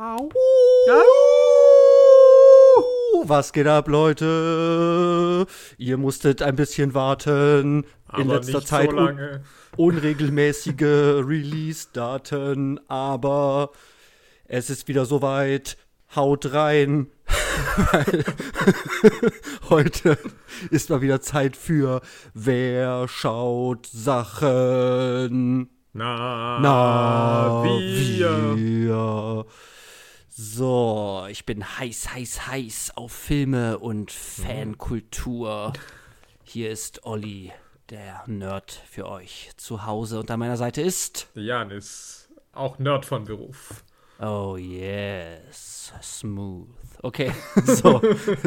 Au. Was geht ab, Leute? Ihr musstet ein bisschen warten. Aber In letzter nicht Zeit so lange. unregelmäßige Release-Daten, aber es ist wieder soweit. Haut rein. Weil Heute ist mal wieder Zeit für Wer schaut Sachen? Na, Na, wir. wir. So, ich bin heiß, heiß, heiß auf Filme und Fankultur. Hier ist Olli, der Nerd für euch zu Hause. Und an meiner Seite ist. Der Jan ist auch Nerd von Beruf. Oh yes, smooth. Okay, so,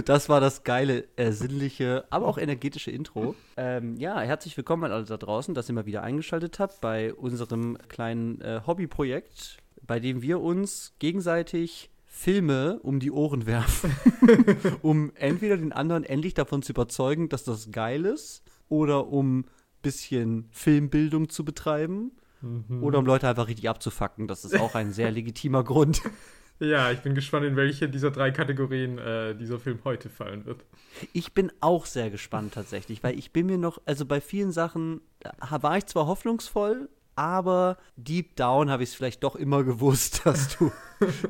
das war das geile, äh, sinnliche, aber auch energetische Intro. Ähm, ja, herzlich willkommen an alle da draußen, dass ihr mal wieder eingeschaltet habt bei unserem kleinen äh, Hobbyprojekt, bei dem wir uns gegenseitig Filme um die Ohren werfen, um entweder den anderen endlich davon zu überzeugen, dass das geil ist, oder um ein bisschen Filmbildung zu betreiben. Oder um Leute einfach richtig abzufacken. Das ist auch ein sehr legitimer Grund. Ja, ich bin gespannt, in welche dieser drei Kategorien äh, dieser Film heute fallen wird. Ich bin auch sehr gespannt tatsächlich, weil ich bin mir noch, also bei vielen Sachen da war ich zwar hoffnungsvoll, aber deep down habe ich es vielleicht doch immer gewusst, dass du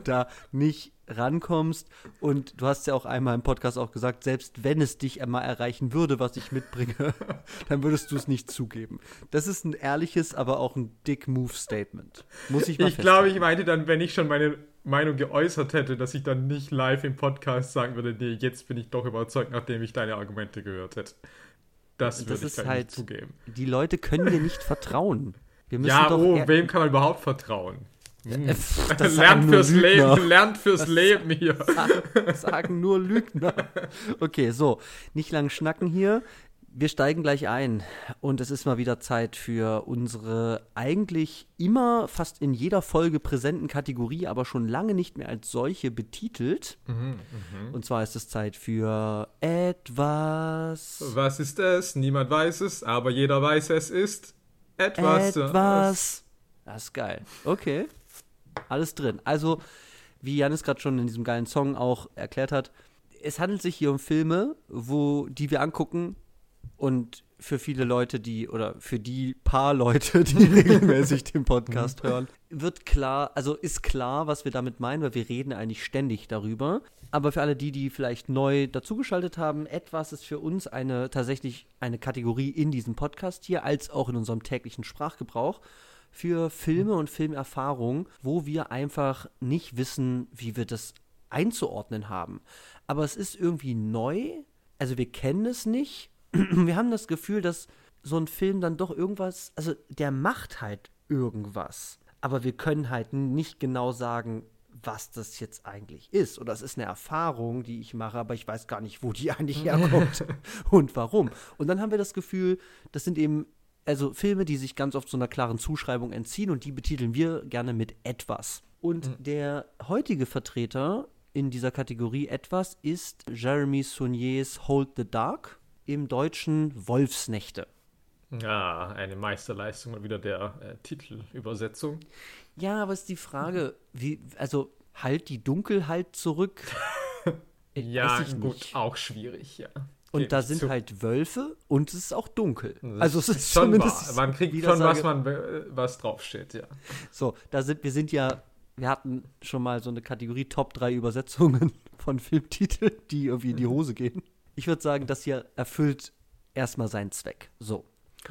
da nicht rankommst. Und du hast ja auch einmal im Podcast auch gesagt, selbst wenn es dich einmal erreichen würde, was ich mitbringe, dann würdest du es nicht zugeben. Das ist ein ehrliches, aber auch ein dick Move-Statement. Muss ich mal Ich glaube, ich meinte dann, wenn ich schon meine Meinung geäußert hätte, dass ich dann nicht live im Podcast sagen würde, nee, jetzt bin ich doch überzeugt, nachdem ich deine Argumente gehört hätte. Das würde ich ist dann halt- nicht zugeben. Die Leute können dir nicht vertrauen. Ja, oh, wem kann man überhaupt vertrauen? Hm. Äh, das sagen Lernt fürs Lügner. Leben, lernt fürs Leben hier. sagen, sagen nur Lügner. Okay, so, nicht lang schnacken hier. Wir steigen gleich ein und es ist mal wieder Zeit für unsere eigentlich immer fast in jeder Folge präsenten Kategorie, aber schon lange nicht mehr als solche betitelt. Und zwar ist es Zeit für etwas. Was ist es? Niemand weiß es, aber jeder weiß, es ist etwas. Etwas. Das ist geil. Okay. Alles drin. Also, wie Janis gerade schon in diesem geilen Song auch erklärt hat, es handelt sich hier um Filme, wo die wir angucken und für viele Leute, die oder für die paar Leute, die regelmäßig den Podcast hören, wird klar, also ist klar, was wir damit meinen, weil wir reden eigentlich ständig darüber. Aber für alle die, die vielleicht neu dazugeschaltet haben, etwas ist für uns eine tatsächlich eine Kategorie in diesem Podcast hier, als auch in unserem täglichen Sprachgebrauch für Filme und Filmerfahrung, wo wir einfach nicht wissen, wie wir das einzuordnen haben. Aber es ist irgendwie neu, also wir kennen es nicht. Wir haben das Gefühl, dass so ein Film dann doch irgendwas, also der macht halt irgendwas. Aber wir können halt nicht genau sagen, was das jetzt eigentlich ist. Oder es ist eine Erfahrung, die ich mache, aber ich weiß gar nicht, wo die eigentlich herkommt und warum. Und dann haben wir das Gefühl, das sind eben also Filme, die sich ganz oft so einer klaren Zuschreibung entziehen und die betiteln wir gerne mit etwas. Und der heutige Vertreter in dieser Kategorie etwas ist Jeremy Sauniers Hold the Dark, im Deutschen Wolfsnächte. Ja, eine Meisterleistung mal wieder der äh, Titelübersetzung. Ja, aber ist die Frage, wie, also halt die Dunkelheit zurück? Äh, Ja, gut, nicht. auch schwierig, ja. Und da sind zu. halt Wölfe und es ist auch dunkel. Das Also es ist schon zumindest wahr. Man kriegt schon, was man äh, was draufsteht, ja. So, da sind wir sind ja, wir hatten schon mal so eine Kategorie Top 3 Übersetzungen von Filmtiteln, die irgendwie in die Hose gehen. Ich würde sagen, das hier erfüllt erstmal seinen Zweck. So.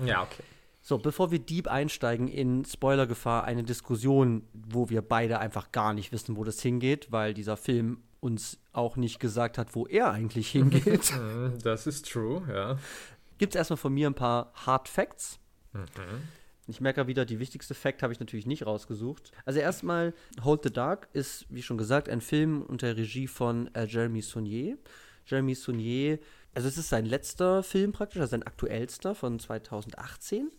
Ja, okay. So, bevor wir deep einsteigen in Spoilergefahr, eine Diskussion, wo wir beide einfach gar nicht wissen, wo das hingeht, weil dieser Film uns auch nicht gesagt hat, wo er eigentlich hingeht, Mhm, Das ist true, ja. gibt es erstmal von mir ein paar Hard Facts. Ich merke wieder, die wichtigste Fact habe ich natürlich nicht rausgesucht. Also erstmal, Hold the Dark ist, wie schon gesagt, ein Film unter Regie von äh, Jeremy Saunier. Jeremy Saunier, also es ist sein letzter Film praktisch, also sein aktuellster von 2018.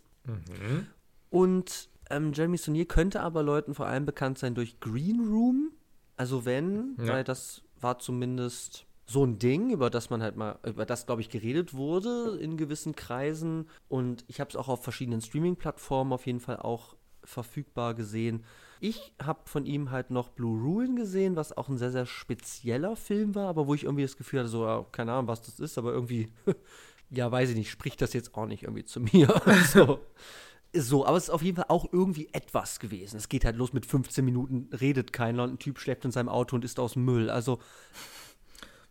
Und ähm, Jeremy Saunier könnte aber Leuten vor allem bekannt sein durch Green Room. Also wenn, Ja. weil das war zumindest so ein Ding, über das man halt mal, über das, glaube ich, geredet wurde in gewissen Kreisen. Und ich habe es auch auf verschiedenen Streaming-Plattformen auf jeden Fall auch verfügbar gesehen. Ich habe von ihm halt noch Blue Ruin gesehen, was auch ein sehr, sehr spezieller Film war, aber wo ich irgendwie das Gefühl hatte, so, ja, keine Ahnung, was das ist, aber irgendwie, ja, weiß ich nicht, spricht das jetzt auch nicht irgendwie zu mir. so. So, aber es ist auf jeden Fall auch irgendwie etwas gewesen. Es geht halt los mit 15 Minuten, redet keiner und ein Typ schläft in seinem Auto und isst aus Müll. Also.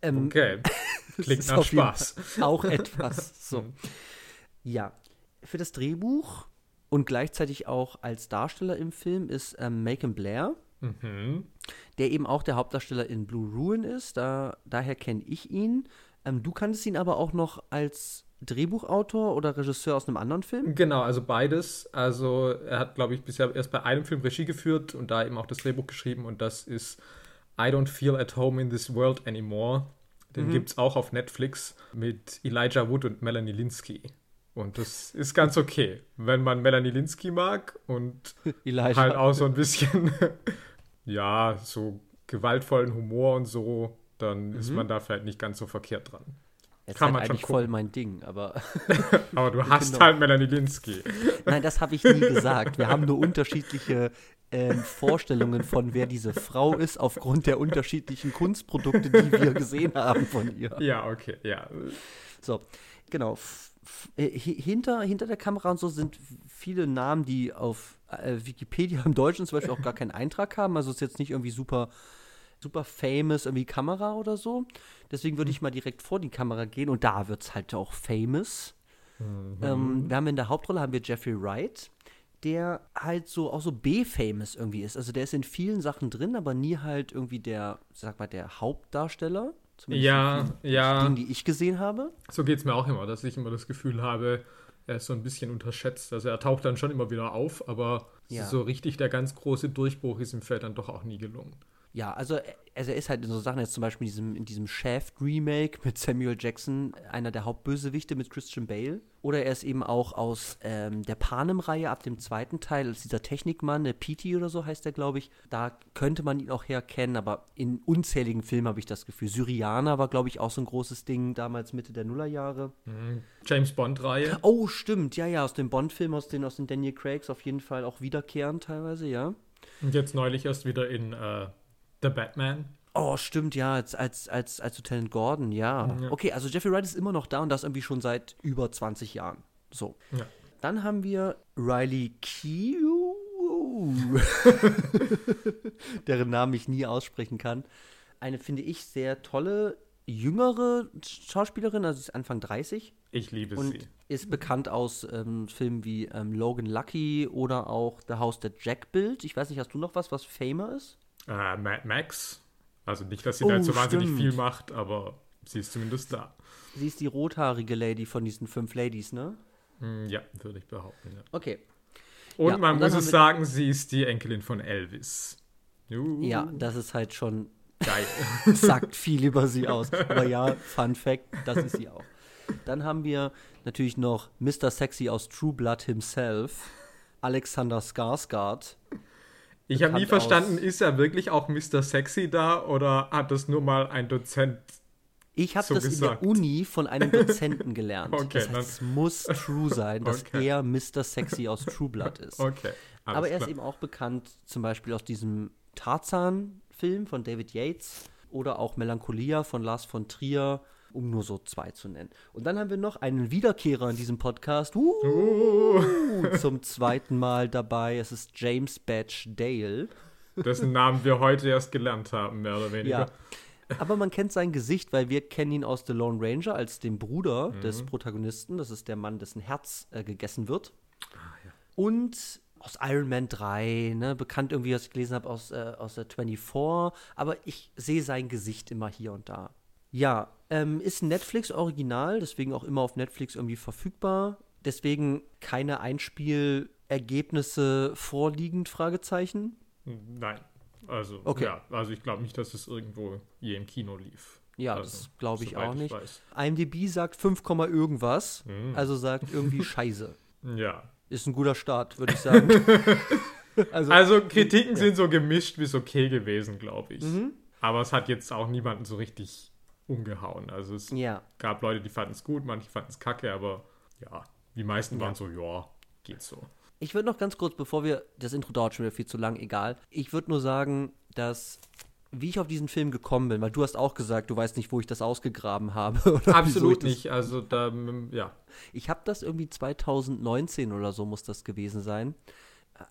Ähm, okay. Klingt ist nach Spaß. Auch etwas. So. Ja. Für das Drehbuch und gleichzeitig auch als Darsteller im Film ist ähm, Macon Blair, Mhm. der eben auch der Hauptdarsteller in Blue Ruin ist. Da, daher kenne ich ihn. Ähm, du kanntest ihn aber auch noch als Drehbuchautor oder Regisseur aus einem anderen Film? Genau, also beides. Also er hat, glaube ich, bisher erst bei einem Film Regie geführt und da eben auch das Drehbuch geschrieben und das ist I Don't Feel at Home in This World Anymore. Den gibt es auch auf Netflix mit Elijah Wood und Melanie Linsky. Und das ist ganz okay, wenn man Melanie Linsky mag und Elijah. halt auch so ein bisschen, ja, so gewaltvollen Humor und so, dann ist man da vielleicht nicht ganz so verkehrt dran. Jetzt kann halt man schon eigentlich voll mein Ding, aber Aber du hast Genau. halt Melanie Linsky. nein, das habe ich nie gesagt. Wir haben nur unterschiedliche ähm, Vorstellungen von, wer diese Frau ist, aufgrund der unterschiedlichen Kunstprodukte, die wir gesehen haben von ihr. Ja, okay, ja. So, genau. Äh, hi- hinter, hinter der Kamera und so sind viele Namen, die auf äh, Wikipedia im Deutschen zum Beispiel auch gar keinen Eintrag haben. Also ist jetzt nicht irgendwie super, super famous, irgendwie Kamera oder so. Deswegen würde ich mal direkt vor die Kamera gehen und da wird es halt auch famous. Ähm, wir haben in der Hauptrolle haben wir Jeffrey Wright, der halt so auch so B-famous irgendwie ist. Also der ist in vielen Sachen drin, aber nie halt irgendwie der, sag mal, der Hauptdarsteller. Zumindest Ja, vielen ja. Dingen, die ich gesehen habe. So geht es mir auch immer, dass ich immer das Gefühl habe, er ist so ein bisschen unterschätzt. Also er taucht dann schon immer wieder auf, aber Ja. so richtig der ganz große Durchbruch ist ihm vielleicht dann doch auch nie gelungen. Ja, also, äh, also er ist halt in so Sachen, jetzt zum Beispiel in diesem, in diesem Shaft-Remake mit Samuel Jackson, einer der Hauptbösewichte mit Christian Bale. Oder er ist eben auch aus ähm, der Panem-Reihe ab dem zweiten Teil, als dieser Technikmann, der Petey oder so heißt der, glaube ich. Da könnte man ihn auch herkennen, aber in unzähligen Filmen habe ich das Gefühl. Syrianer war, glaube ich, auch so ein großes Ding, damals Mitte der Nullerjahre. James Bond-Reihe. Oh, stimmt, ja, ja, aus dem Bond-Film, aus den, aus den Daniel Craigs auf jeden Fall auch wiederkehrend teilweise, ja. Und jetzt neulich erst wieder in äh, The Batman. Oh, stimmt, ja, als, als, als, als Lieutenant Gordon, ja. Okay, also Jeffrey Wright ist immer noch da und das irgendwie schon seit über 20 Jahren. So. Ja. Dann haben wir Riley Keough, deren Namen ich nie aussprechen kann. Eine, finde ich, sehr tolle, jüngere Schauspielerin, also sie ist Anfang 30 Ich liebe und sie. ist bekannt aus ähm, Filmen wie ähm, Logan Lucky oder auch The House That Jack Built. Ich weiß nicht, hast du noch was, was Famer ist? Äh, Mad Max. Also nicht, dass sie Oh, da jetzt so wahnsinnig stimmt. viel macht, aber sie ist zumindest da. Sie ist die rothaarige Lady von diesen fünf Ladies, ne? Hm, Ja, würde ich behaupten. Ja. Okay. Und Ja, man und muss es sagen, sie ist die Enkelin von Elvis. Juhu. Ja, das ist halt schon, Geil. sagt viel über sie aus. Aber ja, Fun Fact, das ist sie auch. Dann haben wir natürlich noch Mr. Sexy aus True Blood himself, Alexander Skarsgård. Ich habe nie verstanden, aus- ist er wirklich auch Mr. Sexy da oder hat das nur mal ein Dozent? Ich habe So das gesagt. in der Uni von einem Dozenten gelernt. Okay, das heißt, es muss true sein, dass Okay. er Mr. Sexy aus True Blood ist. Okay. Aber er ist klar. eben auch bekannt, zum Beispiel aus diesem Tarzan-Film von David Yates oder auch Melancholia von Lars von Trier, um nur so zwei zu nennen. Und dann haben wir noch einen Wiederkehrer in diesem Podcast. Uh, Uh, Zum zweiten Mal dabei. Es ist James Batch Dale. dessen Namen wir heute erst gelernt haben, mehr oder weniger. Ja. Aber man kennt sein Gesicht, weil wir kennen ihn aus The Lone Ranger als den Bruder Mhm. des Protagonisten. Das ist der Mann, dessen Herz äh, gegessen wird. Ah, Und aus Iron Man 3, ne, bekannt irgendwie, was ich gelesen habe, aus, äh, aus der 24. Aber ich sehe sein Gesicht immer hier und da. Ja, ähm, ist ein Netflix-Original, deswegen auch immer auf Netflix irgendwie verfügbar. Deswegen keine Einspielergebnisse vorliegend, Fragezeichen. Nein. Also, Okay. ja, also ich glaube nicht, dass es irgendwo je im Kino lief. Ja, also, das glaube ich auch nicht. weiß. IMDb sagt 5, Komma irgendwas, Mhm. also sagt irgendwie Scheiße. Ja. Ist ein guter Start, würde ich sagen. also, Also Kritiken sind so gemischt bis okay gewesen, glaube ich. Mhm. Aber es hat jetzt auch niemanden so richtig umgehauen. Also es ja, gab Leute, die fanden es gut, manche fanden es kacke, aber ja, die meisten Ja. waren so, ja, geht so. Ich würde noch ganz kurz, bevor wir, das Intro dauert schon wieder viel zu lang, egal. Ich würde nur sagen, dass, wie ich auf diesen Film gekommen bin, weil du hast auch gesagt, du weißt nicht, wo ich das ausgegraben habe. Absolut nicht, also da, ja. Ich habe das irgendwie 2019 oder so muss das gewesen sein.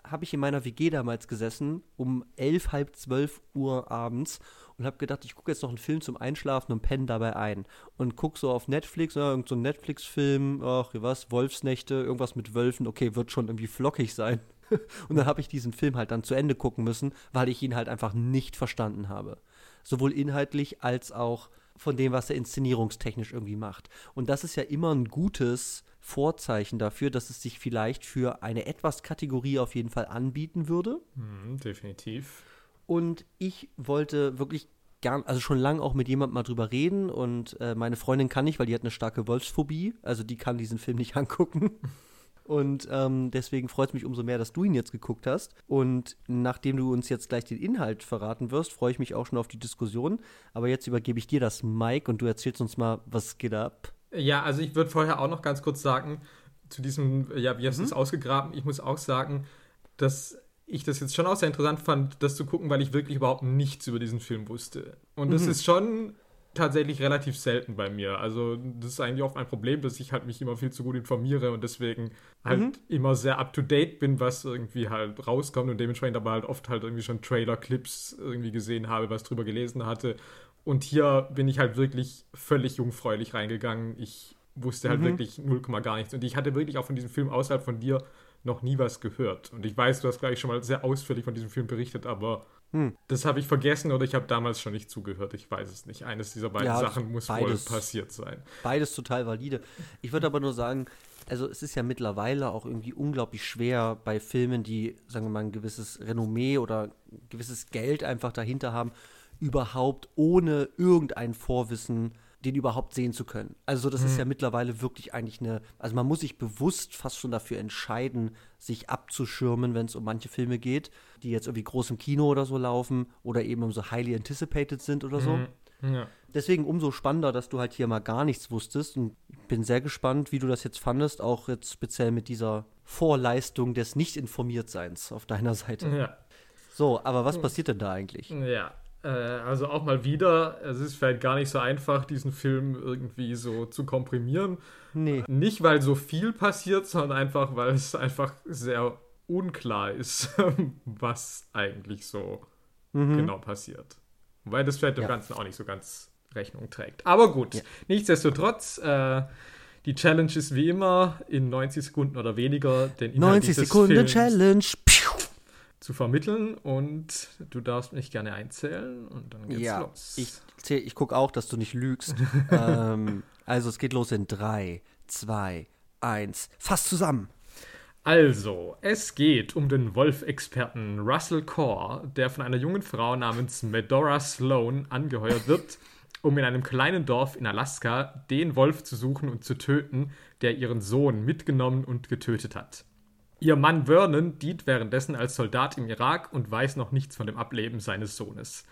Habe ich in meiner WG damals gesessen, um elf, halb zwölf Uhr abends und habe gedacht, ich gucke jetzt noch einen Film zum Einschlafen und penne dabei ein. Und gucke so auf Netflix, ja, irgend so Netflix-Film, ach, was, Wolfsnächte, irgendwas mit Wölfen, okay, wird schon irgendwie flockig sein. und dann habe ich diesen Film halt dann zu Ende gucken müssen, weil ich ihn halt einfach nicht verstanden habe. Sowohl inhaltlich als auch von dem, was er inszenierungstechnisch irgendwie macht. Und das ist ja immer ein gutes Vorzeichen dafür, dass es sich vielleicht für eine etwas Kategorie auf jeden Fall anbieten würde. Mhm, definitiv. Und ich wollte wirklich gern, also schon lange auch mit jemandem mal drüber reden. Und äh, meine Freundin kann nicht, weil die hat eine starke Wolfsphobie. Also die kann diesen Film nicht angucken. Und ähm, deswegen freut es mich umso mehr, dass du ihn jetzt geguckt hast. Und nachdem du uns jetzt gleich den Inhalt verraten wirst, freue ich mich auch schon auf die Diskussion. Aber jetzt übergebe ich dir das Mike und du erzählst uns mal, was geht ab. Ja, also ich würde vorher auch noch ganz kurz sagen, zu diesem, ja, wie hast du es mhm. ausgegraben? Ich muss auch sagen, dass ich das jetzt schon auch sehr interessant fand, das zu gucken, weil ich wirklich überhaupt nichts über diesen Film wusste. Und das mhm. ist schon tatsächlich relativ selten bei mir. Also das ist eigentlich oft ein Problem, dass ich halt mich immer viel zu gut informiere und deswegen halt mhm. immer sehr up-to-date bin, was irgendwie halt rauskommt und dementsprechend aber halt oft halt irgendwie schon Trailer-Clips irgendwie gesehen habe, was drüber gelesen hatte. Und hier bin ich halt wirklich völlig jungfräulich reingegangen. Ich wusste halt mhm. wirklich null Komma gar nichts. Und ich hatte wirklich auch von diesem Film außerhalb von dir noch nie was gehört. Und ich weiß, du hast gleich schon mal sehr ausführlich von diesem Film berichtet, aber hm. das habe ich vergessen oder ich habe damals schon nicht zugehört. Ich weiß es nicht. Eines dieser beiden ja, Sachen muss beides, wohl passiert sein. Beides total valide. Ich würde aber nur sagen, also es ist ja mittlerweile auch irgendwie unglaublich schwer bei Filmen, die, sagen wir mal, ein gewisses Renommee oder ein gewisses Geld einfach dahinter haben, überhaupt ohne irgendein Vorwissen den überhaupt sehen zu können. Also das mhm. ist ja mittlerweile wirklich eigentlich eine, also man muss sich bewusst fast schon dafür entscheiden, sich abzuschirmen, wenn es um manche Filme geht, die jetzt irgendwie groß im Kino oder so laufen oder eben um so highly anticipated sind oder so. Mhm. Ja. Deswegen umso spannender, dass du halt hier mal gar nichts wusstest und bin sehr gespannt, wie du das jetzt fandest, auch jetzt speziell mit dieser Vorleistung des Nicht-Informiertseins auf deiner Seite. Ja. So, aber was passiert denn da eigentlich? Ja, also auch mal wieder, es ist vielleicht gar nicht so einfach, diesen Film irgendwie so zu komprimieren. Nee. Nicht, weil so viel passiert, sondern einfach, weil es einfach sehr unklar ist, was eigentlich so mhm. genau passiert. Weil das vielleicht dem ja. Ganzen auch nicht so ganz Rechnung trägt. Aber gut, ja. nichtsdestotrotz, äh, die Challenge ist wie immer in 90 Sekunden oder weniger den Inhalt 90 Sekunden Films Challenge zu vermitteln und du darfst mich gerne einzählen und dann geht's ja, los. Ich, ich gucke auch, dass du nicht lügst. ähm, also es geht los in 3, 2, 1. Fast zusammen. Also, es geht um den Wolf-Experten Russell Core, der von einer jungen Frau namens Medora Sloan angeheuert wird, um in einem kleinen Dorf in Alaska den Wolf zu suchen und zu töten, der ihren Sohn mitgenommen und getötet hat. Ihr Mann Vernon dient währenddessen als Soldat im Irak und weiß noch nichts von dem Ableben seines Sohnes.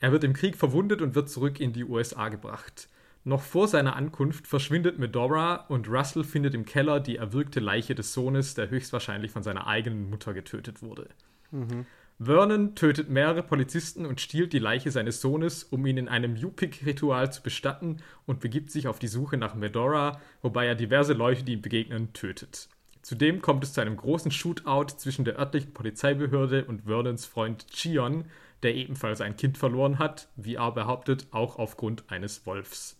Er wird im Krieg verwundet und wird zurück in die USA gebracht. Noch vor seiner Ankunft verschwindet Medora und Russell findet im Keller die erwürgte Leiche des Sohnes, der höchstwahrscheinlich von seiner eigenen Mutter getötet wurde. Mhm. Vernon tötet mehrere Polizisten und stiehlt die Leiche seines Sohnes, um ihn in einem Yupik-Ritual zu bestatten und begibt sich auf die Suche nach Medora, wobei er diverse Leute, die ihm begegnen, tötet. Zudem kommt es zu einem großen Shootout zwischen der örtlichen Polizeibehörde und Vernons Freund Chion, der ebenfalls ein Kind verloren hat, wie er behauptet, auch aufgrund eines Wolfs.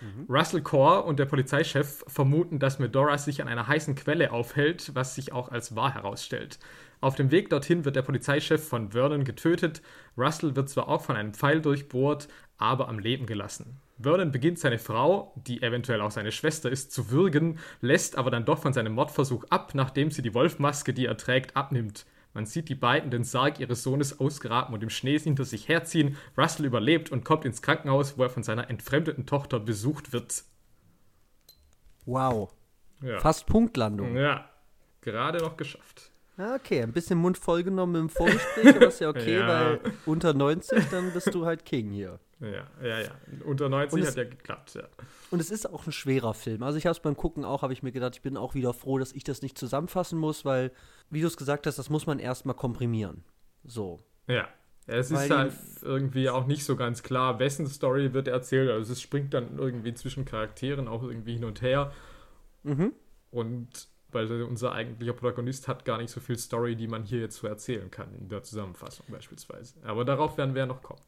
Mhm. Russell Core und der Polizeichef vermuten, dass Medora sich an einer heißen Quelle aufhält, was sich auch als wahr herausstellt. Auf dem Weg dorthin wird der Polizeichef von Vernon getötet. Russell wird zwar auch von einem Pfeil durchbohrt, aber am Leben gelassen. Vernon beginnt seine Frau, die eventuell auch seine Schwester ist, zu würgen, lässt aber dann doch von seinem Mordversuch ab, nachdem sie die Wolfmaske, die er trägt, abnimmt. Man sieht die beiden den Sarg ihres Sohnes ausgraben und im Schnee hinter sich herziehen. Russell überlebt und kommt ins Krankenhaus, wo er von seiner entfremdeten Tochter besucht wird. Wow. Ja. Fast Punktlandung. Ja, gerade noch geschafft. Okay, ein bisschen Mund vollgenommen im Vorgespräch, aber ist ja okay, Ja. weil unter 90, dann bist du halt King hier. Ja, ja, ja. Unter 90 Und es- hat ja geklappt, ja. Und es ist auch ein schwerer Film. Also ich habe es beim Gucken auch, habe ich mir gedacht, ich bin auch wieder froh, dass ich das nicht zusammenfassen muss, weil, wie du es gesagt hast, das muss man erstmal komprimieren. So. Ja. Es Weil ist halt irgendwie auch nicht so ganz klar, wessen Story wird erzählt. Also es springt dann irgendwie zwischen Charakteren auch irgendwie hin und her. Mhm. Und weil unser eigentlicher Protagonist hat gar nicht so viel Story, die man hier jetzt so erzählen kann, in der Zusammenfassung beispielsweise. Aber darauf werden wir ja noch kommen.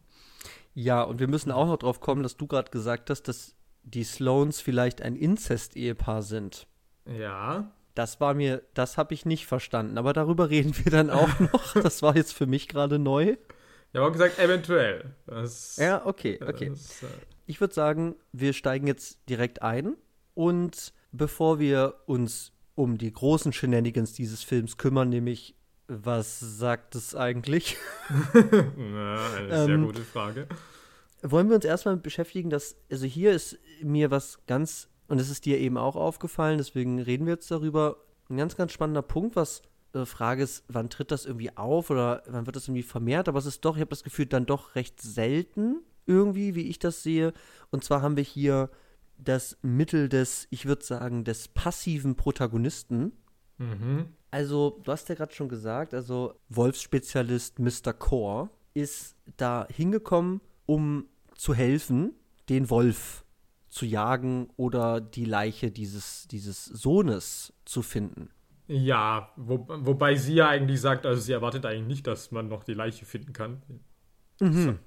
Ja, und wir müssen auch noch drauf kommen, dass du gerade gesagt hast, dass die Sloans vielleicht ein Inzest-Ehepaar sind. Ja. Das war mir, das habe ich nicht verstanden. Aber darüber reden wir dann auch noch. Das war jetzt für mich gerade neu. Habe auch gesagt, eventuell. Das, Ja, okay, okay. Das, äh, Ich würde sagen, wir steigen jetzt direkt ein. Und bevor wir uns um die großen Shenanigans dieses Films kümmern, nämlich, was sagt es eigentlich, na, eine sehr Ähm, gute Frage. wollen wir uns erstmal mit beschäftigen, dass, also hier ist mir was ganz, und es ist dir eben auch aufgefallen, deswegen reden wir jetzt darüber, ein ganz, ganz spannender Punkt, was äh, Frage ist, wann tritt das irgendwie auf oder wann wird das irgendwie vermehrt, aber es ist doch, ich habe das Gefühl, dann doch recht selten irgendwie, wie ich das sehe. Und zwar haben wir hier das Mittel des, ich würde sagen, des passiven Protagonisten. Mhm. Also, du hast ja gerade schon gesagt, also Wolfsspezialist Mr. Core ist da hingekommen, um zu helfen, den Wolf zu jagen oder die Leiche dieses, dieses Sohnes zu finden. Ja, wo, wobei sie ja eigentlich sagt, also sie erwartet eigentlich nicht, dass man noch die Leiche finden kann.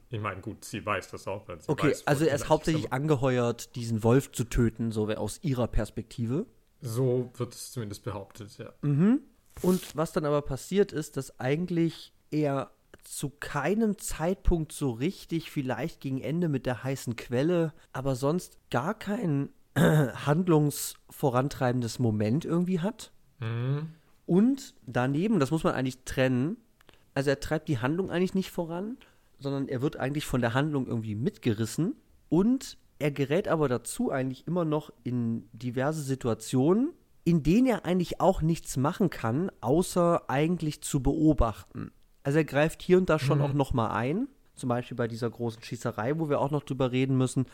Ich meine, gut, sie weiß das auch. weil sie Mhm. Okay, weiß, also er ist hauptsächlich aber angeheuert, diesen Wolf zu töten, so aus ihrer Perspektive. So wird es zumindest behauptet, ja. Mhm. Und was dann aber passiert ist, dass eigentlich er zu keinem Zeitpunkt so richtig, vielleicht gegen Ende mit der heißen Quelle, aber sonst gar kein handlungsvorantreibendes Moment irgendwie hat. Mhm. Und daneben, das muss man eigentlich trennen, also er treibt die Handlung eigentlich nicht voran, sondern er wird eigentlich von der Handlung irgendwie mitgerissen und er gerät aber dazu eigentlich immer noch in diverse Situationen, in denen er eigentlich auch nichts machen kann, außer eigentlich zu beobachten. Also er greift hier und da schon auch noch mal ein, zum Beispiel bei dieser großen Schießerei, wo wir auch noch drüber reden müssen,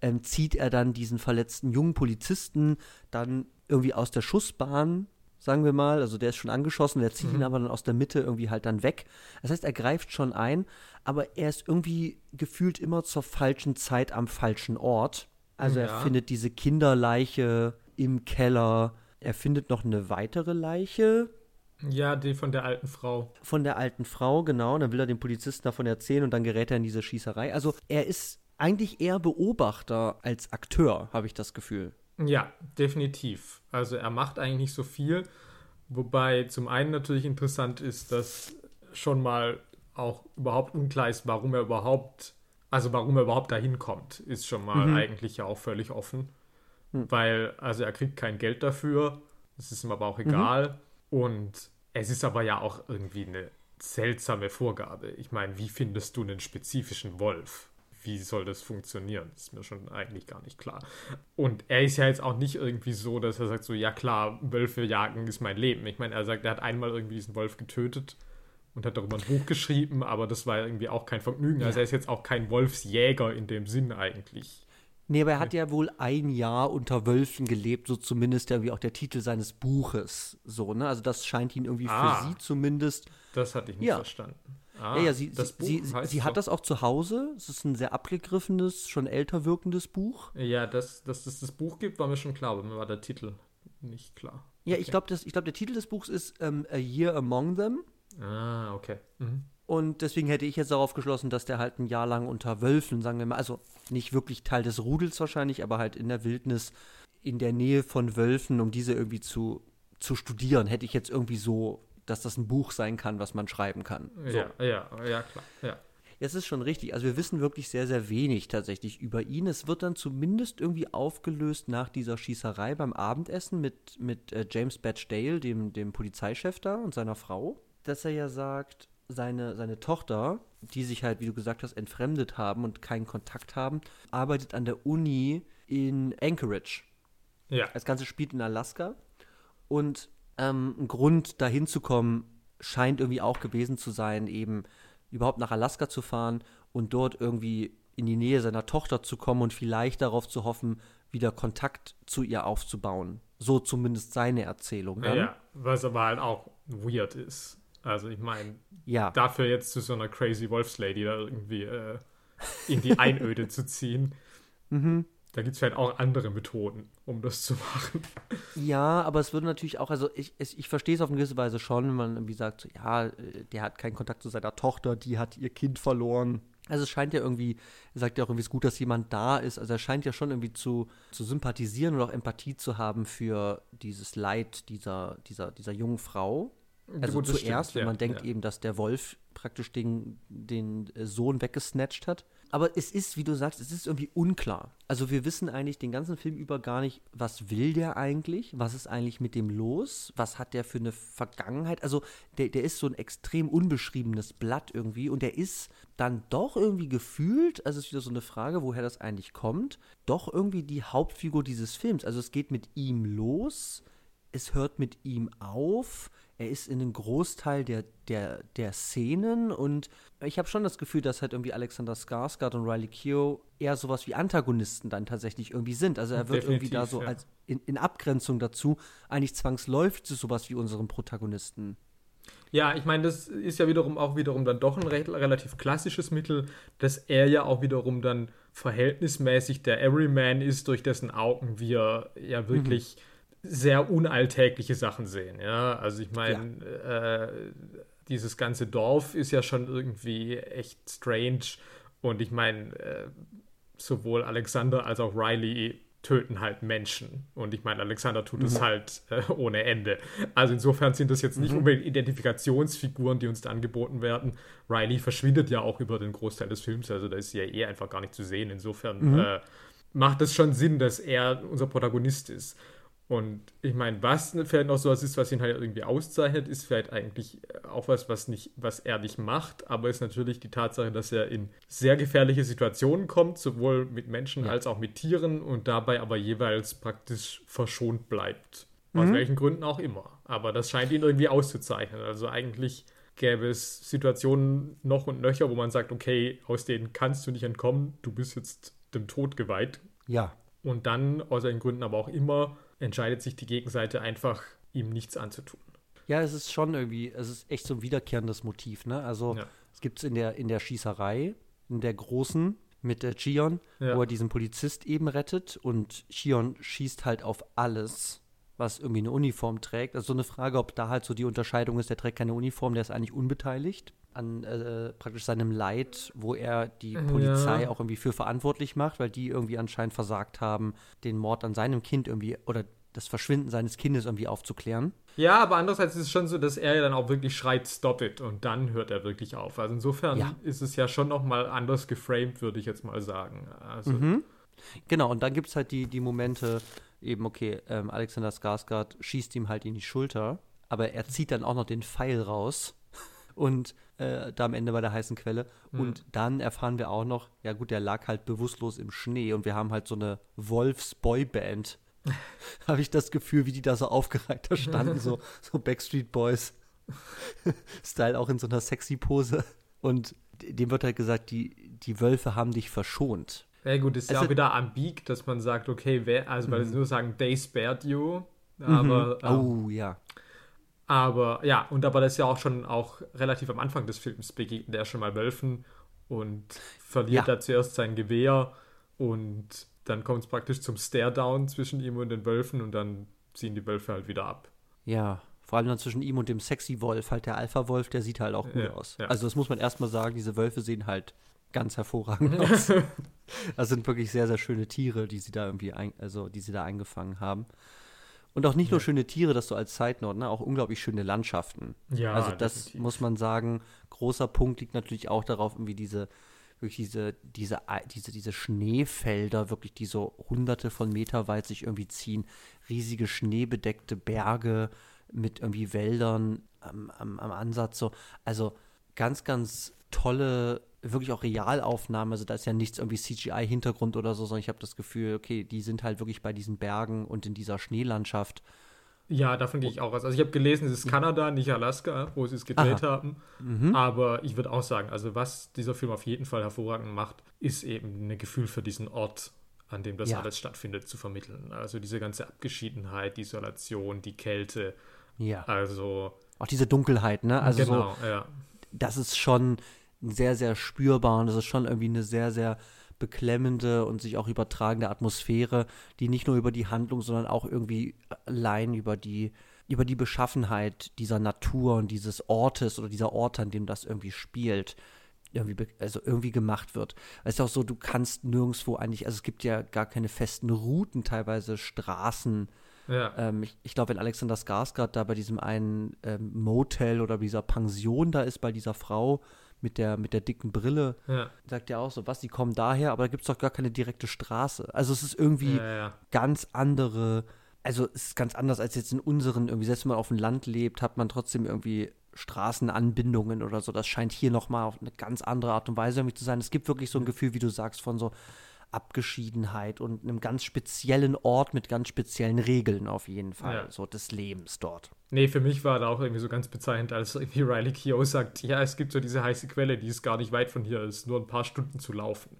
ähm, zieht er dann diesen verletzten jungen Polizisten dann irgendwie aus der Schussbahn, sagen wir mal, also der ist schon angeschossen, der zieht ihn aber dann aus der Mitte irgendwie halt dann weg. Das heißt, er greift schon ein, aber er ist irgendwie gefühlt immer zur falschen Zeit am falschen Ort. Also er Ja. findet diese Kinderleiche im Keller, er findet noch eine weitere Leiche, Ja, die von der alten Frau. von der alten Frau, genau. Dann will er dem Polizisten davon erzählen und dann gerät er in diese Schießerei. Also er ist eigentlich eher Beobachter als Akteur, habe ich das Gefühl. Ja, definitiv. Also er macht eigentlich nicht so viel. Wobei zum einen natürlich interessant ist, dass schon mal auch überhaupt unklar ist, warum er überhaupt, also warum er überhaupt dahin kommt, ist schon mal eigentlich ja auch völlig offen. Weil, also er kriegt kein Geld dafür, das ist ihm aber auch egal. Und es ist aber ja auch irgendwie eine seltsame Vorgabe. Ich meine, wie findest du einen spezifischen Wolf? Wie soll das funktionieren? Das ist mir schon eigentlich gar nicht klar. Und er ist ja jetzt auch nicht irgendwie so, dass er sagt so, ja klar, Wölfe jagen ist mein Leben. Ich meine, er sagt, er hat einmal irgendwie diesen Wolf getötet und hat darüber ein Buch geschrieben, aber das war irgendwie auch kein Vergnügen. Also er ist jetzt auch kein Wolfsjäger in dem Sinn eigentlich. Nee, aber er hat ja wohl ein Jahr unter Wölfen gelebt, so zumindest ja wie auch der Titel seines Buches. So, ne? Also das scheint ihn irgendwie Ah. für sie zumindest. Das hatte ich nicht Ja. verstanden. Ah, ja, ja, sie, das sie, Buch sie, sie hat das auch zu Hause. Es ist ein sehr abgegriffenes, schon älter wirkendes Buch. Ja, dass, dass es das Buch gibt, war mir schon klar, aber mir war der Titel nicht klar. Ja, ich Okay. glaube, glaub, der Titel des Buchs ist ähm, A Year Among Them. Ah, okay. Mhm. Und deswegen hätte ich jetzt darauf geschlossen, dass der halt ein Jahr lang unter Wölfen, sagen wir mal, also nicht wirklich Teil des Rudels wahrscheinlich, aber halt in der Wildnis, in der Nähe von Wölfen, um diese irgendwie zu, zu studieren, hätte ich jetzt irgendwie so, dass das ein Buch sein kann, was man schreiben kann. So. Ja, ja, ja, klar. Ja. Das ist schon richtig. Also wir wissen wirklich sehr, sehr wenig tatsächlich über ihn. Es wird dann zumindest irgendwie aufgelöst nach dieser Schießerei beim Abendessen mit, mit äh, James Batch Dale, dem, dem Polizeichef da und seiner Frau, dass er ja sagt, seine, seine Tochter, die sich halt, wie du gesagt hast, entfremdet haben und keinen Kontakt haben, arbeitet an der Uni in Anchorage. Ja. Das Ganze spielt in Alaska. Und ähm, ein Grund, dahin zu kommen, scheint irgendwie auch gewesen zu sein, eben überhaupt nach Alaska zu fahren und dort irgendwie in die Nähe seiner Tochter zu kommen und vielleicht darauf zu hoffen, wieder Kontakt zu ihr aufzubauen. So zumindest seine Erzählung. Dann. Ja, was aber halt auch weird ist. Also ich meine, ja. dafür jetzt zu so einer crazy Wolfslady da irgendwie äh, in die Einöde zu ziehen. Mhm. Da gibt es vielleicht auch andere Methoden, um das zu machen. Ja, aber es würde natürlich auch, also ich, ich, ich verstehe es auf eine gewisse Weise schon, wenn man irgendwie sagt, so, ja, äh, der hat keinen Kontakt zu seiner Tochter, die hat ihr Kind verloren. Also es scheint ja irgendwie, er sagt ja auch irgendwie, es ist gut, dass jemand da ist. Also er scheint ja schon irgendwie zu, zu sympathisieren oder auch Empathie zu haben für dieses Leid dieser, dieser, dieser jungen Frau. Also Gut, zuerst, stimmt, wenn ja, man denkt ja. eben, dass der Wolf praktisch den, den äh, Sohn weggesnatcht hat. Aber es ist, wie du sagst, es ist irgendwie unklar. Also wir wissen eigentlich den ganzen Film über gar nicht, was will der eigentlich? Was ist eigentlich mit dem los? Was hat der für eine Vergangenheit? Also der, der ist so ein extrem unbeschriebenes Blatt irgendwie und der ist dann doch irgendwie gefühlt, also es ist wieder so eine Frage, woher das eigentlich kommt, doch irgendwie die Hauptfigur dieses Films. Also es geht mit ihm los, es hört mit ihm auf. Er ist in einem Großteil der, der, der Szenen und ich habe schon das Gefühl, dass halt irgendwie Alexander Skarsgård und Riley Keough eher sowas wie Antagonisten dann tatsächlich irgendwie sind. Also er wird irgendwie da Definitiv, so ja. als in, in Abgrenzung dazu eigentlich zwangsläufig zu sowas wie unseren Protagonisten. Ja, ich meine, das ist ja wiederum auch wiederum dann doch ein re relativ klassisches Mittel, dass er ja auch wiederum dann verhältnismäßig der Everyman ist, durch dessen Augen wir ja wirklich sehr unalltägliche Sachen sehen. Ja, also ich meine, äh, dieses ganze Dorf ist ja schon irgendwie echt strange und ich meine, äh, sowohl Alexander als auch Riley töten halt Menschen. Und ich meine, Alexander tut es halt äh, ohne Ende. Also insofern sind das jetzt nicht unbedingt Identifikationsfiguren, die uns da angeboten werden. Riley verschwindet ja auch über den Großteil des Films, also da ist sie ja eh einfach gar nicht zu sehen. Insofern äh, macht es schon Sinn, dass er unser Protagonist ist. Und ich meine, was vielleicht noch so was ist, was ihn halt irgendwie auszeichnet, ist vielleicht eigentlich auch was, was, nicht, was er nicht macht, aber ist natürlich die Tatsache, dass er in sehr gefährliche Situationen kommt, sowohl mit Menschen Ja. als auch mit Tieren und dabei aber jeweils praktisch verschont bleibt. Aus welchen Gründen auch immer. Aber das scheint ihn irgendwie auszuzeichnen. Also eigentlich gäbe es Situationen noch und nöcher, wo man sagt, okay, aus denen kannst du nicht entkommen, du bist jetzt dem Tod geweiht, Ja. und dann, aus welchen Gründen aber auch immer, entscheidet sich die Gegenseite einfach, ihm nichts anzutun. Ja, es ist schon irgendwie, es ist echt so ein wiederkehrendes Motiv, ne? Also Ja. es gibt es in der, in der Schießerei, in der großen mit äh, Chion, Ja. wo er diesen Polizist eben rettet und Chion schießt halt auf alles, was irgendwie eine Uniform trägt. Also so eine Frage, ob da halt so die Unterscheidung ist, der trägt keine Uniform, der ist eigentlich unbeteiligt an äh, praktisch seinem Leid, wo er die Ja. Polizei auch irgendwie für verantwortlich macht, weil die irgendwie anscheinend versagt haben, den Mord an seinem Kind irgendwie oder das Verschwinden seines Kindes irgendwie aufzuklären. Ja, aber andererseits ist es schon so, dass er ja dann auch wirklich schreit, stop it, und dann hört er wirklich auf. Also insofern Ja. ist es ja schon nochmal anders geframed, würde ich jetzt mal sagen. Also, Mhm. Genau, und dann gibt es halt die, die Momente, eben, okay, ähm, Alexander Skarsgård schießt ihm halt in die Schulter, aber er zieht dann auch noch den Pfeil raus und äh, da am Ende bei der heißen Quelle. Und dann erfahren wir auch noch, ja gut, der lag halt bewusstlos im Schnee und wir haben halt so eine Wolfs-Boy-Band. Habe ich das Gefühl, wie die da so aufgereiht da standen, so, so Backstreet Boys. Style auch in so einer sexy Pose. Und dem wird halt gesagt, die, die Wölfe haben dich verschont. Ja gut, ist ja Also- auch wieder ambig, dass man sagt, okay, wer, also weil sie nur sagen, they spared you, aber, ähm, Oh, ja. Aber ja, und aber das ist ja auch schon auch relativ am Anfang des Films begegnet er schon mal Wölfen und verliert Ja. da zuerst sein Gewehr und dann kommt es praktisch zum Stare-Down zwischen ihm und den Wölfen und dann ziehen die Wölfe halt wieder ab. Ja, vor allem dann zwischen ihm und dem sexy Wolf, halt der Alpha-Wolf, der sieht halt auch gut Ja, aus. ja. Also das muss man erstmal sagen, diese Wölfe sehen halt ganz hervorragend aus. Das sind wirklich sehr, sehr schöne Tiere, die sie da irgendwie, ein, also die sie da eingefangen haben. Und auch nicht nur schöne Tiere, das so als Side Note, ne, auch unglaublich schöne Landschaften. Ja, also das definitiv. muss man sagen, großer Punkt liegt natürlich auch darauf, irgendwie diese wirklich diese, diese, diese, diese Schneefelder, wirklich die so hunderte von Meter weit sich irgendwie ziehen, riesige schneebedeckte Berge mit irgendwie Wäldern am, am, am Ansatz. So. Also ganz, ganz tolle, wirklich auch Realaufnahmen. Also da ist ja nichts irgendwie CGI-Hintergrund oder so, sondern ich habe das Gefühl, okay, die sind halt wirklich bei diesen Bergen und in dieser Schneelandschaft. Ja, davon gehe ich auch aus. Also ich habe gelesen, es ist Kanada, nicht Alaska, wo sie es gedreht Aha. haben. Mhm. Aber ich würde auch sagen, also was dieser Film auf jeden Fall hervorragend macht, ist eben ein Gefühl für diesen Ort, an dem das ja. alles stattfindet, zu vermitteln. Also diese ganze Abgeschiedenheit, die Isolation, die Kälte. Ja. Also. Auch diese Dunkelheit, ne? Also genau, so, ja. Das ist schon sehr, sehr spürbar und das ist schon irgendwie eine sehr, sehr beklemmende und sich auch übertragende Atmosphäre, die nicht nur über die Handlung, sondern auch irgendwie allein über die über die Beschaffenheit dieser Natur und dieses Ortes oder dieser Orte, an dem das irgendwie spielt, irgendwie, also irgendwie gemacht wird. Es ist auch so, du kannst nirgendwo eigentlich, also es gibt ja gar keine festen Routen, teilweise Straßen. Ja. Ähm, ich, ich glaube, wenn Alexander Skarsgård da bei diesem einen ähm, Motel oder dieser Pension da ist, bei dieser Frau, mit der, mit der dicken Brille, ja. sagt ja auch so, was, die kommen daher, aber da gibt es doch gar keine direkte Straße. Also es ist irgendwie ja, ja. ganz andere, also es ist ganz anders als jetzt in unseren, irgendwie, selbst wenn man auf dem Land lebt, hat man trotzdem irgendwie Straßenanbindungen oder so. Das scheint hier nochmal auf eine ganz andere Art und Weise irgendwie zu sein. Es gibt wirklich so ein Gefühl, wie du sagst, von so Abgeschiedenheit und einem ganz speziellen Ort mit ganz speziellen Regeln auf jeden Fall, ja. so des Lebens dort. Nee, für mich war da auch irgendwie so ganz bezeichnend, als irgendwie Riley Keough sagt, ja, es gibt so diese heiße Quelle, die ist gar nicht weit von hier, ist nur ein paar Stunden zu laufen.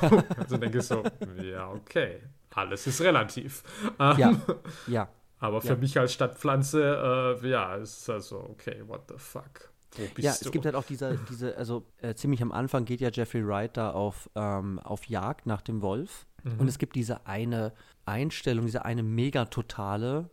Ja. also denke ich so, ja, okay, alles ist relativ. Ja, ähm, ja. Aber für ja. mich als Stadtpflanze, äh, ja, ist also, okay, what the fuck. Ja, es gibt halt auch diese, diese also äh, ziemlich am Anfang geht ja Jeffrey Wright da auf, ähm, auf Jagd nach dem Wolf. Mhm. Und es gibt diese eine Einstellung, diese eine Megatotale,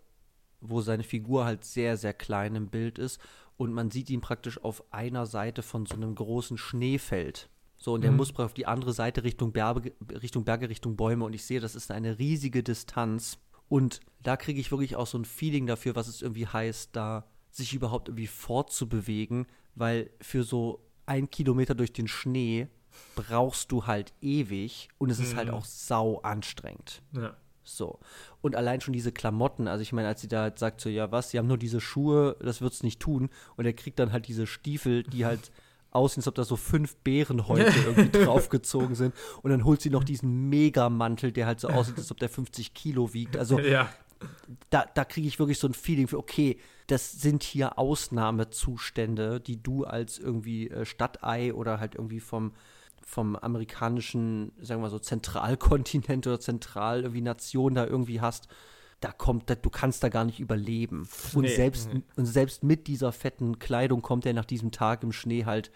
wo seine Figur halt sehr, sehr klein im Bild ist und man sieht ihn praktisch auf einer Seite von so einem großen Schneefeld. So, und der mhm. muss auf die andere Seite Richtung Berge, Richtung Berge, Richtung Bäume. Und ich sehe, das ist eine riesige Distanz. Und da kriege ich wirklich auch so ein Feeling dafür, was es irgendwie heißt, da sich überhaupt irgendwie fortzubewegen, weil für so ein Kilometer durch den Schnee brauchst du halt ewig und es ist halt mhm. auch sau anstrengend. Ja. So. Und allein schon diese Klamotten, also ich meine, als sie da halt sagt so, ja was, sie haben nur diese Schuhe, das wird's nicht tun. Und er kriegt dann halt diese Stiefel, die halt aussehen, als ob da so fünf Bärenhäute irgendwie draufgezogen sind. Und dann holt sie noch diesen Megamantel, der halt so aussieht, als ob der 50 Kilo wiegt. Also ja. Da, da kriege ich wirklich so ein Feeling für, okay, das sind hier Ausnahmezustände, die du als irgendwie äh, Stadtei oder halt irgendwie vom vom amerikanischen, sagen wir mal so, Zentralkontinent oder Zentral irgendwie Nation da irgendwie hast, da kommt, du kannst da gar nicht überleben. Und, nee, selbst, nee. und selbst mit dieser fetten Kleidung kommt er nach diesem Tag im Schnee halt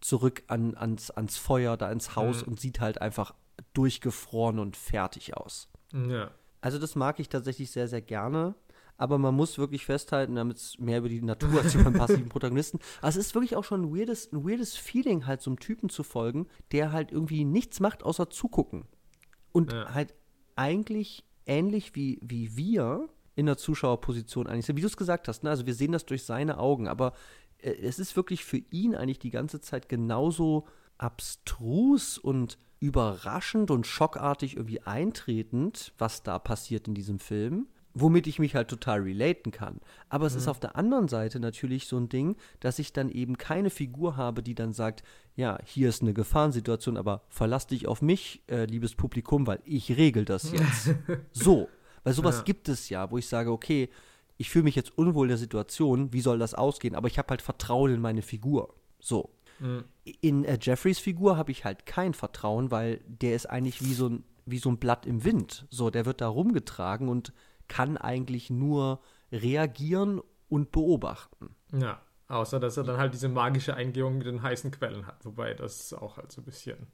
zurück an, ans, ans Feuer, da ins Haus mhm. und sieht halt einfach durchgefroren und fertig aus. Ja. Also das mag ich tatsächlich sehr, sehr gerne aber man muss wirklich festhalten, damit es mehr über die Natur als über den passiven Protagonisten. Aber es ist wirklich auch schon ein weirdes, ein weirdes Feeling, halt so einem Typen zu folgen, der halt irgendwie nichts macht, außer zugucken. Und ja. halt eigentlich ähnlich wie, wie wir in der Zuschauerposition eigentlich sind, wie du es gesagt hast, ne? also wir sehen das durch seine Augen, aber äh, es ist wirklich für ihn eigentlich die ganze Zeit genauso abstrus und überraschend und schockartig irgendwie eintretend, was da passiert in diesem Film womit ich mich halt total relaten kann. Aber es mhm. ist auf der anderen Seite natürlich so ein Ding, dass ich dann eben keine Figur habe, die dann sagt, ja, hier ist eine Gefahrensituation, aber verlass dich auf mich, äh, liebes Publikum, weil ich regel das jetzt. so, weil sowas ja. gibt es ja, wo ich sage, okay, ich fühle mich jetzt unwohl in der Situation, wie soll das ausgehen? Aber ich habe halt Vertrauen in meine Figur. So. Mhm. In äh, Jeffreys Figur habe ich halt kein Vertrauen, weil der ist eigentlich wie so ein wie so ein Blatt im Wind. So, der wird da rumgetragen und kann eigentlich nur reagieren und beobachten. Ja, außer dass er dann halt diese magische Eingebung mit den heißen Quellen hat, wobei das auch halt so ein bisschen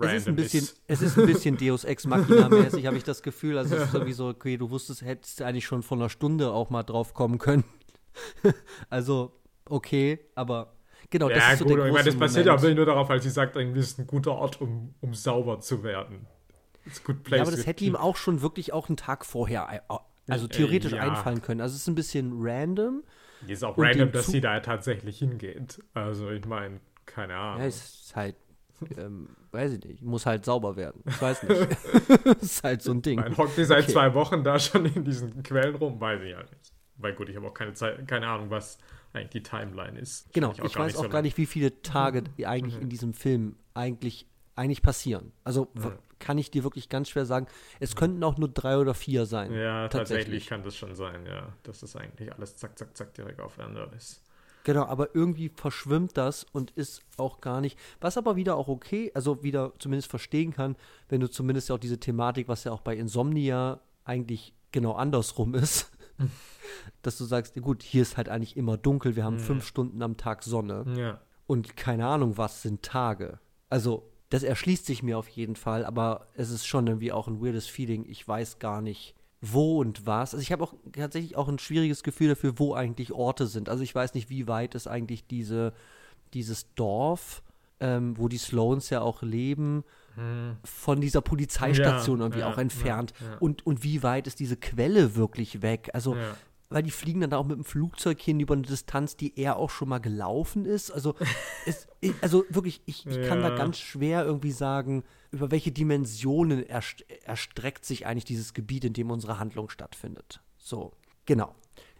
es ist ein bisschen, ist. es ist ein bisschen Deus Ex Machina mäßig, habe ich das Gefühl. Also es ist sowieso, okay, du wusstest, hättest eigentlich schon vor einer Stunde auch mal drauf kommen können. also, okay, aber genau, das ja, ist so gut, der ich meine, das basiert ja nur darauf, weil sie sagt, irgendwie ist ein guter Ort, um, um sauber zu werden. It's good place ja, aber das hätte ihm auch schon wirklich auch einen Tag vorher also theoretisch ja. einfallen können. Also es ist ein bisschen random. Ist auch random, dass sie da tatsächlich hingeht. Also ich meine, keine Ahnung. Ja, es ist halt, ähm, weiß ich nicht, muss halt sauber werden. Ich weiß nicht. das ist halt so ein Ding. Man hockt die seit okay. zwei Wochen da schon in diesen Quellen rum, weiß ich halt nicht. Weil gut, ich habe auch keine Zeit, keine Ahnung, was eigentlich die Timeline ist. Genau, ich, weiß auch so gar nicht, wie viele Tage eigentlich mhm. in diesem Film eigentlich, eigentlich passieren. Also mhm kann ich dir wirklich ganz schwer sagen. Es könnten auch nur drei oder vier sein. Ja, tatsächlich, tatsächlich kann das schon sein, ja. Dass das eigentlich alles zack, zack, zack direkt aufeinander ist. Genau, aber irgendwie verschwimmt das und ist auch gar nicht. Was aber wieder auch okay, also wieder zumindest verstehen kann, wenn du zumindest ja auch diese Thematik, was ja auch bei Insomnia eigentlich genau andersrum ist, dass du sagst, gut, hier ist halt eigentlich immer dunkel, wir haben mhm. fünf Stunden am Tag Sonne. Ja. Und keine Ahnung, was sind Tage. Also, das erschließt sich mir auf jeden Fall, aber es ist schon irgendwie auch ein weirdes Feeling. Ich weiß gar nicht, wo und was. Also ich habe auch tatsächlich auch ein schwieriges Gefühl dafür, wo eigentlich Orte sind. Also ich weiß nicht, wie weit ist eigentlich diese, dieses Dorf, ähm, wo die Sloans ja auch leben, hm. von dieser Polizeistation ja, irgendwie ja, auch entfernt. Ja, und, und wie weit ist diese Quelle wirklich weg? Also weil die fliegen dann da auch mit dem Flugzeug hin über eine Distanz, die er auch schon mal gelaufen ist. Also, es, also wirklich, ich, ich kann da ganz schwer irgendwie sagen, über welche Dimensionen erstreckt sich eigentlich dieses Gebiet, in dem unsere Handlung stattfindet. So, genau.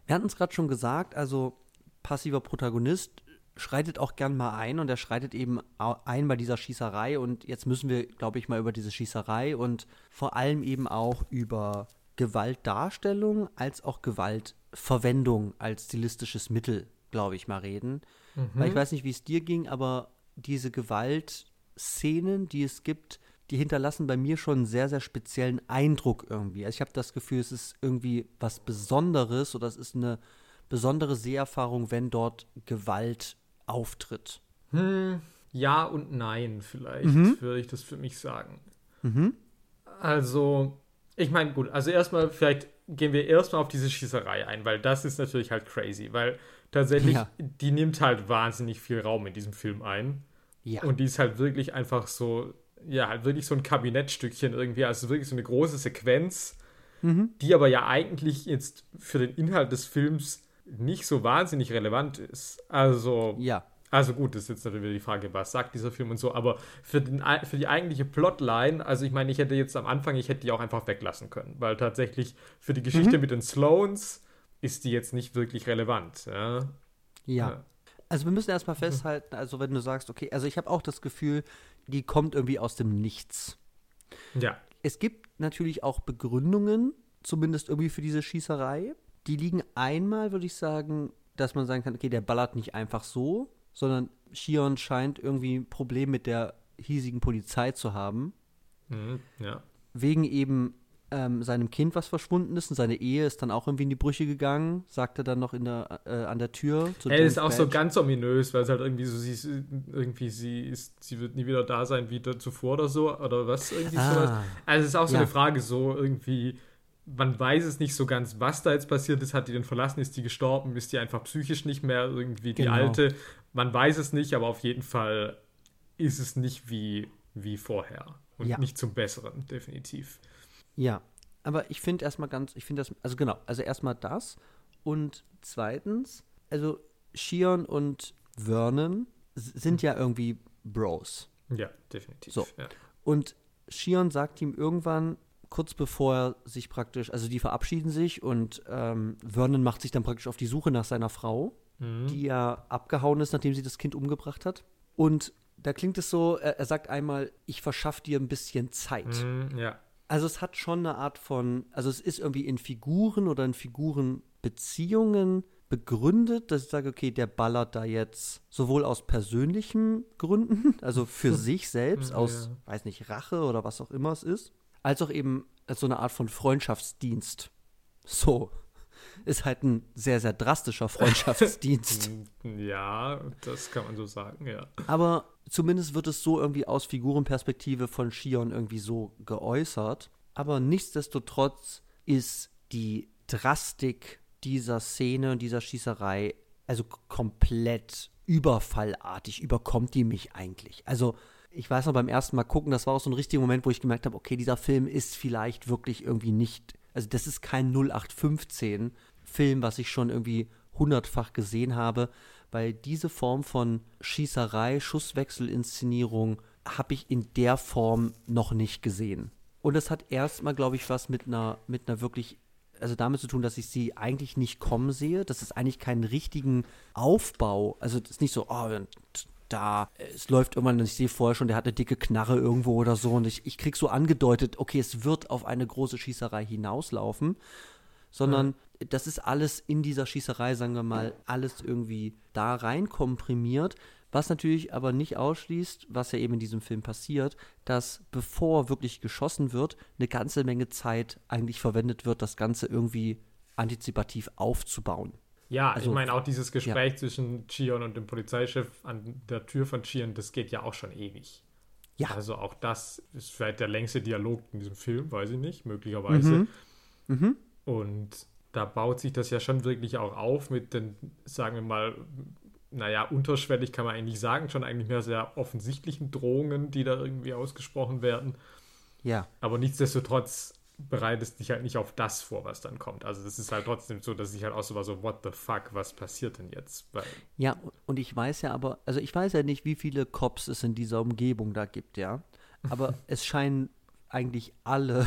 Wir hatten es gerade schon gesagt, also passiver Protagonist schreitet auch gern mal ein und er schreitet eben ein bei dieser Schießerei und jetzt müssen wir, glaube ich, mal über diese Schießerei und vor allem eben auch über Gewaltdarstellung als auch Gewaltverwendung als stilistisches Mittel, glaube ich, mal reden. Mhm. Weil ich weiß nicht, wie es dir ging, aber diese Gewalt Szenen, die es gibt, die hinterlassen bei mir schon einen sehr, sehr speziellen Eindruck irgendwie. Also ich habe das Gefühl, es ist irgendwie was Besonderes oder es ist eine besondere Seherfahrung, wenn dort Gewalt auftritt. Hm, ja und nein, vielleicht mhm. würde ich das für mich sagen. Mhm. Also, ich meine, gut, also erstmal, vielleicht gehen wir erstmal auf diese Schießerei ein, weil das ist natürlich halt crazy, weil tatsächlich, ja. die nimmt halt wahnsinnig viel Raum in diesem Film ein. Ja. Und die ist halt wirklich einfach so, ja, halt wirklich so ein Kabinettstückchen irgendwie, also wirklich so eine große Sequenz, mhm. die aber ja eigentlich jetzt für den Inhalt des Films nicht so wahnsinnig relevant ist. Also, ja. Also gut, das ist jetzt natürlich wieder die Frage, was sagt dieser Film und so, aber für, den, für die eigentliche Plotline, also ich meine, ich hätte jetzt am Anfang, ich hätte die auch einfach weglassen können, weil tatsächlich für die Geschichte mhm. mit den Sloans ist die jetzt nicht wirklich relevant. Ja. ja. ja. Also wir müssen erstmal festhalten, also wenn du sagst, okay, also ich habe auch das Gefühl, die kommt irgendwie aus dem Nichts. Ja. Es gibt natürlich auch Begründungen, zumindest irgendwie für diese Schießerei. Die liegen einmal, würde ich sagen, dass man sagen kann, okay, der ballert nicht einfach so, sondern Shion scheint irgendwie ein Problem mit der hiesigen Polizei zu haben. Mhm, ja. Wegen eben ähm, seinem Kind, was verschwunden ist, und seine Ehe ist dann auch irgendwie in die Brüche gegangen, sagt er dann noch in der, äh, an der Tür. Er ist auch Badge. so ganz ominös, weil es halt irgendwie so, sie ist, irgendwie, sie ist, sie wird nie wieder da sein wie zuvor oder so, oder was, irgendwie ah, sowas. Also es ist auch so ja. eine Frage, so irgendwie, man weiß es nicht so ganz, was da jetzt passiert ist. Hat die denn verlassen? Ist die gestorben? Ist die einfach psychisch nicht mehr irgendwie die genau. alte? Man weiß es nicht, aber auf jeden Fall ist es nicht wie, wie vorher. Und ja. nicht zum Besseren, definitiv. Ja, aber ich finde erstmal ganz, ich finde das, also genau, also erstmal das und zweitens, also Shion und Vernon sind ja irgendwie Bros. Ja, definitiv. So. Ja. Und Shion sagt ihm irgendwann, kurz bevor er sich praktisch, also die verabschieden sich und ähm, Vernon macht sich dann praktisch auf die Suche nach seiner Frau, mhm. die ja abgehauen ist, nachdem sie das Kind umgebracht hat. Und da klingt es so, er, er sagt einmal, ich verschaffe dir ein bisschen Zeit. Mhm, ja. Also es hat schon eine Art von, also es ist irgendwie in Figuren oder in Figurenbeziehungen begründet, dass ich sage, okay, der ballert da jetzt sowohl aus persönlichen Gründen, also für sich selbst, aus, ja. weiß nicht, Rache oder was auch immer es ist, als auch eben als so eine Art von Freundschaftsdienst. So. Ist halt ein sehr, sehr drastischer Freundschaftsdienst. ja, das kann man so sagen, ja. Aber zumindest wird es so irgendwie aus Figurenperspektive von Shion irgendwie so geäußert. Aber nichtsdestotrotz ist die Drastik dieser Szene und dieser Schießerei also komplett überfallartig, überkommt die mich eigentlich. Also ich weiß noch beim ersten Mal gucken, das war auch so ein richtiger Moment, wo ich gemerkt habe, okay, dieser Film ist vielleicht wirklich irgendwie nicht, also das ist kein 0815 Film, was ich schon irgendwie hundertfach gesehen habe, weil diese Form von Schießerei, Schusswechselinszenierung habe ich in der Form noch nicht gesehen. Und das hat erstmal, glaube ich, was mit einer, mit einer wirklich, also damit zu tun, dass ich sie eigentlich nicht kommen sehe. Das ist eigentlich keinen richtigen Aufbau. Also es ist nicht so, oh, da. Es läuft irgendwann, ich sehe vorher schon, der hat eine dicke Knarre irgendwo oder so. Und ich, ich krieg so angedeutet, okay, es wird auf eine große Schießerei hinauslaufen. Sondern ja. das ist alles in dieser Schießerei, sagen wir mal, alles irgendwie da rein komprimiert. Was natürlich aber nicht ausschließt, was ja eben in diesem Film passiert, dass bevor wirklich geschossen wird, eine ganze Menge Zeit eigentlich verwendet wird, das Ganze irgendwie antizipativ aufzubauen. Ja, also, ich meine auch dieses Gespräch ja. zwischen Chion und dem Polizeichef an der Tür von Chion, das geht ja auch schon ewig. Ja. Also auch das ist vielleicht der längste Dialog in diesem Film, weiß ich nicht, möglicherweise. Mhm. Mhm. Und da baut sich das ja schon wirklich auch auf mit den, sagen wir mal, naja, unterschwellig kann man eigentlich sagen, schon eigentlich mehr sehr offensichtlichen Drohungen, die da irgendwie ausgesprochen werden. Ja. Aber nichtsdestotrotz bereitest dich halt nicht auf das vor, was dann kommt. Also das ist halt trotzdem so, dass ich halt auch so war, so, what the fuck, was passiert denn jetzt? Ja, und ich weiß ja aber, also ich weiß ja nicht, wie viele Cops es in dieser Umgebung da gibt, ja. Aber es scheinen eigentlich alle,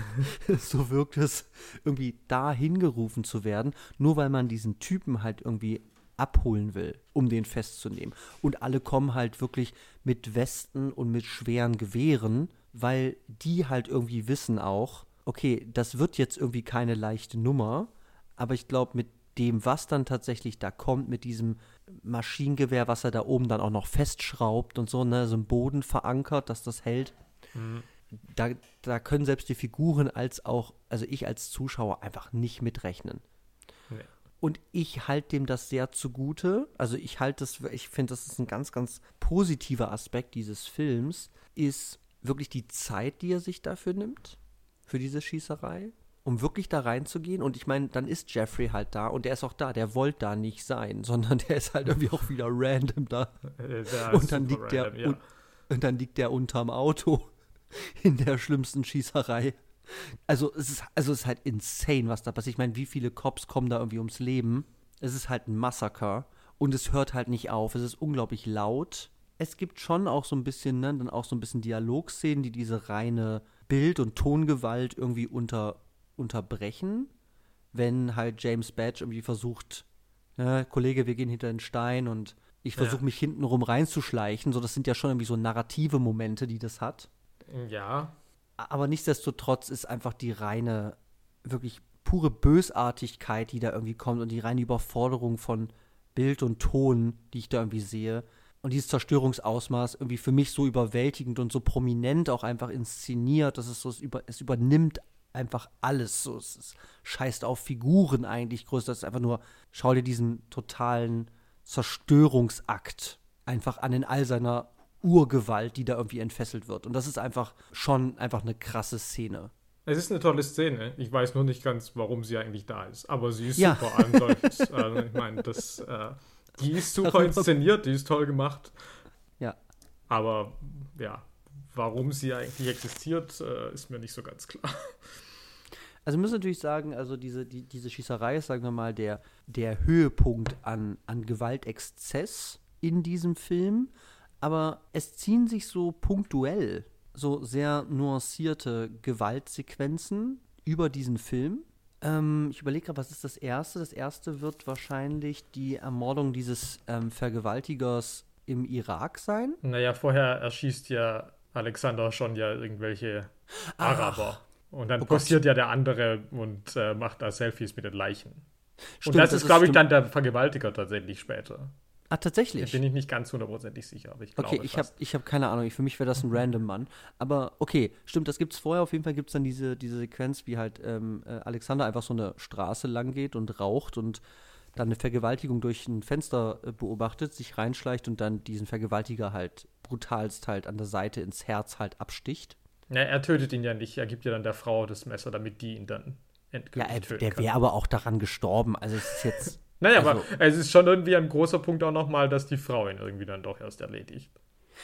so wirkt es, irgendwie da hingerufen zu werden, nur weil man diesen Typen halt irgendwie abholen will, um den festzunehmen. Und alle kommen halt wirklich mit Westen und mit schweren Gewehren, weil die halt irgendwie wissen auch, okay, das wird jetzt irgendwie keine leichte Nummer, aber ich glaube, mit dem, was dann tatsächlich da kommt, mit diesem Maschinengewehr, was er da oben dann auch noch festschraubt und so, ne, so im Boden verankert, dass das hält. Mhm. Da, da können selbst die Figuren als auch, also ich als Zuschauer einfach nicht mitrechnen. Nee. Und ich halte dem das sehr zugute. Also ich halte das, ich finde, das ist ein ganz, ganz positiver Aspekt dieses Films, ist wirklich die Zeit, die er sich dafür nimmt, für diese Schießerei, um wirklich da reinzugehen. Und ich meine, dann ist Jeffrey halt da und der ist auch da, der wollte da nicht sein, sondern der ist halt irgendwie auch wieder random da. Ja, und dann liegt random, der ja. und, und dann liegt der unterm Auto in der schlimmsten Schießerei. Also es ist, also es ist halt insane, was da passiert. Ich meine, wie viele Cops kommen da irgendwie ums Leben? Es ist halt ein Massaker und es hört halt nicht auf. Es ist unglaublich laut. Es gibt schon auch so ein bisschen, ne, dann auch so ein bisschen Dialogszenen, die diese reine Bild- und Tongewalt irgendwie unter, unterbrechen. Wenn halt James Badge irgendwie versucht, ne, Kollege, wir gehen hinter den Stein und ich versuche ja. mich hintenrum reinzuschleichen. So, das sind ja schon irgendwie so narrative Momente, die das hat. Ja aber nichtsdestotrotz ist einfach die reine, wirklich pure Bösartigkeit, die da irgendwie kommt und die reine Überforderung von Bild und Ton, die ich da irgendwie sehe. Und dieses Zerstörungsausmaß irgendwie für mich so überwältigend und so prominent auch einfach inszeniert, dass es so, es, über, es übernimmt einfach alles. So, es, es scheißt auf Figuren eigentlich größer. Das ist einfach nur, schau dir diesen totalen Zerstörungsakt einfach an in all seiner Urgewalt, die da irgendwie entfesselt wird. Und das ist einfach schon einfach eine krasse Szene. Es ist eine tolle Szene. Ich weiß nur nicht ganz, warum sie eigentlich da ist. Aber sie ist ja. super an solches. also ich meine, das, äh, die ist super inszeniert, die ist toll gemacht. Ja. Aber ja, warum sie eigentlich existiert, äh, ist mir nicht so ganz klar. Also wir müssen natürlich sagen, also diese, die, diese Schießerei ist, sagen wir mal, der, der Höhepunkt an, an Gewaltexzess in diesem Film aber es ziehen sich so punktuell so sehr nuancierte Gewaltsequenzen über diesen Film. Ähm, ich überlege gerade, was ist das erste? Das erste wird wahrscheinlich die Ermordung dieses ähm, Vergewaltigers im Irak sein. Naja, vorher erschießt ja Alexander schon ja irgendwelche Araber. Ach, und dann oh passiert ja der andere und äh, macht da Selfies mit den Leichen. Stimmt, und das, das ist, glaube ich, dann der Vergewaltiger tatsächlich später. Ah, tatsächlich? Da bin ich nicht ganz hundertprozentig sicher, aber ich glaube Okay, ich habe hab keine Ahnung. Für mich wäre das ein mhm. random Mann. Aber okay, stimmt, das gibt es vorher. Auf jeden Fall gibt es dann diese, diese Sequenz, wie halt ähm, äh, Alexander einfach so eine Straße lang geht und raucht und dann eine Vergewaltigung durch ein Fenster äh, beobachtet, sich reinschleicht und dann diesen Vergewaltiger halt brutalst halt an der Seite ins Herz halt absticht. Ja, er tötet ihn ja nicht. Er gibt ja dann der Frau das Messer, damit die ihn dann endgültig ja, er, töten der wäre aber auch daran gestorben. Also es ist jetzt Naja, also, aber es ist schon irgendwie ein großer Punkt auch nochmal, dass die Frau ihn irgendwie dann doch erst erledigt.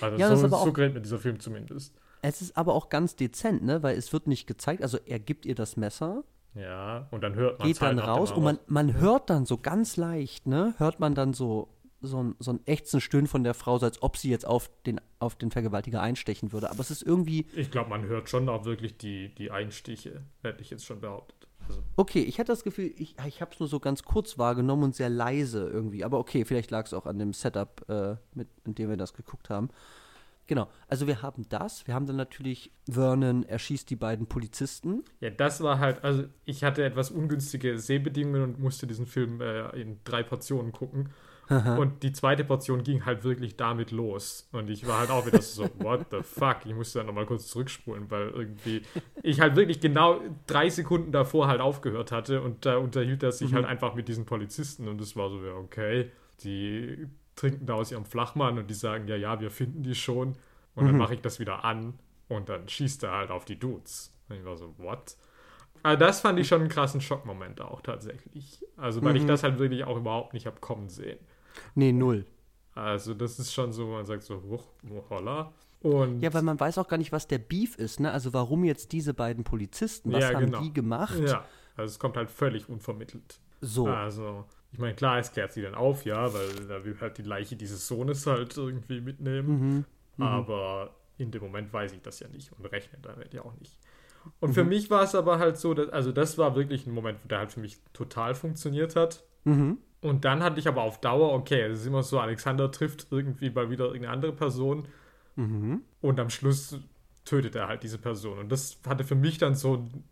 Also ja, so, so gerät mit dieser Film zumindest. Es ist aber auch ganz dezent, ne? Weil es wird nicht gezeigt, also er gibt ihr das Messer. Ja, und dann hört man Geht dann raus und man, man hört dann so ganz leicht, ne? Hört man dann so, so, ein, so ein ächzen Stöhnen von der Frau, so als ob sie jetzt auf den, auf den Vergewaltiger einstechen würde. Aber es ist irgendwie. Ich glaube, man hört schon auch wirklich die, die Einstiche, hätte ich jetzt schon behauptet. Also, Okay, ich hatte das Gefühl, ich, ich habe es nur so ganz kurz wahrgenommen und sehr leise irgendwie. Aber okay, vielleicht lag es auch an dem Setup, äh, mit, in dem wir das geguckt haben. Genau, also wir haben das. Wir haben dann natürlich, Vernon erschießt die beiden Polizisten. ja, das war halt, also ich hatte etwas ungünstige Sehbedingungen und musste diesen Film äh, in drei Portionen gucken. Und die zweite Portion ging halt wirklich damit los. Und ich war halt auch wieder so, what the fuck? Ich musste dann nochmal kurz zurückspulen, weil irgendwie ich halt wirklich genau drei Sekunden davor halt aufgehört hatte und da unterhielt er sich halt einfach mit diesen Polizisten und es war so, ja, okay, die trinken da aus ihrem Flachmann und die sagen, ja, ja, wir finden die schon. Und dann mache ich das wieder an und dann schießt er halt auf die Dudes. Und ich war so, what? Also das fand ich schon einen krassen Schockmoment auch tatsächlich. Also, weil ich das halt wirklich auch überhaupt nicht hab kommen sehen. Nee, null. Also, das ist schon so, man sagt so, hoch, holla. Und Ja, weil man weiß auch gar nicht, was der Beef ist, ne? Also warum jetzt diese beiden Polizisten? Was Ja, haben genau. die gemacht? ja, also es kommt halt völlig unvermittelt. So. Also, ich meine, klar, es klärt sie dann auf, ja, weil er will halt die Leiche dieses Sohnes halt irgendwie mitnehmen. Mhm. Aber in dem Moment weiß ich das ja nicht und rechne damit ja auch nicht. Und für mich war es aber halt so, dass, also das war wirklich ein Moment, wo der halt für mich total funktioniert hat. Mhm. Und dann hatte ich aber auf Dauer, okay, es ist immer so, Alexander trifft irgendwie mal wieder irgendeine andere Person Mhm. und am Schluss tötet er halt diese Person. Und das hatte für mich dann so einen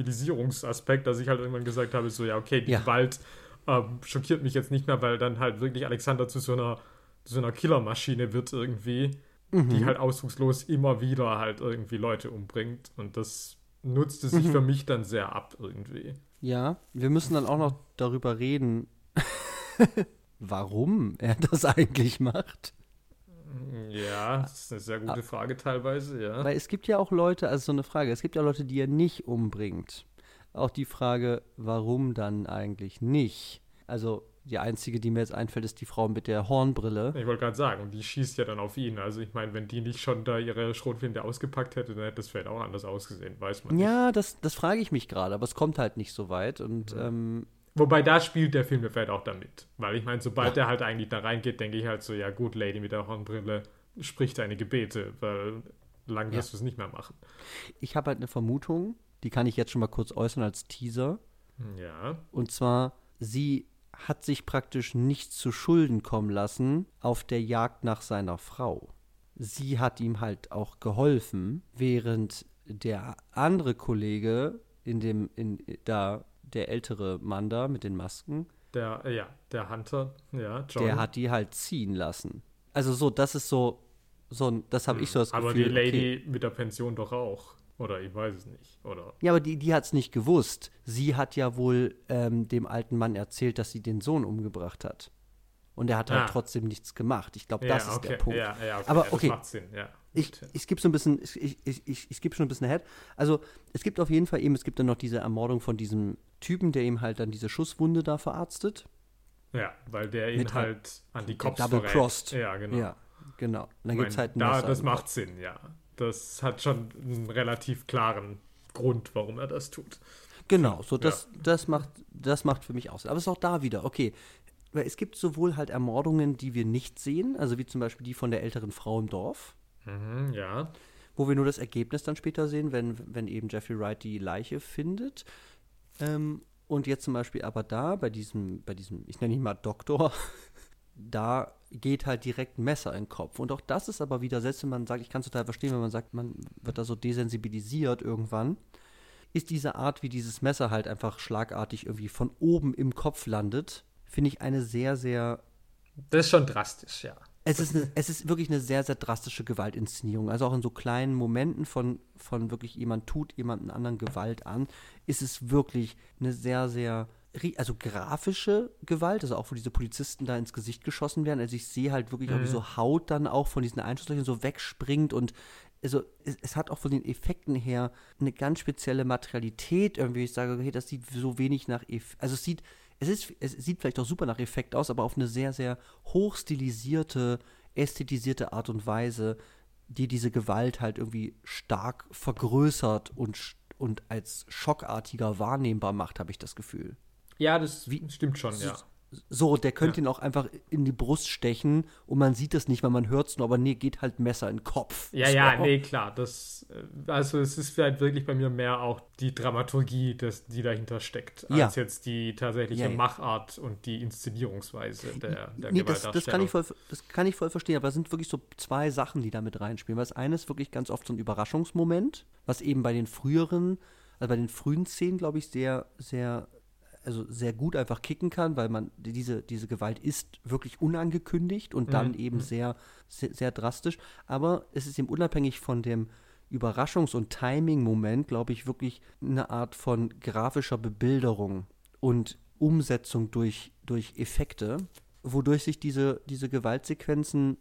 Desensibilisierungsaspekt, dass ich halt irgendwann gesagt habe, so, ja, okay, die Ja. Gewalt ähm, schockiert mich jetzt nicht mehr, weil dann halt wirklich Alexander zu so einer, zu so einer Killermaschine wird irgendwie, die halt ausdruckslos immer wieder halt irgendwie Leute umbringt. Und das nutzte sich für mich dann sehr ab irgendwie. Ja, wir müssen dann auch noch darüber reden, warum er das eigentlich macht. Ja, das ist eine sehr gute Frage teilweise, ja. Weil es gibt ja auch Leute, also so eine Frage, es gibt ja Leute, die er nicht umbringt. Auch die Frage, warum dann eigentlich nicht? Also die einzige, die mir jetzt einfällt, ist die Frau mit der Hornbrille. Ich wollte gerade sagen, die schießt ja dann auf ihn. Also ich meine, wenn die nicht schon da ihre Schrotflinte ausgepackt hätte, dann hätte das vielleicht auch anders ausgesehen, weiß man nicht. Ja, das, das frage ich mich gerade, aber es kommt halt nicht so weit. Und ähm, Wobei da spielt der Film vielleicht auch damit. Weil ich meine, sobald er halt eigentlich da reingeht, denke ich halt so, ja gut, Lady mit der Hornbrille, sprich deine Gebete, weil lang wirst du es nicht mehr machen. ich habe halt eine Vermutung, die kann ich jetzt schon mal kurz äußern als Teaser. Ja. Und zwar, sie hat sich praktisch nicht zu Schulden kommen lassen auf der Jagd nach seiner Frau. Sie hat ihm halt auch geholfen, während der andere Kollege in dem, in, da, der ältere Mann da mit den Masken, Der, äh, ja, der Hunter, ja, John. der hat die halt ziehen lassen. Also so, das ist so, so ein, das habe ich so das Aber Gefühl. die Lady okay. mit der Pension doch auch. Oder ich weiß es nicht. Oder Ja, aber die, die hat es nicht gewusst. Sie hat ja wohl ähm, dem alten Mann erzählt, dass sie den Sohn umgebracht hat. Und er hat halt Ah. trotzdem nichts gemacht. Ich glaube, ja, das ist okay. der Punkt. Ja, ja, okay. Aber ja, okay. Sinn, ja. Ich, ich skippe so ein bisschen, ich, ich, ich, ich skippe schon ein bisschen ahead. Also, es gibt auf jeden Fall eben, es gibt dann noch diese Ermordung von diesem Typen, der ihm halt dann diese Schusswunde da verarztet. Ja, weil der ihn halt halt an die Cops Double verrät. crossed. Ja, genau. Ja, genau. Und dann gibt es halt ein da, Messer Das macht Sinn, ja. Das hat schon einen relativ klaren Grund, warum er das tut. Genau, so das, das, macht, das macht für mich aus. Aber es ist auch da wieder, okay. Weil es gibt sowohl halt Ermordungen, die wir nicht sehen, also wie zum Beispiel die von der älteren Frau im Dorf, Mhm, ja. wo wir nur das Ergebnis dann später sehen, wenn, wenn eben Jeffrey Wright die Leiche findet. Ähm, und jetzt zum Beispiel aber da, bei diesem, bei diesem, ich nenne ihn mal Doktor, da geht halt direkt ein Messer in den Kopf. Und auch das ist aber wieder, selbst wenn man sagt, ich kann es total verstehen, wenn man sagt, man wird da so desensibilisiert irgendwann, ist diese Art, wie dieses Messer halt einfach schlagartig irgendwie von oben im Kopf landet, finde ich eine sehr, sehr Das ist schon drastisch, ja. Es ist, eine, es ist wirklich eine sehr, sehr drastische Gewaltinszenierung. Also auch in so kleinen Momenten von, von wirklich jemand tut jemanden anderen Gewalt an, ist es wirklich eine sehr, sehr, also grafische Gewalt, also auch wo diese Polizisten da ins Gesicht geschossen werden. Also ich sehe halt wirklich auch, wie so Haut dann auch von diesen Einschusslöchern so wegspringt und also es, es hat auch von den Effekten her eine ganz spezielle Materialität irgendwie. Ich sage, okay, das sieht so wenig nach, Eff also es sieht, es ist, es sieht vielleicht auch super nach Effekt aus, aber auf eine sehr, sehr hochstilisierte, ästhetisierte Art und Weise, die diese Gewalt halt irgendwie stark vergrößert und, und als schockartiger wahrnehmbar macht, habe ich das Gefühl. Ja, das Wie- stimmt schon, ja. So, der könnte ihn auch einfach in die Brust stechen und man sieht es nicht, weil man hört es nur, aber nee, geht halt Messer in den Kopf. Ja, so. ja, nee, klar. Das, äh, also es ist halt wirklich bei mir mehr auch die Dramaturgie, das, die dahinter steckt, Ja. als jetzt die tatsächliche Ja, ja. Machart und die Inszenierungsweise der, der Nee, das, das, kann ich voll, das kann ich voll verstehen, aber es sind wirklich so zwei Sachen, die da mit reinspielen. Weil das eine ist wirklich ganz oft so ein Überraschungsmoment, was eben bei den früheren, also bei den frühen Szenen, glaube ich, sehr, sehr, also sehr gut einfach kicken kann, weil man diese, diese Gewalt ist wirklich unangekündigt und dann eben sehr, sehr, sehr drastisch. Aber es ist eben unabhängig von dem Überraschungs- und Timing-Moment, glaube ich, wirklich eine Art von grafischer Bebilderung und Umsetzung durch, durch Effekte, wodurch sich diese, diese Gewaltsequenzen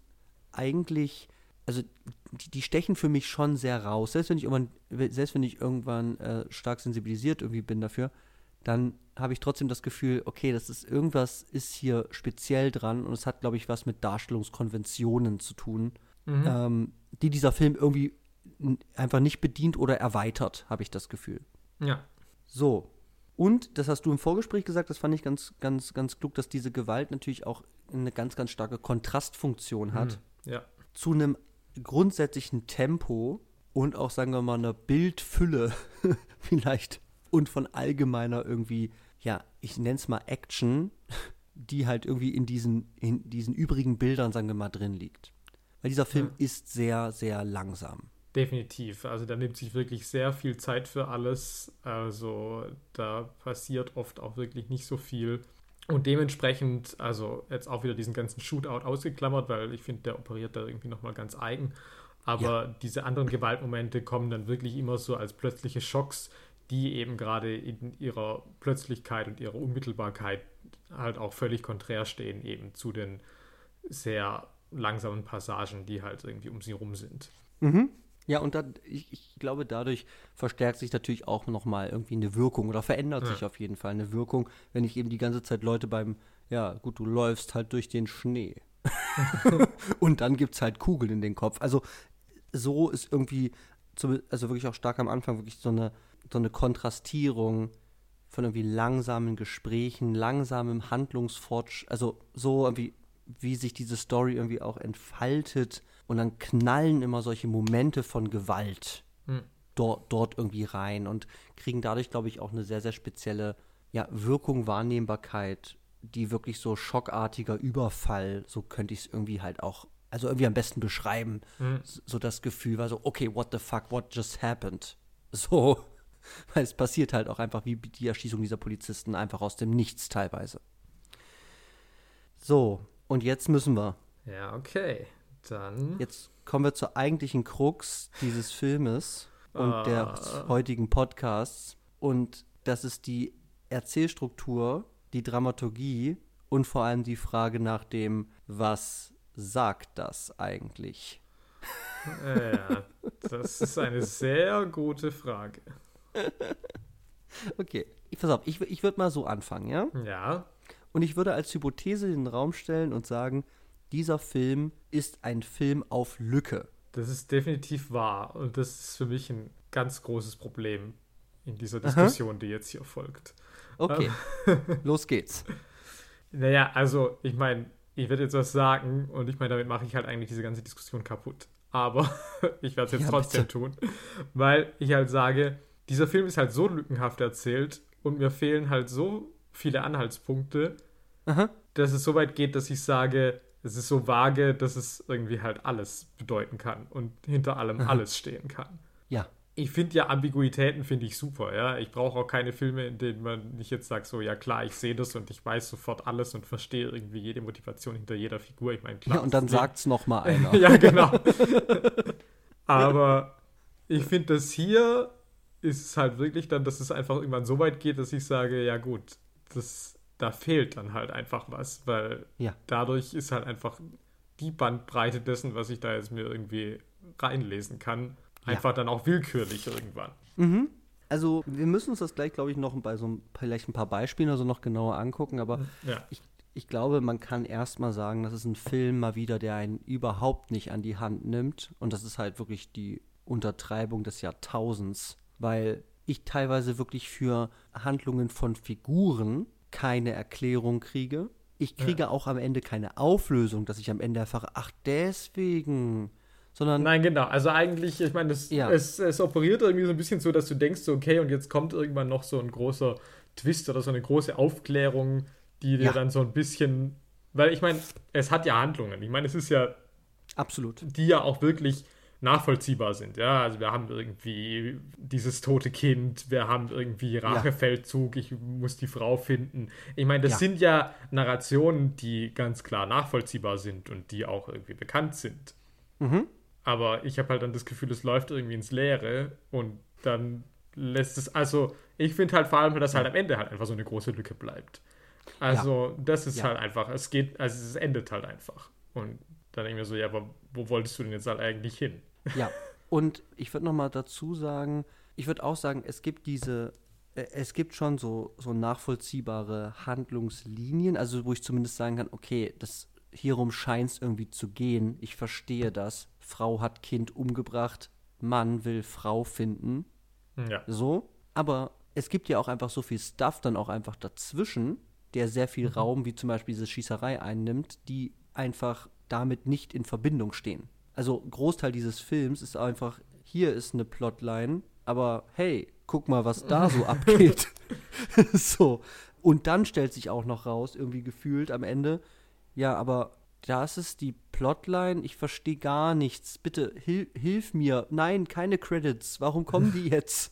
eigentlich, also die, die stechen für mich schon sehr raus. Selbst wenn ich irgendwann, selbst wenn ich irgendwann äh, stark sensibilisiert irgendwie bin dafür, dann habe ich trotzdem das Gefühl, okay, das ist irgendwas ist hier speziell dran und es hat, glaube ich, was mit Darstellungskonventionen zu tun, ähm, die dieser Film irgendwie einfach nicht bedient oder erweitert, habe ich das Gefühl. Ja. So. Und, das hast du im Vorgespräch gesagt, das fand ich ganz, ganz, ganz klug, dass diese Gewalt natürlich auch eine ganz, ganz starke Kontrastfunktion hat Ja. zu einem grundsätzlichen Tempo und auch, sagen wir mal, einer Bildfülle vielleicht und von allgemeiner irgendwie, ja, ich nenne es mal Action, die halt irgendwie in diesen, in diesen übrigen Bildern, sagen wir mal, drin liegt. Weil dieser Film Ja. ist sehr, sehr langsam. Definitiv. Also da nimmt sich wirklich sehr viel Zeit für alles. Also da passiert oft auch wirklich nicht so viel. Und dementsprechend, also jetzt auch wieder diesen ganzen Shootout ausgeklammert, weil ich finde, der operiert da irgendwie nochmal ganz eigen. Aber diese anderen Gewaltmomente kommen dann wirklich immer so als plötzliche Schocks, die eben gerade in ihrer Plötzlichkeit und ihrer Unmittelbarkeit halt auch völlig konträr stehen eben zu den sehr langsamen Passagen, die halt irgendwie um sie rum sind. Ja, und da, ich, ich glaube, dadurch verstärkt sich natürlich auch nochmal irgendwie eine Wirkung oder verändert Ja. sich auf jeden Fall eine Wirkung, wenn ich eben die ganze Zeit Leute beim, ja, gut, du läufst halt durch den Schnee. und dann gibt es halt Kugeln in den Kopf. Also so ist irgendwie, also wirklich auch stark am Anfang, wirklich so eine, so eine Kontrastierung von irgendwie langsamen Gesprächen, langsamem Handlungsfortschritt, also so irgendwie, wie sich diese Story irgendwie auch entfaltet und dann knallen immer solche Momente von Gewalt Hm. dort, dort irgendwie rein und kriegen dadurch, glaube ich, auch eine sehr, sehr spezielle ja, Wirkung, Wahrnehmbarkeit, die wirklich so schockartiger Überfall, so könnte ich es irgendwie halt auch, also irgendwie am besten beschreiben. Hm. So das Gefühl war so, okay, what the fuck, what just happened? So, weil es passiert halt auch einfach wie die Erschießung dieser Polizisten einfach aus dem Nichts teilweise. So, und jetzt müssen wir. Ja, okay. Dann. Jetzt kommen wir zur eigentlichen Krux dieses Filmes und Ah. des heutigen Podcasts. Und das ist die Erzählstruktur, die Dramaturgie und vor allem die Frage nach dem, was sagt das eigentlich? Ja, das ist eine sehr gute Frage. Okay, ich, pass auf, ich, ich würde mal so anfangen, ja? Ja. Und ich würde als Hypothese in den Raum stellen und sagen, dieser Film ist ein Film auf Lücke. Das ist definitiv wahr. Und das ist für mich ein ganz großes Problem in dieser Diskussion, die jetzt hier folgt. Okay, los geht's. Naja, also, ich meine, ich werde jetzt was sagen und ich meine, damit mache ich halt eigentlich diese ganze Diskussion kaputt. Aber ich werde es jetzt Ja, trotzdem bitte. tun, weil ich halt sage, dieser Film ist halt so lückenhaft erzählt und mir fehlen halt so viele Anhaltspunkte, Aha. dass es so weit geht, dass ich sage, es ist so vage, dass es irgendwie halt alles bedeuten kann und hinter allem alles stehen kann. Ja, Ich finde ja Ambiguitäten finde ich super, ja. Ich brauche auch keine Filme, in denen man nicht jetzt sagt, so, ja klar, ich sehe das und ich weiß sofort alles und verstehe irgendwie jede Motivation hinter jeder Figur. Ich meine, klar. ja und dann das Leben- sagt's noch mal einer. ja, genau. Aber ich finde, das hier ist es halt wirklich dann, dass es einfach irgendwann so weit geht, dass ich sage, ja gut, das, da fehlt dann halt einfach was, weil Ja. dadurch ist halt einfach die Bandbreite dessen, was ich da jetzt mir irgendwie reinlesen kann, Ja. einfach dann auch willkürlich irgendwann. Mhm. Also, wir müssen uns das gleich, glaube ich, noch bei so ein, vielleicht ein paar Beispielen also noch genauer angucken, aber Ja. ich, ich glaube, man kann erstmal sagen, das ist ein Film mal wieder, der einen überhaupt nicht an die Hand nimmt. Und das ist halt wirklich die Untertreibung des Jahrtausends, weil ich teilweise wirklich für Handlungen von Figuren keine Erklärung kriege. ich kriege ja. auch am Ende keine Auflösung, dass ich am Ende erfahre, ach, deswegen. Sondern. Nein, genau. Also eigentlich, ich meine, ja. es, es operiert irgendwie so ein bisschen so, dass du denkst, so, okay, und jetzt kommt irgendwann noch so ein großer Twist oder so eine große Aufklärung, die dir ja. dann so ein bisschen. Weil ich meine, es hat ja Handlungen. Ich meine, es ist ja. Absolut. Die ja auch wirklich nachvollziehbar sind. Ja, also wir haben irgendwie dieses tote Kind, wir haben irgendwie Rachefeldzug, ja. ich muss die Frau finden. Ich meine, das ja. sind ja Narrationen, die ganz klar nachvollziehbar sind und die auch irgendwie bekannt sind. Mhm. Aber ich habe halt dann das Gefühl, es läuft irgendwie ins Leere und dann lässt es, also ich finde halt vor allem, dass halt am Ende halt einfach so eine große Lücke bleibt. Also ja. das ist halt einfach, es geht, also es endet halt einfach. Und dann denke ich mir so, ja, aber wo wolltest du denn jetzt halt eigentlich hin? Ja, und ich würde noch mal dazu sagen, ich würde auch sagen, es gibt diese, äh, es gibt schon so, so nachvollziehbare Handlungslinien, also wo ich zumindest sagen kann, okay, das hierum scheint es irgendwie zu gehen. Ich verstehe das. Frau hat Kind umgebracht, Mann will Frau finden. Ja. So. Aber es gibt ja auch einfach so viel Stuff dann auch einfach dazwischen, der sehr viel mhm. Raum, wie zum Beispiel diese Schießerei einnimmt, die einfach damit nicht in Verbindung stehen also Großteil dieses Films ist einfach, hier ist eine Plotline, aber hey, guck mal, was da so abgeht. so. Und dann stellt sich auch noch raus, irgendwie gefühlt am Ende, ja, aber das ist die Plotline, ich verstehe gar nichts. Bitte, hil hilf mir. Nein, keine Credits. Warum kommen die jetzt?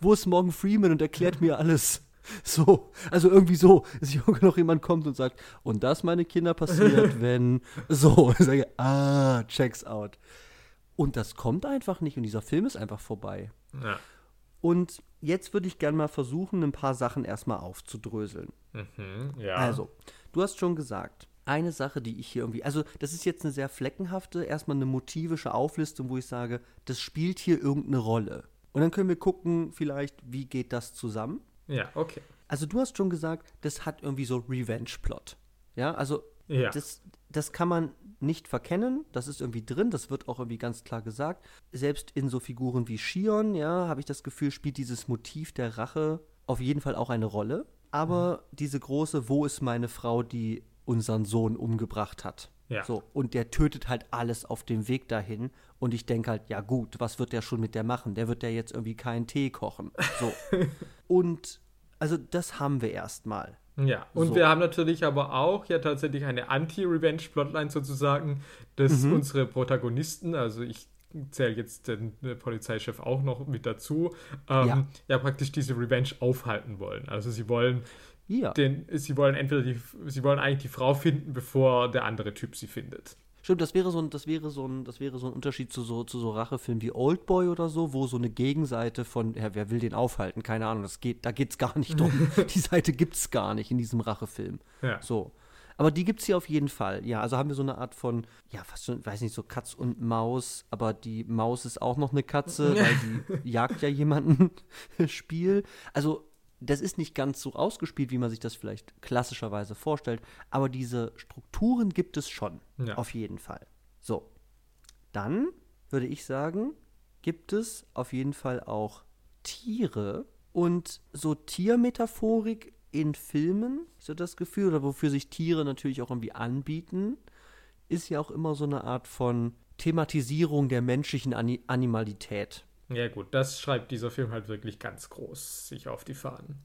Wo ist Morgan Freeman und erklärt mir alles? So, also irgendwie so, dass noch jemand kommt und sagt, und das, meine Kinder, passiert, wenn so. Ich sage, ah, checks out. Und das kommt einfach nicht und dieser Film ist einfach vorbei. Ja. Und jetzt würde ich gerne mal versuchen, ein paar Sachen erstmal aufzudröseln. Mhm, ja. Also, du hast schon gesagt, eine Sache, die ich hier irgendwie, also das ist jetzt eine sehr fleckenhafte, erstmal eine motivische Auflistung, wo ich sage, das spielt hier irgendeine Rolle. Und dann können wir gucken, vielleicht, wie geht das zusammen. Ja, okay. Also du hast schon gesagt, das hat irgendwie so Revenge-Plot. Ja, also ja. Das, das kann man nicht verkennen, das ist irgendwie drin, das wird auch irgendwie ganz klar gesagt. Selbst in so Figuren wie Shion, ja, habe ich das Gefühl, spielt dieses Motiv der Rache auf jeden Fall auch eine Rolle. Aber mhm. diese große, wo ist meine Frau, die unseren Sohn umgebracht hat? Ja. So, und der tötet halt alles auf dem Weg dahin. Und ich denke halt, ja gut, was wird der schon mit der machen? Der wird ja jetzt irgendwie keinen Tee kochen. So. und also das haben wir erstmal. Ja, und so. wir haben natürlich aber auch ja tatsächlich eine Anti-Revenge-Plotline sozusagen, dass mhm. unsere Protagonisten, also ich zähle jetzt den, Polizeichef auch noch mit dazu, ähm, ja. ja. praktisch diese Revenge aufhalten wollen. Also sie wollen ja. den, sie wollen entweder die, sie wollen eigentlich die Frau finden, bevor der andere Typ sie findet. Stimmt, das wäre so ein, das wäre so ein, das wäre so ein Unterschied zu so, zu so Rachefilmen wie Oldboy oder so, wo so eine Gegenseite von, ja, wer will den aufhalten? Keine Ahnung, das geht, da geht's gar nicht drum. die Seite gibt's gar nicht in diesem Rachefilm. Ja. So. Aber die gibt's hier auf jeden Fall. Ja, also haben wir so eine Art von, ja, fast schon, weiß nicht, so Katz und Maus, aber die Maus ist auch noch eine Katze, weil die jagt ja jemanden Spiel. Also das ist nicht ganz so ausgespielt, wie man sich das vielleicht klassischerweise vorstellt, aber diese Strukturen gibt es schon, ja. auf jeden Fall. So, dann würde ich sagen, gibt es auf jeden Fall auch Tiere und so Tiermetaphorik in Filmen, so das Gefühl, oder wofür sich Tiere natürlich auch irgendwie anbieten, ist ja auch immer so eine Art von Thematisierung der menschlichen Animalität. Ja, gut, das schreibt dieser Film halt wirklich ganz groß sich auf die Fahnen.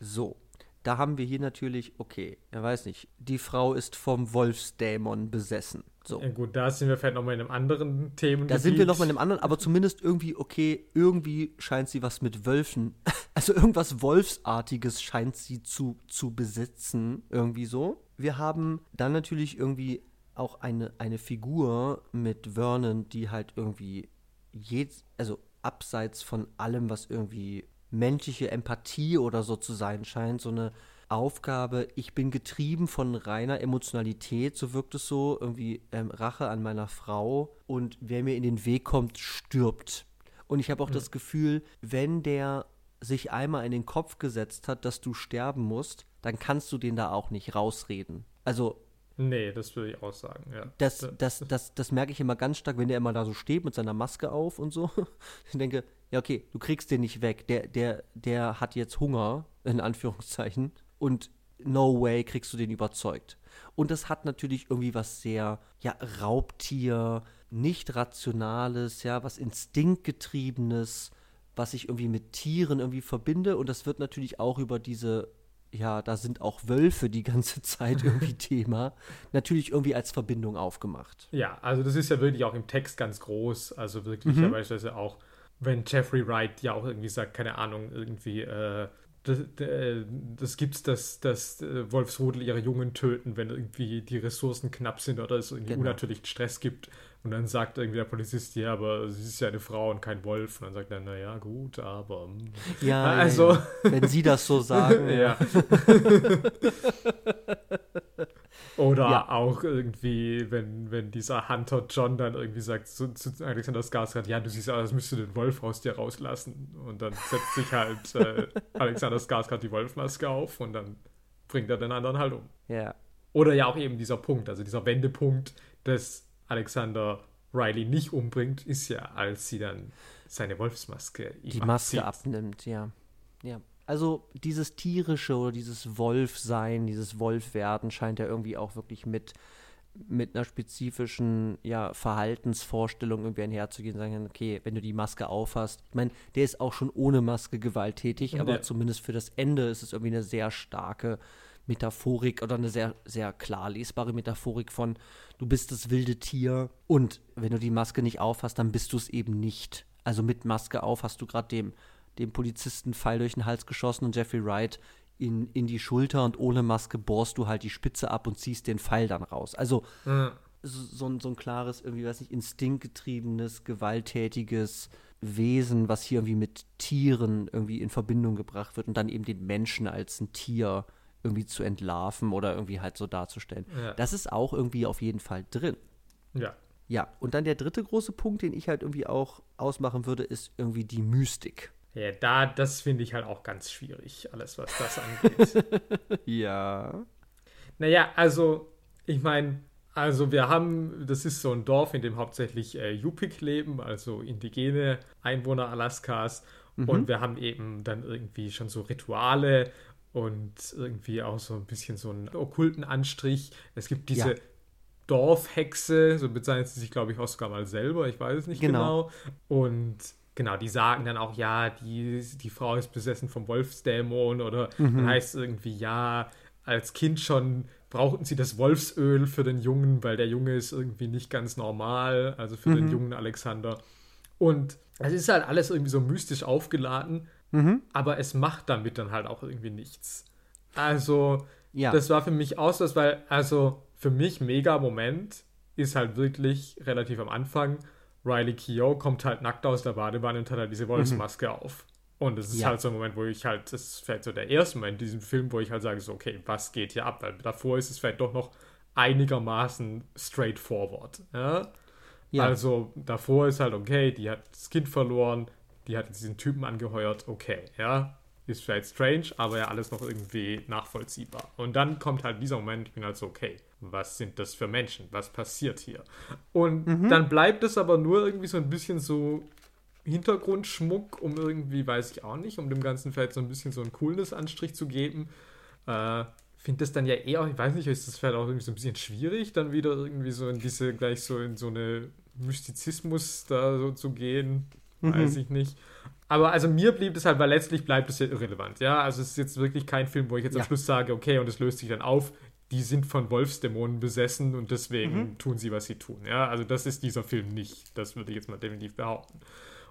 So, da haben wir hier natürlich, okay, er weiß nicht, die Frau ist vom Wolfsdämon besessen. So. Ja, gut, da sind wir vielleicht nochmal in einem anderen Thema. Da sind wir nochmal in einem anderen, aber zumindest irgendwie, okay, irgendwie scheint sie was mit Wölfen, also irgendwas Wolfsartiges scheint sie zu, zu besitzen, irgendwie so. Wir haben dann natürlich irgendwie auch eine, eine Figur mit Vernon, die halt irgendwie, je, also abseits von allem, was irgendwie menschliche Empathie oder so zu sein scheint, so eine Aufgabe, ich bin getrieben von reiner Emotionalität, so wirkt es so, irgendwie ähm, Rache an meiner Frau und wer mir in den Weg kommt, stirbt. Und ich habe auch mhm. das Gefühl, wenn der sich einmal in den Kopf gesetzt hat, dass du sterben musst, dann kannst du den da auch nicht rausreden. Also Nee, das würde ich auch sagen, ja. Das, das, das, das, merke ich immer ganz stark, wenn der immer da so steht mit seiner Maske auf und so. Ich denke, ja, okay, du kriegst den nicht weg. Der, der, der hat jetzt Hunger, in Anführungszeichen. Und no way kriegst du den überzeugt. Und das hat natürlich irgendwie was sehr, ja, Raubtier, nicht rationales, ja, was instinktgetriebenes, was ich irgendwie mit Tieren irgendwie verbinde. Und das wird natürlich auch über diese, ja, da sind auch Wölfe die ganze Zeit irgendwie Thema, natürlich irgendwie als Verbindung aufgemacht. Ja, also das ist ja wirklich auch im Text ganz groß. Also wirklich Mhm. ja beispielsweise auch, wenn Jeffrey Wright ja auch irgendwie sagt, keine Ahnung, irgendwie, äh, das, äh, das gibt's, dass, dass äh, Wolfsrudel ihre Jungen töten, wenn irgendwie die Ressourcen knapp sind oder es irgendwie Genau. unnatürlichen Stress gibt. Und dann sagt irgendwie der Polizist, ja, aber sie ist ja eine Frau und kein Wolf. Und dann sagt er, naja, gut, aber. hm. Ja, Also- ja, ja. wenn sie das so sagen. Ja. Oder Ja. auch irgendwie, wenn, wenn dieser Hunter John dann irgendwie sagt zu, zu Alexander Skarsgård, ja, du siehst aus, als müsstest du den Wolf aus dir rauslassen. Und dann setzt sich halt äh, Alexander Skarsgård die Wolfmaske auf und dann bringt er den anderen halt um. ja. Oder ja auch eben dieser Punkt, also dieser Wendepunkt, dass Alexander Riley nicht umbringt, ist ja, als sie dann seine Wolfsmaske die Maske abzieht. abnimmt, ja. Ja. Also dieses tierische oder dieses Wolfsein, dieses Wolfwerden scheint ja irgendwie auch wirklich mit, mit einer spezifischen ja, Verhaltensvorstellung irgendwie einherzugehen, sagen, okay, wenn du die Maske aufhast, ich meine, der ist auch schon ohne Maske gewalttätig, aber Ja. zumindest für das Ende ist es irgendwie eine sehr starke Metaphorik oder eine sehr, sehr klar lesbare Metaphorik von, du bist das wilde Tier und wenn du die Maske nicht aufhast, dann bist du es eben nicht. Also mit Maske auf hast du gerade dem, dem Polizisten Pfeil durch den Hals geschossen und Jeffrey Wright in, in die Schulter und ohne Maske bohrst du halt die Spitze ab und ziehst den Pfeil dann raus. Also Ja. so, so, ein, so ein klares, irgendwie, weiß nicht, instinktgetriebenes, gewalttätiges Wesen, was hier irgendwie mit Tieren irgendwie in Verbindung gebracht wird und dann eben den Menschen als ein Tier irgendwie zu entlarven oder irgendwie halt so darzustellen. Ja. Das ist auch irgendwie auf jeden Fall drin. ja. Ja, und dann der dritte große Punkt, den ich halt irgendwie auch ausmachen würde, ist irgendwie die Mystik. Ja, da, das finde ich halt auch ganz schwierig, alles, was das angeht. Ja. naja, also, ich meine, also wir haben, das ist so ein Dorf, in dem hauptsächlich äh, Yupik leben, also indigene Einwohner Alaskas. Und wir haben eben dann irgendwie schon so Rituale und irgendwie auch so ein bisschen so einen okkulten Anstrich. Es gibt diese Ja. Dorfhexe, so bezeichnet sie sich, glaube ich, auch sogar mal selber, ich weiß es nicht Genau. genau. Und genau, die sagen dann auch, ja, die, die Frau ist besessen vom Wolfsdämon oder dann heißt es irgendwie, ja, als Kind schon brauchten sie das Wolfsöl für den Jungen, weil der Junge ist irgendwie nicht ganz normal, also für den jungen Alexander. Und es ist halt alles irgendwie so mystisch aufgeladen, aber es macht damit dann halt auch irgendwie nichts. Also, Ja. das war für mich so, weil, also für mich mega Moment ist halt wirklich relativ am Anfang. Riley Keough kommt halt nackt aus der Badewanne und hat halt diese Wolfsmaske auf. Und das ist Ja. halt so ein Moment, wo ich halt, das ist vielleicht so der erste Moment in diesem Film, wo ich halt sage, so, okay, was geht hier ab? Weil davor ist es vielleicht doch noch einigermaßen straightforward. Ja? Ja. Also davor ist halt okay, die hat das Kind verloren, die hat diesen Typen angeheuert, okay, ja. Ist vielleicht strange, aber ja alles noch irgendwie nachvollziehbar. Und dann kommt halt dieser Moment, ich bin halt so, okay, was sind das für Menschen? Was passiert hier? Und dann bleibt es aber nur irgendwie so ein bisschen so Hintergrundschmuck, um irgendwie, weiß ich auch nicht, um dem Ganzen vielleicht so ein bisschen so einen Coolness-Anstrich zu geben. Äh, finde das dann ja eher, ich weiß nicht, ist das vielleicht auch irgendwie so ein bisschen schwierig, dann wieder irgendwie so in diese, gleich so in so eine Mystizismus da so zu gehen. Weiß ich nicht. Aber also mir blieb es halt, weil letztlich bleibt es ja irrelevant. Ja, also es ist jetzt wirklich kein Film, wo ich jetzt Ja. am Schluss sage, okay, und es löst sich dann auf, die sind von Wolfsdämonen besessen und deswegen tun sie, was sie tun. Ja, also das ist dieser Film nicht. Das würde ich jetzt mal definitiv behaupten.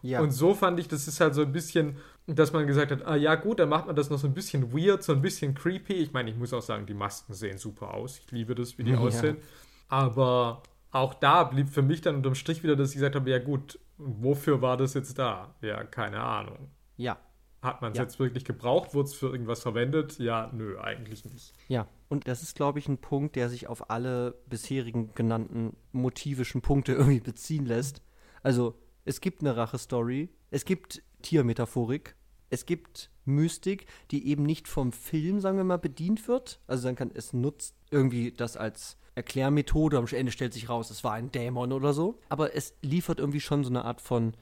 ja. Und so fand ich, das ist halt so ein bisschen, dass man gesagt hat, ah ja gut, dann macht man das noch so ein bisschen weird, so ein bisschen creepy. Ich meine, ich muss auch sagen, die Masken sehen super aus. Ich liebe das, wie die Ja. aussehen. Aber auch da blieb für mich dann unterm Strich wieder, dass ich gesagt habe, ja gut, wofür war das jetzt da? Ja, keine Ahnung. ja. Hat man es Ja. jetzt wirklich gebraucht? Wurde es für irgendwas verwendet? Ja, nö, eigentlich nicht. Ja, und das ist, glaube ich, ein Punkt, der sich auf alle bisherigen genannten motivischen Punkte irgendwie beziehen lässt. Also, es gibt eine Rache-Story, es gibt Tiermetaphorik, es gibt Mystik, die eben nicht vom Film, sagen wir mal, bedient wird. Also, dann kann es nutzt irgendwie das als Erklärmethode, am Ende stellt sich raus, es war ein Dämon oder so. Aber es liefert irgendwie schon so eine Art von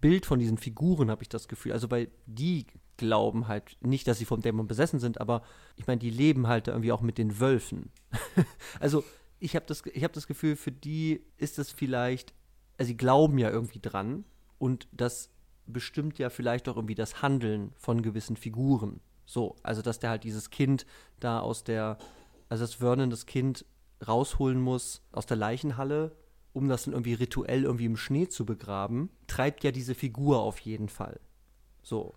Bild von diesen Figuren, habe ich das Gefühl. Also weil die glauben halt nicht, dass sie vom Dämon besessen sind, aber ich meine, die leben halt irgendwie auch mit den Wölfen. also ich habe das, hab das Gefühl, für die ist das vielleicht, also sie glauben ja irgendwie dran und das bestimmt ja vielleicht auch irgendwie das Handeln von gewissen Figuren. So, also dass der halt dieses Kind da aus der, also dass Vernon das Kind rausholen muss aus der Leichenhalle, um das dann irgendwie rituell irgendwie im Schnee zu begraben, treibt ja diese Figur auf jeden Fall. So.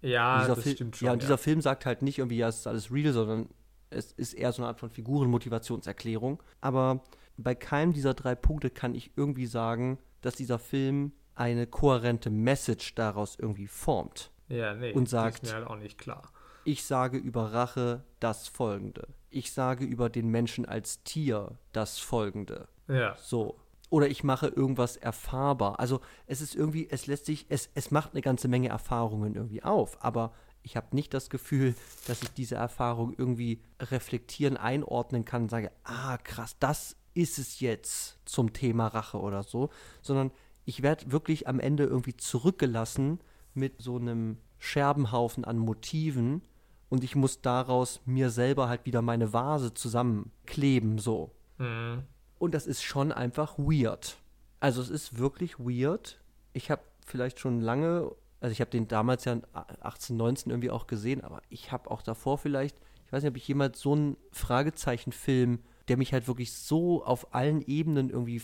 Ja, das Fil stimmt schon. Ja, und ja. dieser Film sagt halt nicht irgendwie, ja, es ist alles real, sondern es ist eher so eine Art von Figurenmotivationserklärung. Aber bei keinem dieser drei Punkte kann ich irgendwie sagen, dass dieser Film eine kohärente Message daraus irgendwie formt. Ja, nee, und sagt, ist mir halt auch nicht klar. Ich sage über Rache das Folgende. Ich sage über den Menschen als Tier das Folgende. Ja. So. Oder ich mache irgendwas erfahrbar. Also es ist irgendwie, es lässt sich, es, es macht eine ganze Menge Erfahrungen irgendwie auf, aber ich habe nicht das Gefühl, dass ich diese Erfahrung irgendwie reflektieren, einordnen kann und sage, ah, krass, das ist es jetzt zum Thema Rache oder so, sondern ich werde wirklich am Ende irgendwie zurückgelassen mit so einem Scherbenhaufen an Motiven und ich muss daraus mir selber halt wieder meine Vase zusammenkleben, so. Mhm. Und das ist schon einfach weird. Also es ist wirklich weird. Ich habe vielleicht schon lange also ich habe den damals ja 18, 19 irgendwie auch gesehen, aber ich habe auch davor vielleicht, ich weiß nicht, ob ich jemals so einen Fragezeichen-Film, der mich halt wirklich so auf allen Ebenen irgendwie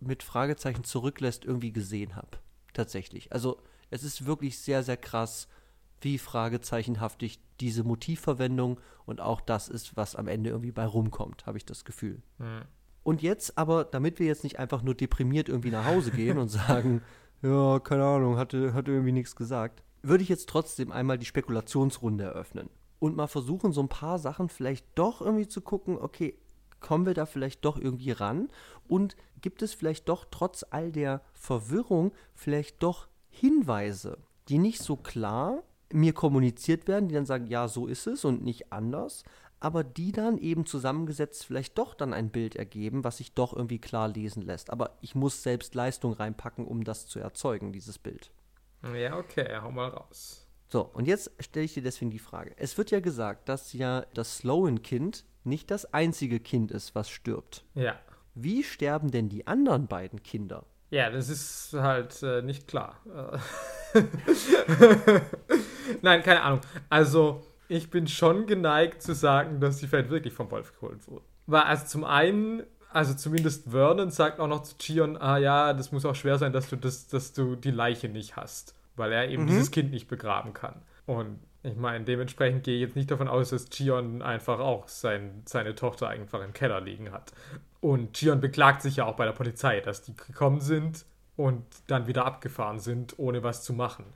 mit Fragezeichen zurücklässt, irgendwie gesehen habe. Tatsächlich. Also es ist wirklich sehr, sehr krass, wie fragezeichenhaftig diese Motivverwendung und auch das ist, was am Ende irgendwie bei rumkommt, habe ich das Gefühl. Mhm. Und jetzt aber, damit wir jetzt nicht einfach nur deprimiert irgendwie nach Hause gehen und sagen, ja, keine Ahnung, hatte, hatte irgendwie nichts gesagt, würde ich jetzt trotzdem einmal die Spekulationsrunde eröffnen und mal versuchen, so ein paar Sachen vielleicht doch irgendwie zu gucken, okay, kommen wir da vielleicht doch irgendwie ran? Und gibt es vielleicht doch trotz all der Verwirrung vielleicht doch Hinweise, die nicht so klar mir kommuniziert werden, die dann sagen, ja, so ist es und nicht anders, aber die dann eben zusammengesetzt vielleicht doch dann ein Bild ergeben, was sich doch irgendwie klar lesen lässt. Aber ich muss selbst Leistung reinpacken, um das zu erzeugen, dieses Bild. Ja, okay, hau mal raus. So, und jetzt stelle ich dir deswegen die Frage. Es wird ja gesagt, dass ja das Sloan-Kind nicht das einzige Kind ist, was stirbt. Ja. Wie sterben denn die anderen beiden Kinder? Ja, das ist halt äh, nicht klar. Nein, keine Ahnung. Also, ich bin schon geneigt zu sagen, dass die vielleicht wirklich vom Wolf geholt wurden. Weil also zum einen, also zumindest Vernon sagt auch noch zu Gion, ah ja, das muss auch schwer sein, dass du das, dass du die Leiche nicht hast, weil er eben mhm. dieses Kind nicht begraben kann. Und ich meine, dementsprechend gehe ich jetzt nicht davon aus, dass Gion einfach auch sein, seine Tochter einfach im Keller liegen hat. Und Gion beklagt sich ja auch bei der Polizei, dass die gekommen sind und dann wieder abgefahren sind, ohne was zu machen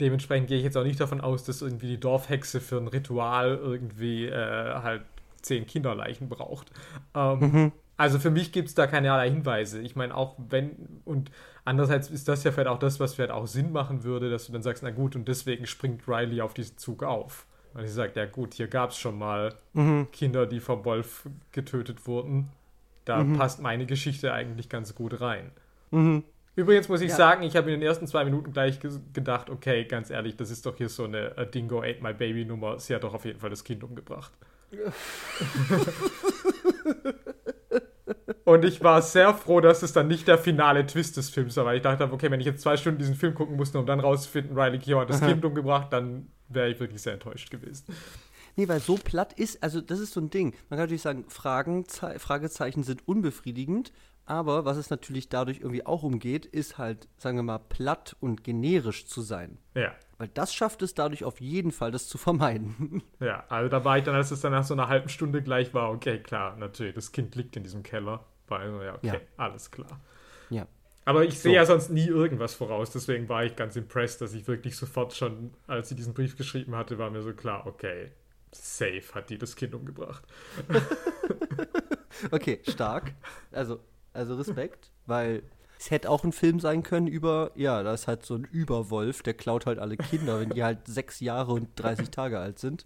dementsprechend gehe ich jetzt auch nicht davon aus, dass irgendwie die Dorfhexe für ein Ritual irgendwie äh, halt zehn Kinderleichen braucht. Ähm, mhm. Also für mich gibt es da keinerlei Hinweise. Ich meine, auch wenn, und andererseits ist das ja vielleicht auch das, was vielleicht auch Sinn machen würde, dass du dann sagst, na gut, und deswegen springt Riley auf diesen Zug auf. Und ich sage, ja gut, hier gab es schon mal mhm. Kinder, die vom Wolf getötet wurden. Da mhm. passt meine Geschichte eigentlich ganz gut rein. Mhm. Übrigens muss ich ja. sagen, ich habe in den ersten zwei Minuten gleich gedacht, okay, ganz ehrlich, das ist doch hier so eine A Dingo Ate My Baby Nummer. Sie hat doch auf jeden Fall das Kind umgebracht. Und ich war sehr froh, dass es dann nicht der finale Twist des Films war, weil ich dachte, okay, wenn ich jetzt zwei Stunden diesen Film gucken musste, um dann rauszufinden, Riley Keough hat das Kind umgebracht, dann wäre ich wirklich sehr enttäuscht gewesen. Nee, weil so platt ist, also das ist so ein Ding. Man kann natürlich sagen, Fragezeichen sind unbefriedigend, aber was es natürlich dadurch irgendwie auch umgeht, ist halt, sagen wir mal, platt und generisch zu sein. Ja. Weil das schafft es dadurch auf jeden Fall, das zu vermeiden. Ja, also da war ich dann, als es dann nach so einer halben Stunde gleich war, okay, klar, natürlich, das Kind liegt in diesem Keller. War also, ja, okay, ja. alles klar. Ja. Aber ich sehe so. ja sonst nie irgendwas voraus, deswegen war ich ganz impressed, dass ich wirklich sofort schon, als sie diesen Brief geschrieben hatte, war mir so klar, okay, safe hat die das Kind umgebracht. okay, stark. Also also Respekt, weil es hätte auch ein Film sein können über, ja, da ist halt so ein Überwolf, der klaut halt alle Kinder, wenn die halt sechs Jahre und 30 Tage alt sind.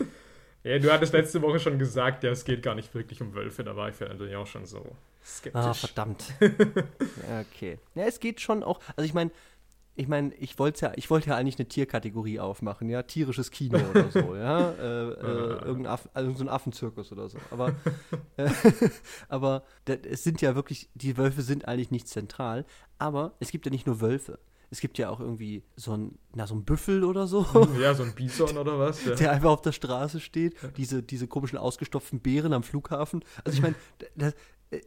Ja, du hattest letzte Woche schon gesagt, ja, es geht gar nicht wirklich um Wölfe, da war ich natürlich auch schon so skeptisch. Ah, verdammt. ja, okay. Ja, es geht schon auch, also ich meine, ich meine, ich wollte ja, ich wollte ja eigentlich eine Tierkategorie aufmachen, ja, tierisches Kino oder so, ja, äh, äh, irgendein, Aff, also so ein Affenzirkus oder so. Aber, äh, aber es sind ja wirklich, die Wölfe sind eigentlich nicht zentral, aber es gibt ja nicht nur Wölfe. Es gibt ja auch irgendwie so ein, na, so ein Büffel oder so. Ja, so ein Bison oder was. Ja. Der einfach auf der Straße steht. Diese, diese komischen ausgestopften Bären am Flughafen. Also ich meine,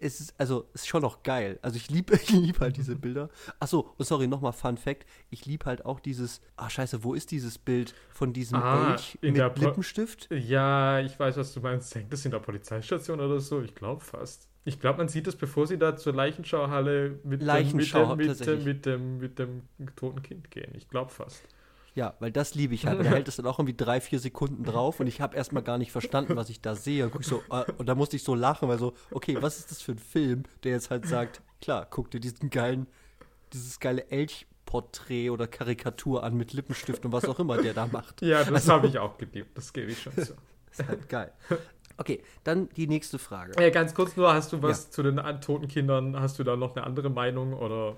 es ist, also, ist schon noch geil. Also ich liebe ich lieb halt diese Bilder. Achso, oh, sorry, nochmal Fun Fact. Ich liebe halt auch dieses, ah scheiße, wo ist dieses Bild von diesem ah, Elch mit Lippenstift? Ja, ich weiß, was du meinst. Hängt das in der Polizeistation oder so? Ich glaube fast. Ich glaube, man sieht es, bevor sie da zur Leichenschauhalle mit, Leichenschau, dem, mit, dem, mit, dem, mit, dem, mit dem toten Kind gehen. Ich glaube fast. Ja, weil das liebe ich halt. Er hält es dann auch irgendwie drei, vier Sekunden drauf und ich habe erstmal gar nicht verstanden, was ich da sehe. Und, so, äh, und da musste ich so lachen, weil so, okay, was ist das für ein Film, der jetzt halt sagt, klar, guck dir diesen geilen, dieses geile Elchporträt oder Karikatur an mit Lippenstift und was auch immer der da macht. Ja, das also, habe ich auch geliebt, das gebe ich schon zu. ist halt geil. Okay, dann die nächste Frage. Ja, ganz kurz nur, hast du was ja. zu den toten Kindern, hast du da noch eine andere Meinung oder?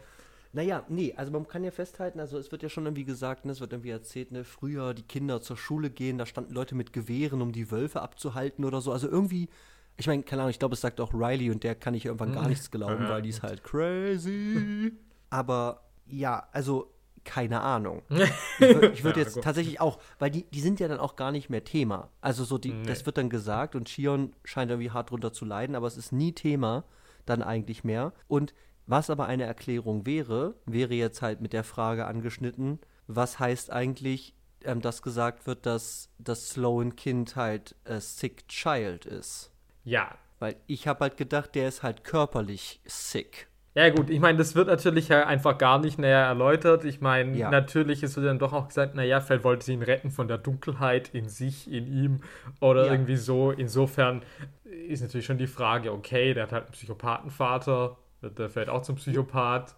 Naja, nee, also man kann ja festhalten, also es wird ja schon irgendwie gesagt, ne, es wird irgendwie erzählt, ne, früher die Kinder zur Schule gehen, da standen Leute mit Gewehren, um die Wölfe abzuhalten oder so. Also irgendwie, ich meine, keine Ahnung, ich glaube, es sagt auch Riley und der kann ich irgendwann gar mhm. nichts glauben, weil die ist halt crazy. Aber ja, also keine Ahnung. Ich, würde würd ja, jetzt gut. tatsächlich auch, weil die, die sind ja dann auch gar nicht mehr Thema. Also so, die, nee. das wird dann gesagt und Chion scheint irgendwie hart drunter zu leiden, aber es ist nie Thema dann eigentlich mehr. Und was aber eine Erklärung wäre, wäre jetzt halt mit der Frage angeschnitten, was heißt eigentlich, ähm, dass gesagt wird, dass das Sloan Kind halt a sick child ist. Ja. Weil ich habe halt gedacht, der ist halt körperlich sick. Ja gut, ich meine, das wird natürlich einfach gar nicht näher erläutert. Ich meine, ja. natürlich ist dann doch auch gesagt, naja, vielleicht wollte sie ihn retten von der Dunkelheit in sich, in ihm oder ja. irgendwie so. Insofern ist natürlich schon die Frage, okay, der hat halt einen Psychopathenvater, der vielleicht auch zum Psychopath?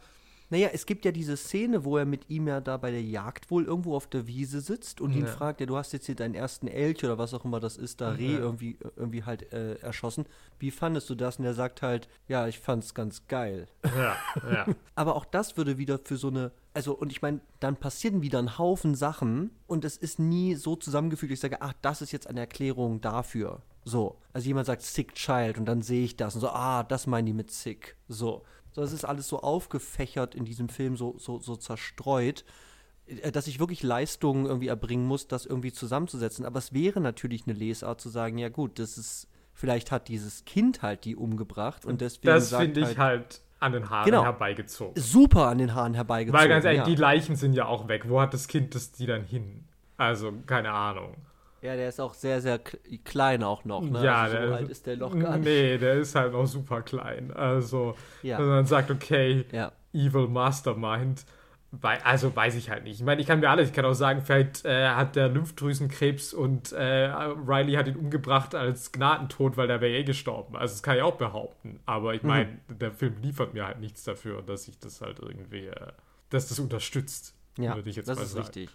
Naja, es gibt ja diese Szene, wo er mit ihm ja da bei der Jagd wohl irgendwo auf der Wiese sitzt und ja. ihn fragt, ja, du hast jetzt hier deinen ersten Elch oder was auch immer das ist, da Reh ja. irgendwie, irgendwie halt äh, erschossen. Wie fandest du das? Und er sagt halt, ja, ich fand's ganz geil. Ja, ja. Aber auch das würde wieder für so eine, also, und ich meine, dann passieren wieder ein Haufen Sachen und es ist nie so zusammengefügt, ich sage, ach, das ist jetzt eine Erklärung dafür. So. Also jemand sagt Sick Child und dann sehe ich das und so, ah, das meinen die mit Sick. So. So, das ist alles so aufgefächert in diesem Film, so, so, so zerstreut, äh, dass ich wirklich Leistungen irgendwie erbringen muss, das irgendwie zusammenzusetzen. Aber es wäre natürlich eine Lesart zu sagen, ja gut, das ist, vielleicht hat dieses Kind halt die umgebracht und deswegen. Das finde ich halt, halt an den Haaren genau, herbeigezogen. Super an den Haaren herbeigezogen. Weil ganz ehrlich, ja. die Leichen sind ja auch weg. Wo hat das Kind das die dann hin? Also, keine Ahnung. Ja, der ist auch sehr, sehr klein auch noch. Ne? Ja, also so der alt ist der noch gar nicht. Nee, der ist halt noch super klein. Also, ja. wenn man sagt, okay, ja. Evil Mastermind, also weiß ich halt nicht. Ich meine, ich kann mir alles, ich kann auch sagen, vielleicht äh, hat der Lymphdrüsenkrebs und äh, Riley hat ihn umgebracht als Gnadentod, weil der wäre eh gestorben. Also das kann ich auch behaupten. Aber ich meine, mhm. der Film liefert mir halt nichts dafür, dass ich das halt irgendwie, äh, dass das unterstützt. Ja, würde ich jetzt das mal ist sagen. richtig.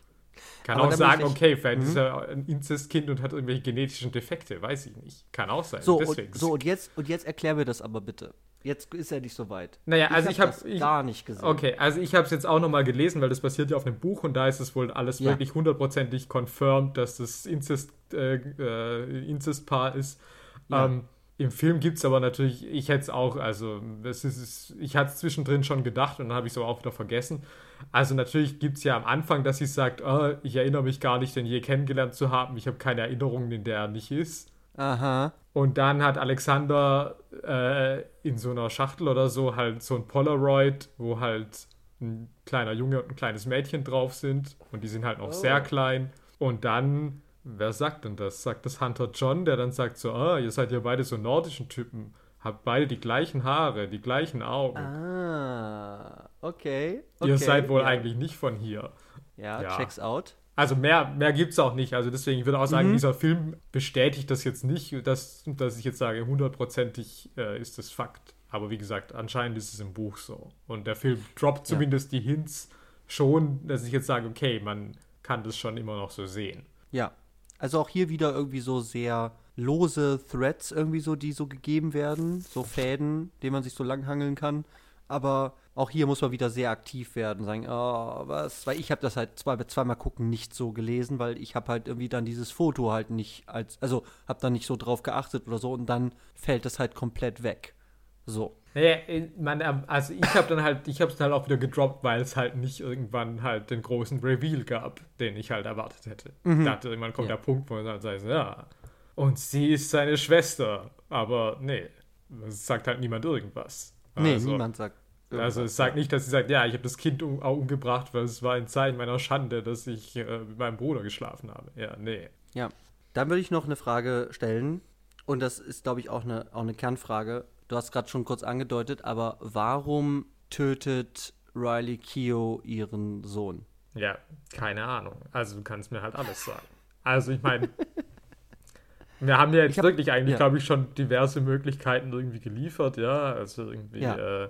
Kann Aber auch sagen, okay, vielleicht mhm. ist er ein Inzestkind und hat irgendwelche genetischen Defekte, weiß ich nicht. Kann auch sein. So, und, so und, jetzt, und jetzt erklär mir das aber bitte. Jetzt ist er nicht so weit. Naja, also ich habe hab gar nicht gesehen. Okay, also ich habe es jetzt auch nochmal gelesen, weil das basiert ja auf einem Buch und da ist es wohl alles ja. wirklich hundertprozentig confirmed, dass das Inzest, äh, äh, Inzestpaar ist. Ja. Ähm, im Film gibt es aber natürlich, ich hätte es auch, also das ist, ich hatte es zwischendrin schon gedacht und dann habe ich es aber auch wieder vergessen. Also natürlich gibt es ja am Anfang, dass sie sagt, oh, ich erinnere mich gar nicht, den je kennengelernt zu haben. Ich habe keine Erinnerungen, in der er nicht ist. Aha. Und dann hat Alexander äh, in so einer Schachtel oder so halt so ein Polaroid, wo halt ein kleiner Junge und ein kleines Mädchen drauf sind. Und die sind halt noch oh. sehr klein. Und dann Wer sagt denn das? Sagt das Hunter John, der dann sagt so, ah, ihr seid ja beide so nordischen Typen, habt beide die gleichen Haare, die gleichen Augen. Ah, okay. okay ihr seid wohl ja. eigentlich nicht von hier. Ja, ja. checks out. Also mehr, mehr gibt es auch nicht. Also deswegen, ich würde auch sagen, mhm. dieser Film bestätigt das jetzt nicht, dass, dass ich jetzt sage, hundertprozentig äh, ist das Fakt. Aber wie gesagt, anscheinend ist es im Buch so. Und der Film droppt zumindest ja. die Hints schon, dass ich jetzt sage, okay, man kann das schon immer noch so sehen. Ja, also auch hier wieder irgendwie so sehr lose Threads irgendwie so, die so gegeben werden, so Fäden, denen man sich so langhangeln kann. Aber auch hier muss man wieder sehr aktiv werden und sagen, oh, was, weil ich habe das halt zwei, zweimal gucken nicht so gelesen, weil ich habe halt irgendwie dann dieses Foto halt nicht als, also habe da nicht so drauf geachtet oder so und dann fällt das halt komplett weg. So. Naja, meine, also ich habe dann halt, ich habe es halt auch wieder gedroppt, weil es halt nicht irgendwann halt den großen Reveal gab, den ich halt erwartet hätte. Mhm. Ich dachte, irgendwann kommt ja. der Punkt, wo man halt sagt, ja, und sie ist seine Schwester, aber nee, es sagt halt niemand irgendwas. Nee, also, niemand sagt also es sagt nicht, dass sie sagt, ja, ich habe das Kind um, umgebracht, weil es war ein Zeichen meiner Schande, dass ich äh, mit meinem Bruder geschlafen habe. Ja, nee. Ja, dann würde ich noch eine Frage stellen. Und das ist, glaube ich, auch eine, auch eine Kernfrage. Du hast gerade schon kurz angedeutet, aber warum tötet Riley Keough ihren Sohn? Ja, keine Ahnung. Also du kannst mir halt alles sagen. Also ich meine, wir haben ja jetzt hab, wirklich eigentlich, ja. glaube ich, schon diverse Möglichkeiten irgendwie geliefert, ja. Also irgendwie ja. äh,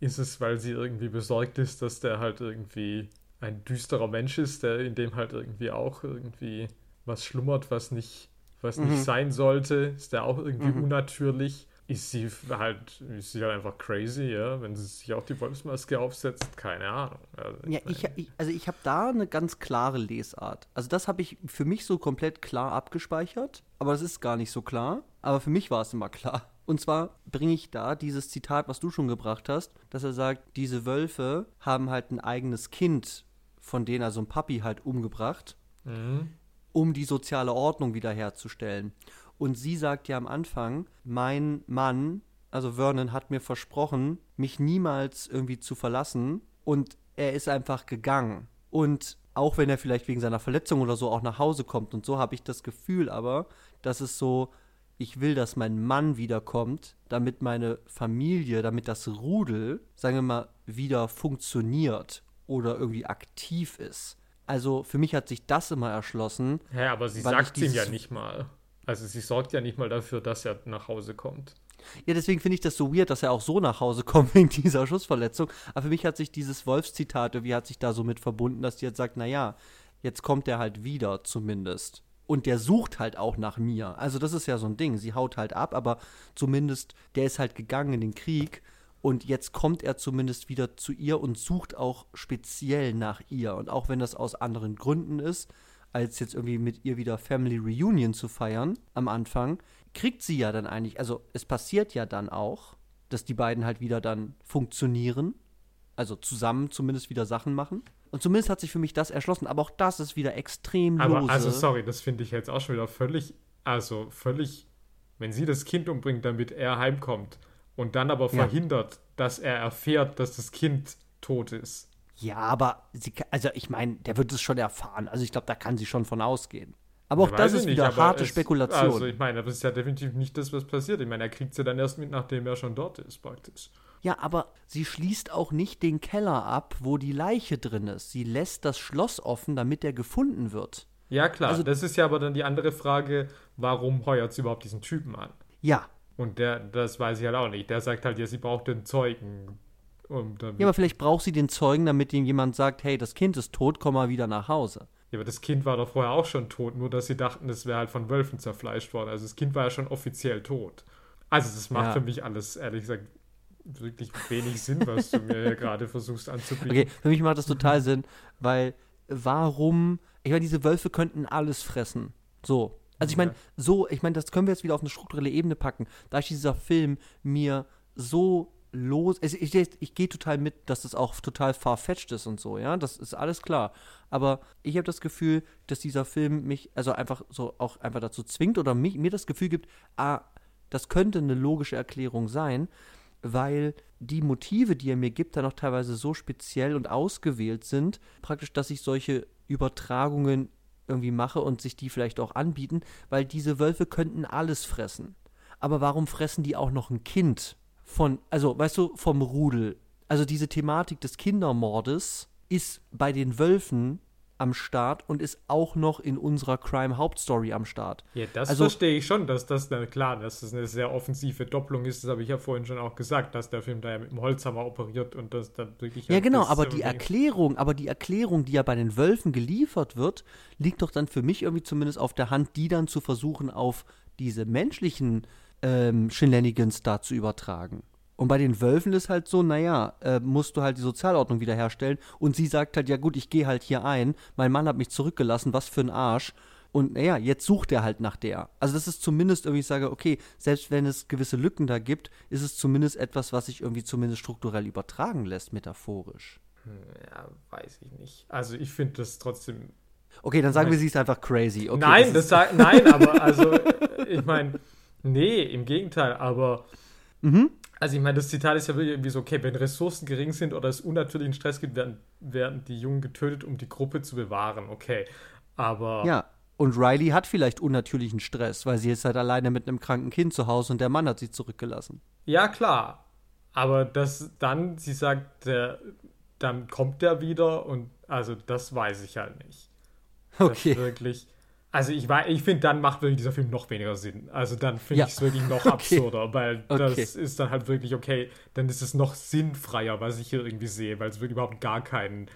ist es, weil sie irgendwie besorgt ist, dass der halt irgendwie ein düsterer Mensch ist, der in dem halt irgendwie auch irgendwie was schlummert, was nicht, was mhm. nicht sein sollte, ist der auch irgendwie mhm. unnatürlich. Ist sie halt, ist sie halt einfach crazy, ja, wenn sie sich auch die Wolfsmaske aufsetzt, keine Ahnung. Also ja, ich, ich, also ich habe da eine ganz klare Lesart. Also das habe ich für mich so komplett klar abgespeichert, aber das ist gar nicht so klar. Aber für mich war es immer klar. Und zwar bringe ich da dieses Zitat, was du schon gebracht hast, dass er sagt, diese Wölfe haben halt ein eigenes Kind von denen, also ein Papi halt umgebracht, mhm. um die soziale Ordnung wiederherzustellen. Und sie sagt ja am Anfang, mein Mann, also Vernon, hat mir versprochen, mich niemals irgendwie zu verlassen. Und er ist einfach gegangen. Und auch wenn er vielleicht wegen seiner Verletzung oder so auch nach Hause kommt und so, habe ich das Gefühl aber, dass es so ich will, dass mein Mann wiederkommt, damit meine Familie, damit das Rudel, sagen wir mal, wieder funktioniert oder irgendwie aktiv ist. Also für mich hat sich das immer erschlossen. Ja, aber sie sagt es ihm ja nicht mal. Also sie sorgt ja nicht mal dafür, dass er nach Hause kommt. Ja, deswegen finde ich das so weird, dass er auch so nach Hause kommt wegen dieser Schussverletzung. Aber für mich hat sich dieses Wolfszitat, wie hat sich da so mit verbunden, dass die jetzt sagt, naja, jetzt kommt er halt wieder zumindest und der sucht halt auch nach mir. Also das ist ja so ein Ding. Sie haut halt ab, aber zumindest der ist halt gegangen in den Krieg und jetzt kommt er zumindest wieder zu ihr und sucht auch speziell nach ihr. Und auch wenn das aus anderen Gründen ist, als jetzt irgendwie mit ihr wieder Family Reunion zu feiern am Anfang, kriegt sie ja dann eigentlich, also es passiert ja dann auch, dass die beiden halt wieder dann funktionieren, also zusammen zumindest wieder Sachen machen. Und zumindest hat sich für mich das erschlossen. Aber auch das ist wieder extrem aber, lose. Also, sorry, das finde ich jetzt auch schon wieder völlig, also völlig, wenn sie das Kind umbringt, damit er heimkommt und dann aber verhindert, ja. dass er erfährt, dass das Kind tot ist. Ja, aber sie, also ich meine, der wird es schon erfahren. Also ich glaube, da kann sie schon von ausgehen. Aber auch ja, das ist nicht, wieder harte es, Spekulation. Also ich meine, das ist ja definitiv nicht das, was passiert. Ich meine, er kriegt sie dann erst mit, nachdem er schon dort ist, praktisch. Ja, aber sie schließt auch nicht den Keller ab, wo die Leiche drin ist. Sie lässt das Schloss offen, damit er gefunden wird. Ja, klar. Also, das ist ja aber dann die andere Frage, warum heuert sie überhaupt diesen Typen an? Ja. Und der, das weiß ich halt auch nicht. Der sagt halt, ja, sie braucht den Zeugen. Um ja, aber vielleicht braucht sie den Zeugen, damit ihm jemand sagt, hey, das Kind ist tot, komm mal wieder nach Hause. Ja, aber das Kind war doch vorher auch schon tot, nur dass sie dachten, es wäre halt von Wölfen zerfleischt worden. Also das Kind war ja schon offiziell tot. Also das macht ja. für mich alles, ehrlich gesagt, wirklich wenig Sinn, was du mir gerade versuchst anzubieten. Okay, für mich macht das total Sinn, weil warum, ich meine, diese Wölfe könnten alles fressen. So. Also ich meine, so, ich meine, das können wir jetzt wieder auf eine strukturelle Ebene packen. Da ist dieser Film mir so los. Also ich, ich, ich gehe total mit, dass das auch total farfetched ist und so, ja. Das ist alles klar. Aber ich habe das Gefühl, dass dieser Film mich, also einfach so auch einfach dazu zwingt oder mich, mir das Gefühl gibt, ah, das könnte eine logische Erklärung sein, weil die Motive, die er mir gibt, dann auch teilweise so speziell und ausgewählt sind, praktisch, dass ich solche Übertragungen irgendwie mache und sich die vielleicht auch anbieten, weil diese Wölfe könnten alles fressen. Aber warum fressen die auch noch ein Kind von, also weißt du, vom Rudel? Also diese Thematik des Kindermordes ist bei den Wölfen am Start und ist auch noch in unserer Crime-Hauptstory am Start. Ja, das also, verstehe ich schon, dass das, na klar, dass das eine sehr offensive Doppelung ist, das habe ich ja vorhin schon auch gesagt, dass der Film da ja mit dem Holzhammer operiert und das dann wirklich. Ja, genau, aber die Erklärung, aber die Erklärung, die ja bei den Wölfen geliefert wird, liegt doch dann für mich irgendwie zumindest auf der Hand, die dann zu versuchen, auf diese menschlichen ähm, Shenanigans da zu übertragen. Und bei den Wölfen ist halt so, naja, äh, musst du halt die Sozialordnung wiederherstellen. Und sie sagt halt, ja gut, ich gehe halt hier ein. Mein Mann hat mich zurückgelassen, was für ein Arsch. Und naja, jetzt sucht er halt nach der. Also das ist zumindest irgendwie, ich sage, okay, selbst wenn es gewisse Lücken da gibt, ist es zumindest etwas, was sich irgendwie zumindest strukturell übertragen lässt, metaphorisch. Ja, weiß ich nicht. Also ich finde das trotzdem. Okay, dann sagen wir, sie ist einfach crazy. Okay, nein, das, das nein, aber also ich meine, nee, im Gegenteil, aber mhm. Also ich meine, das Zitat ist ja wirklich irgendwie so, okay, wenn Ressourcen gering sind oder es unnatürlichen Stress gibt, werden, werden die Jungen getötet, um die Gruppe zu bewahren, okay. Aber. Ja, und Riley hat vielleicht unnatürlichen Stress, weil sie ist halt alleine mit einem kranken Kind zu Hause und der Mann hat sie zurückgelassen. Ja, klar. Aber das dann, sie sagt, der, dann kommt der wieder und also das weiß ich halt nicht. Okay. wirklich. Also ich, ich finde, dann macht wirklich dieser Film noch weniger Sinn. Also dann finde ja. ich es wirklich noch okay. absurder, weil okay. das ist dann halt wirklich, okay, dann ist es noch sinnfreier, was ich hier irgendwie sehe, weil es wirklich überhaupt gar keinen,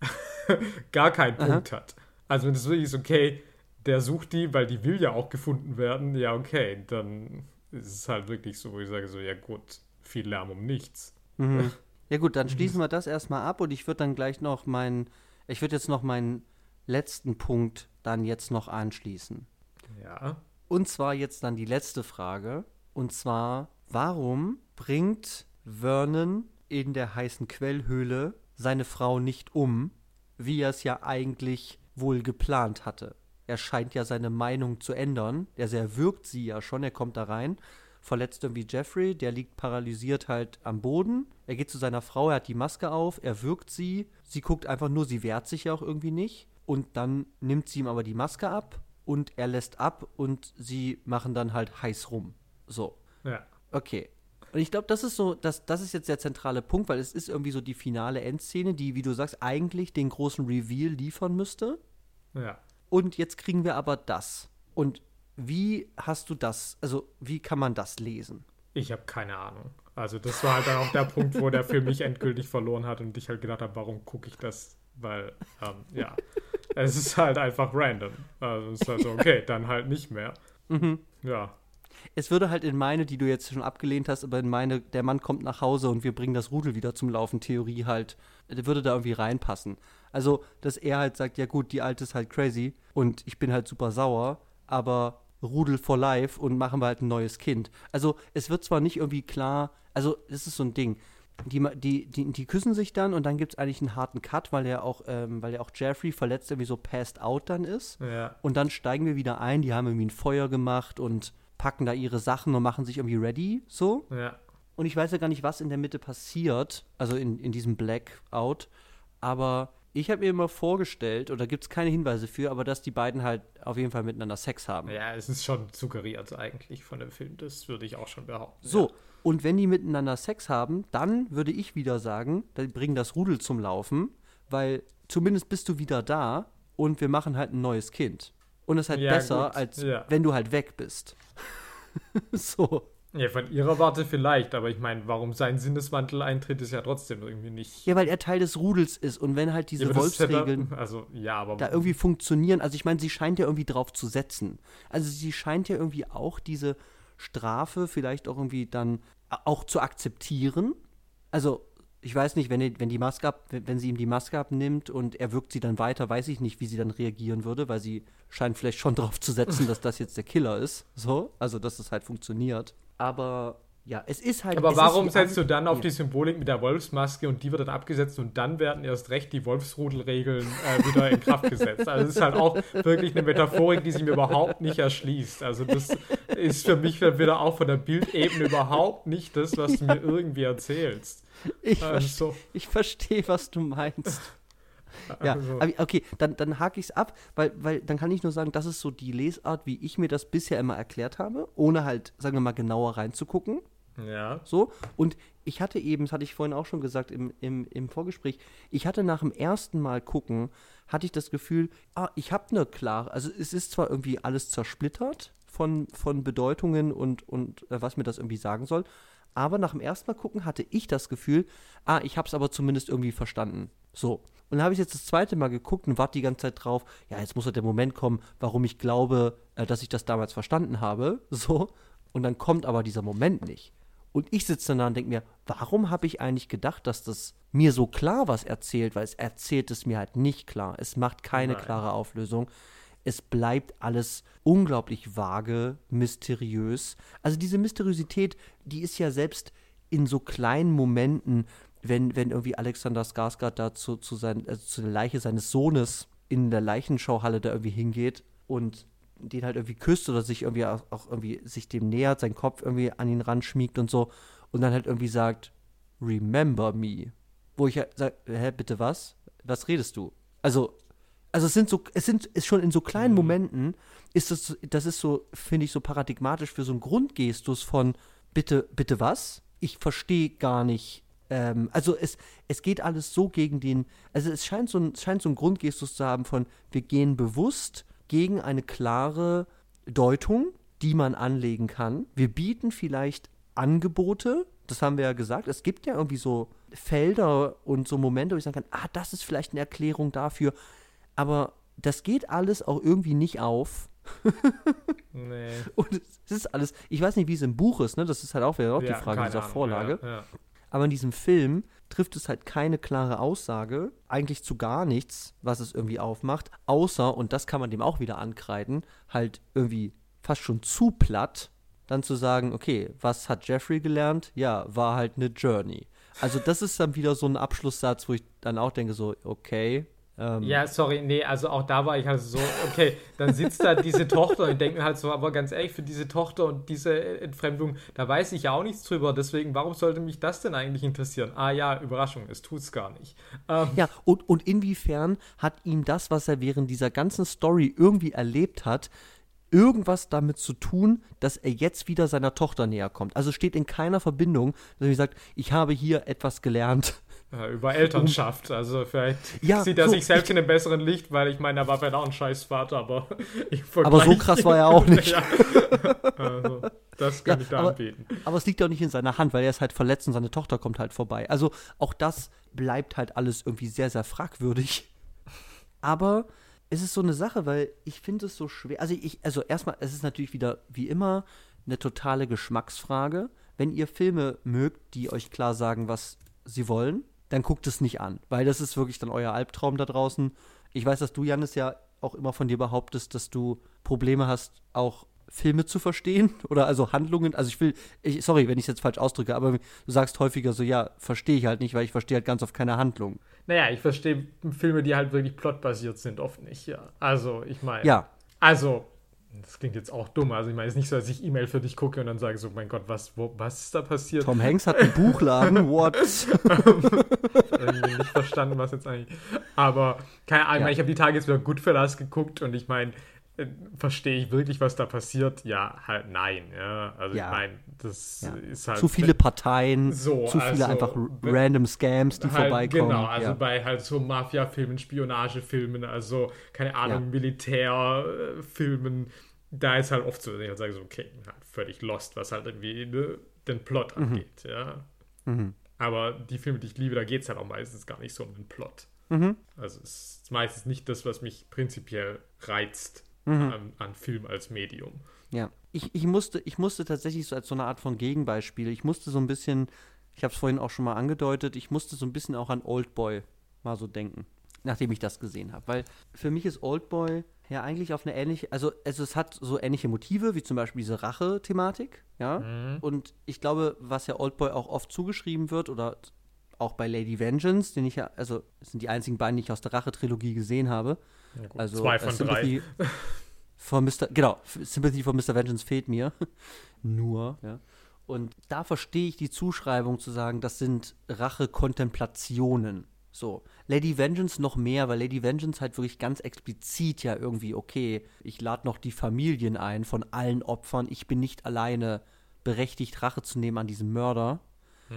gar keinen Punkt hat. Also wenn es wirklich ist, okay, der sucht die, weil die will ja auch gefunden werden, ja, okay, dann ist es halt wirklich so, wo ich sage so, ja gut, viel Lärm um nichts. Mhm. Ja gut, dann schließen wir das erstmal ab und ich würde dann gleich noch meinen, ich würde jetzt noch meinen letzten Punkt dann jetzt noch anschließen. Ja. Und zwar jetzt dann die letzte Frage. Und zwar, warum bringt Vernon in der heißen Quellhöhle seine Frau nicht um, wie er es ja eigentlich wohl geplant hatte? er scheint ja seine Meinung zu ändern. Also er wirkt sie ja schon, er kommt da rein, verletzt irgendwie Jeffrey, der liegt paralysiert halt am Boden. Er geht zu seiner Frau, er hat die Maske auf, er wirkt sie, sie guckt einfach nur, sie wehrt sich ja auch irgendwie nicht. Und dann nimmt sie ihm aber die Maske ab und er lässt ab und sie machen dann halt heiß rum. So. Ja. Okay. Und ich glaube, das ist so, das, das ist jetzt der zentrale Punkt, weil es ist irgendwie so die finale Endszene, die, wie du sagst, eigentlich den großen Reveal liefern müsste. Ja und jetzt kriegen wir aber das. Und wie hast du das, also wie kann man das lesen? Ich habe keine Ahnung. Also das war halt dann auch der Punkt, wo der Film mich endgültig verloren hat und ich halt gedacht habe, warum gucke ich das? Weil, ähm, ja, es ist halt einfach random. Also es ist halt so, okay, dann halt nicht mehr. Mhm. Ja. Es würde halt in meine, die du jetzt schon abgelehnt hast, aber in meine, der Mann kommt nach Hause und wir bringen das Rudel wieder zum Laufen, Theorie halt, würde da irgendwie reinpassen. Also, dass er halt sagt, ja gut, die Alte ist halt crazy und ich bin halt super sauer, aber Rudel for life und machen wir halt ein neues Kind. Also, es wird zwar nicht irgendwie klar, also, das ist so ein Ding. Die, die, die, die küssen sich dann und dann gibt es eigentlich einen harten Cut, weil er auch, ähm, weil er auch Jeffrey verletzt irgendwie so passed out dann ist. Ja. Und dann steigen wir wieder ein, die haben irgendwie ein Feuer gemacht und packen da ihre Sachen und machen sich irgendwie ready, so. Ja. Und ich weiß ja gar nicht, was in der Mitte passiert, also in, in diesem Blackout, aber ich habe mir immer vorgestellt, oder gibt es keine Hinweise für, aber dass die beiden halt auf jeden Fall miteinander Sex haben. Ja, es ist schon suggeriert eigentlich von dem Film, das würde ich auch schon behaupten. So, ja. Und wenn die miteinander Sex haben, dann würde ich wieder sagen, dann bringen das Rudel zum Laufen, weil zumindest bist du wieder da und wir machen halt ein neues Kind. Und es ist halt ja, besser, gut. als ja. wenn du halt weg bist. so. Ja, von ihrer Warte vielleicht, aber ich meine, warum sein Sinneswandel eintritt, ist ja trotzdem irgendwie nicht. Ja, weil er Teil des Rudels ist und wenn halt diese ja, Wolfsregeln ja da, also, ja, aber da irgendwie funktionieren, also ich meine, sie scheint ja irgendwie drauf zu setzen. Also sie scheint ja irgendwie auch diese Strafe vielleicht auch irgendwie dann auch zu akzeptieren. Also ich weiß nicht, wenn, wenn die Maske ab, wenn sie ihm die Maske abnimmt und er wirkt sie dann weiter, weiß ich nicht, wie sie dann reagieren würde, weil sie scheint vielleicht schon darauf zu setzen, dass das jetzt der Killer ist. So, also dass es halt funktioniert. Aber ja, es ist halt. Aber warum setzt du dann auf ja. die Symbolik mit der Wolfsmaske und die wird dann abgesetzt und dann werden erst recht die Wolfsrudelregeln äh, wieder in Kraft gesetzt? Also, es ist halt auch wirklich eine Metaphorik, die sich mir überhaupt nicht erschließt. Also, das ist für mich wieder auch von der Bildebene überhaupt nicht das, was du mir irgendwie erzählst. Ich, also. verstehe, ich verstehe, was du meinst. Ja, also. okay, dann, dann hake ich es ab, weil, weil dann kann ich nur sagen, das ist so die Lesart, wie ich mir das bisher immer erklärt habe, ohne halt, sagen wir mal, genauer reinzugucken. Ja. So, und ich hatte eben, das hatte ich vorhin auch schon gesagt im, im, im Vorgespräch, ich hatte nach dem ersten Mal gucken, hatte ich das Gefühl, ah, ich habe eine klare, also es ist zwar irgendwie alles zersplittert von, von Bedeutungen und, und äh, was mir das irgendwie sagen soll, aber nach dem ersten Mal gucken hatte ich das Gefühl, ah, ich habe es aber zumindest irgendwie verstanden. So. Und dann habe ich jetzt das zweite Mal geguckt und warte die ganze Zeit drauf, ja, jetzt muss halt der Moment kommen, warum ich glaube, äh, dass ich das damals verstanden habe. So. Und dann kommt aber dieser Moment nicht. Und ich sitze dann da und denke mir, warum habe ich eigentlich gedacht, dass das mir so klar was erzählt, weil es erzählt es mir halt nicht klar. Es macht keine Nein. klare Auflösung. Es bleibt alles unglaublich vage, mysteriös. Also diese Mysteriosität, die ist ja selbst in so kleinen Momenten, wenn, wenn irgendwie Alexander Skarsgård da zu, zu, sein, also zu der Leiche seines Sohnes in der Leichenschauhalle da irgendwie hingeht und den halt irgendwie küsst oder sich irgendwie auch, auch irgendwie sich dem nähert, seinen Kopf irgendwie an ihn ranschmiegt und so und dann halt irgendwie sagt, remember me. Wo ich halt sage, hä, bitte was? Was redest du? Also, also es sind so, es sind, ist schon in so kleinen Momenten, ist das, das ist so, finde ich, so paradigmatisch für so einen Grundgestus von, bitte, bitte was? Ich verstehe gar nicht. Ähm, also es, es geht alles so gegen den, also es scheint so, ein, scheint so einen Grundgestus zu haben von, wir gehen bewusst gegen eine klare Deutung, die man anlegen kann. Wir bieten vielleicht Angebote, das haben wir ja gesagt. Es gibt ja irgendwie so Felder und so Momente, wo ich sagen kann, ah, das ist vielleicht eine Erklärung dafür. Aber das geht alles auch irgendwie nicht auf. Nee. Und es ist alles, ich weiß nicht, wie es im Buch ist, ne? Das ist halt auch, auch Ja, die Frage dieser Ahnung, Vorlage. Ja, ja. Aber in diesem Film trifft es halt keine klare Aussage, eigentlich zu gar nichts, was es irgendwie aufmacht, außer, und das kann man dem auch wieder ankreiden, halt irgendwie fast schon zu platt, dann zu sagen, okay, was hat Jeffrey gelernt? Ja, war halt eine Journey. Also das ist dann wieder so ein Abschlusssatz, wo ich dann auch denke, so, okay. Ähm, Ja, sorry, nee, also auch da war ich halt so, okay, dann sitzt da diese Tochter und ich denke mir halt so, aber ganz ehrlich, für diese Tochter und diese Entfremdung, da weiß ich ja auch nichts drüber, deswegen, warum sollte mich das denn eigentlich interessieren? Ah ja, Überraschung, es tut's gar nicht. Ähm, Ja, und, und inwiefern hat ihm das, was er während dieser ganzen Story irgendwie erlebt hat, irgendwas damit zu tun, dass er jetzt wieder seiner Tochter näher kommt? Also steht in keiner Verbindung, dass er sagt, ich habe hier etwas gelernt. Über Elternschaft. Also vielleicht Ja, sieht er so, sich selbst in einem besseren Licht, weil ich meine, er war vielleicht auch ein Scheißvater, aber ich Aber so krass war er auch nicht. ja. Also, das kann Ja, ich da aber- anbieten. Aber es liegt auch nicht in seiner Hand, weil er ist halt verletzt und seine Tochter kommt halt vorbei. Also auch das bleibt halt alles irgendwie sehr, sehr fragwürdig. Aber es ist so eine Sache, weil ich finde es so schwer. Also ich, also erstmal, es ist natürlich wieder wie immer eine totale Geschmacksfrage. Wenn ihr Filme mögt, die euch klar sagen, was sie wollen, dann guckt es nicht an, weil das ist wirklich dann euer Albtraum da draußen. Ich weiß, dass du, Janis, ja auch immer von dir behauptest, dass du Probleme hast, auch Filme zu verstehen oder also Handlungen. Also ich will, ich, sorry, wenn ich es jetzt falsch ausdrücke, aber du sagst häufiger so, ja, verstehe ich halt nicht, weil ich verstehe halt ganz oft keine Handlung. Naja, ich verstehe Filme, die halt wirklich plotbasiert sind, oft nicht, ja. Also, ich meine. Ja, Also, das klingt jetzt auch dumm. Also, ich meine, es ist nicht so, dass ich E-Mail für dich gucke und dann sage so, mein Gott, was, wo, was ist da passiert? Tom Hanks hat einen Buchladen, what? irgendwie nicht verstanden, was jetzt eigentlich. Aber keine Ahnung, ich Ja. meine, ich habe die Tage jetzt wieder Goodfellas geguckt und ich meine, verstehe ich wirklich, was da passiert? Ja, halt nein. Ja, also Ja. ich meine, das Ja. ist halt Zu viele Parteien, So, zu viele also, einfach random Scams, die halt, vorbeikommen. Genau, also bei halt so Mafia-Filmen, Spionagefilmen, also keine Ahnung. Militärfilmen, da ist halt oft so, dass ich halt sage so, okay, halt völlig lost, was halt irgendwie ne, den Plot Mhm. angeht, ja. Aber die Filme, die ich liebe, da geht es halt auch meistens gar nicht so um den Plot. Mhm. Also es ist meistens nicht das, was mich prinzipiell reizt Mhm. an, an Film als Medium. Ja, ich, ich, musste, ich musste tatsächlich so als so eine Art von Gegenbeispiel, ich musste so ein bisschen, ich habe es vorhin auch schon mal angedeutet, ich musste so ein bisschen auch an Oldboy mal so denken, nachdem ich das gesehen habe. Weil für mich ist Oldboy ja eigentlich auf eine ähnliche, also, also es hat so ähnliche Motive, wie zum Beispiel diese Rache-Thematik, ja. Und ich glaube, was ja Oldboy auch oft zugeschrieben wird oder auch bei Lady Vengeance, den ich ja, also das sind die einzigen beiden, die ich aus der Rache-Trilogie gesehen habe. Gut, Also Zwei äh, von Sympathy for Mr. Genau, Sympathy for Mr. Vengeance fehlt mir. Nur, ja. Und da verstehe ich die Zuschreibung zu sagen, das sind Rache-Kontemplationen. So. Lady Vengeance noch mehr, weil Lady Vengeance halt wirklich ganz explizit ja irgendwie, okay, ich lade noch die Familien ein von allen Opfern, ich bin nicht alleine berechtigt, Rache zu nehmen an diesem Mörder.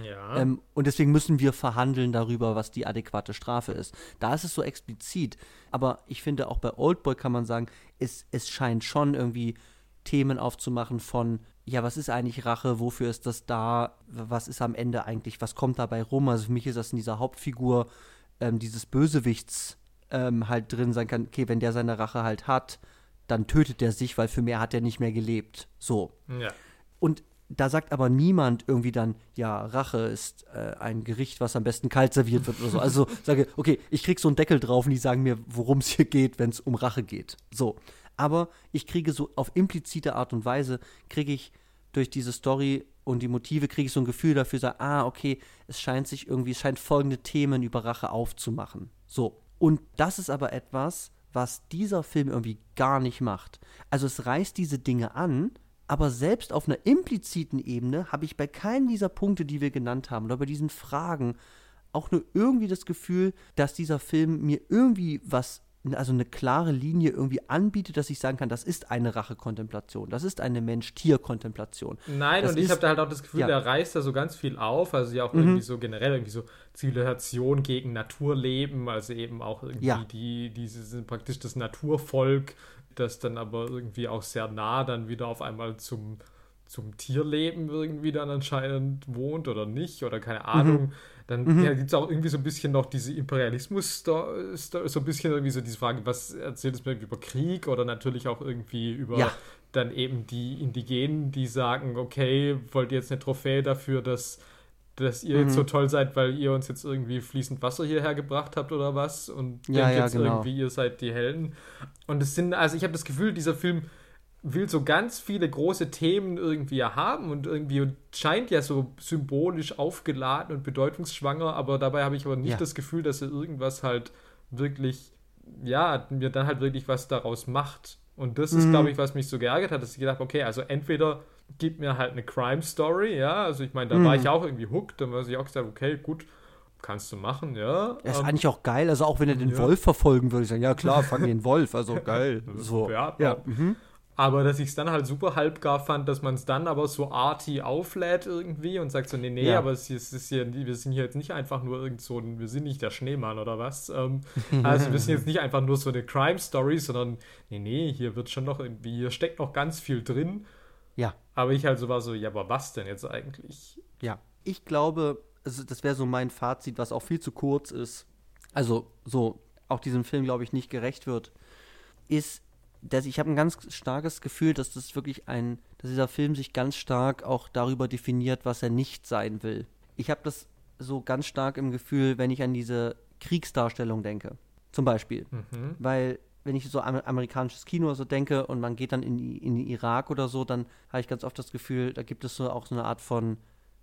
Ja. Ähm, und deswegen müssen wir verhandeln darüber, was die adäquate Strafe ist. Da ist es so explizit. Aber ich finde, auch bei Oldboy kann man sagen, es, es scheint schon irgendwie Themen aufzumachen von, ja, was ist eigentlich Rache, wofür ist das da, was ist am Ende eigentlich, was kommt dabei rum? Also für mich ist das in dieser Hauptfigur ähm, dieses Bösewichts ähm, halt drin sein kann, okay, wenn der seine Rache halt hat, dann tötet er sich, weil für mehr hat er nicht mehr gelebt. So. ja. Und da sagt aber niemand irgendwie dann, ja, Rache ist äh, ein Gericht, was am besten kalt serviert wird oder so. Also sage, okay, ich krieg so einen Deckel drauf und die sagen mir, worum es hier geht, wenn es um Rache geht. So. Aber ich kriege so auf implizite Art und Weise, kriege ich durch diese Story und die Motive, kriege ich so ein Gefühl dafür, sage, ah, okay, es scheint sich irgendwie, es scheint folgende Themen über Rache aufzumachen. So. Und das ist aber etwas, was dieser Film irgendwie gar nicht macht. Also es reißt diese Dinge an, aber selbst auf einer impliziten Ebene habe ich bei keinem dieser Punkte, die wir genannt haben, oder bei diesen Fragen auch nur irgendwie das Gefühl, dass dieser Film mir irgendwie was also eine klare Linie irgendwie anbietet, dass ich sagen kann, das ist eine Rachekontemplation, das ist eine Mensch-Tier-Kontemplation. Nein, das und ich habe da halt auch das Gefühl, ja. der reißt da so ganz viel auf, also ja auch mhm. irgendwie so generell irgendwie so Zivilisation gegen Naturleben, also eben auch irgendwie ja. die, sind praktisch das Naturvolk, das dann aber irgendwie auch sehr nah dann wieder auf einmal zum zum Tierleben irgendwie dann anscheinend wohnt oder nicht oder keine Ahnung. Mhm. Dann mhm. ja, gibt es auch irgendwie so ein bisschen noch diese Imperialismus, so ein bisschen irgendwie so diese Frage, was erzählt es mir über Krieg oder natürlich auch irgendwie über ja. dann eben die Indigenen, die sagen, okay, wollt ihr jetzt eine Trophäe dafür, dass, dass ihr mhm. jetzt so toll seid, weil ihr uns jetzt irgendwie fließend Wasser hierher gebracht habt oder was und ja, denkt ja, jetzt genau. irgendwie, ihr seid die Helden. Und es sind, also ich habe das Gefühl, dieser Film will so ganz viele große Themen irgendwie haben und irgendwie scheint ja so symbolisch aufgeladen und bedeutungsschwanger, aber dabei habe ich aber nicht ja. das Gefühl, dass er irgendwas halt wirklich, ja, mir dann halt wirklich was daraus macht. Und das mhm. ist, glaube ich, was mich so geärgert hat, dass ich gedacht habe, okay, also entweder gibt mir halt eine Crime Story, ja, also ich meine, da mhm. war ich auch irgendwie hooked, dann war ich auch gesagt, okay, gut, kannst du machen, ja. Er ist ähm, eigentlich auch geil, also auch wenn er den ja. Wolf verfolgen würde, ich sagen, ja klar, fang den Wolf, also geil. So. Ja, ja. Mhm. Aber dass ich es dann halt super halbgar fand, dass man es dann aber so arty auflädt irgendwie und sagt so, nee, nee, ja. aber es ist hier, wir sind hier jetzt nicht einfach nur irgend so ein, wir sind nicht der Schneemann oder was. Ähm, also wir sind jetzt nicht einfach nur so eine Crime-Story, sondern nee, nee, hier wird schon noch irgendwie, hier steckt noch ganz viel drin. Ja. Aber ich halt so war so, ja, aber was denn jetzt eigentlich? Ja, ich glaube, also das wäre so mein Fazit, was auch viel zu kurz ist. Also so auch diesem Film, glaube ich, nicht gerecht wird, ist, dass ich habe ein ganz starkes Gefühl, dass das wirklich ein, dass dieser Film sich ganz stark auch darüber definiert, was er nicht sein will. Ich habe das so ganz stark im Gefühl, wenn ich an diese Kriegsdarstellung denke. Zum Beispiel. Mhm. Weil, wenn ich so an amerikanisches Kino so denke und man geht dann in, in den Irak oder so, dann habe ich ganz oft das Gefühl, da gibt es so auch so eine Art von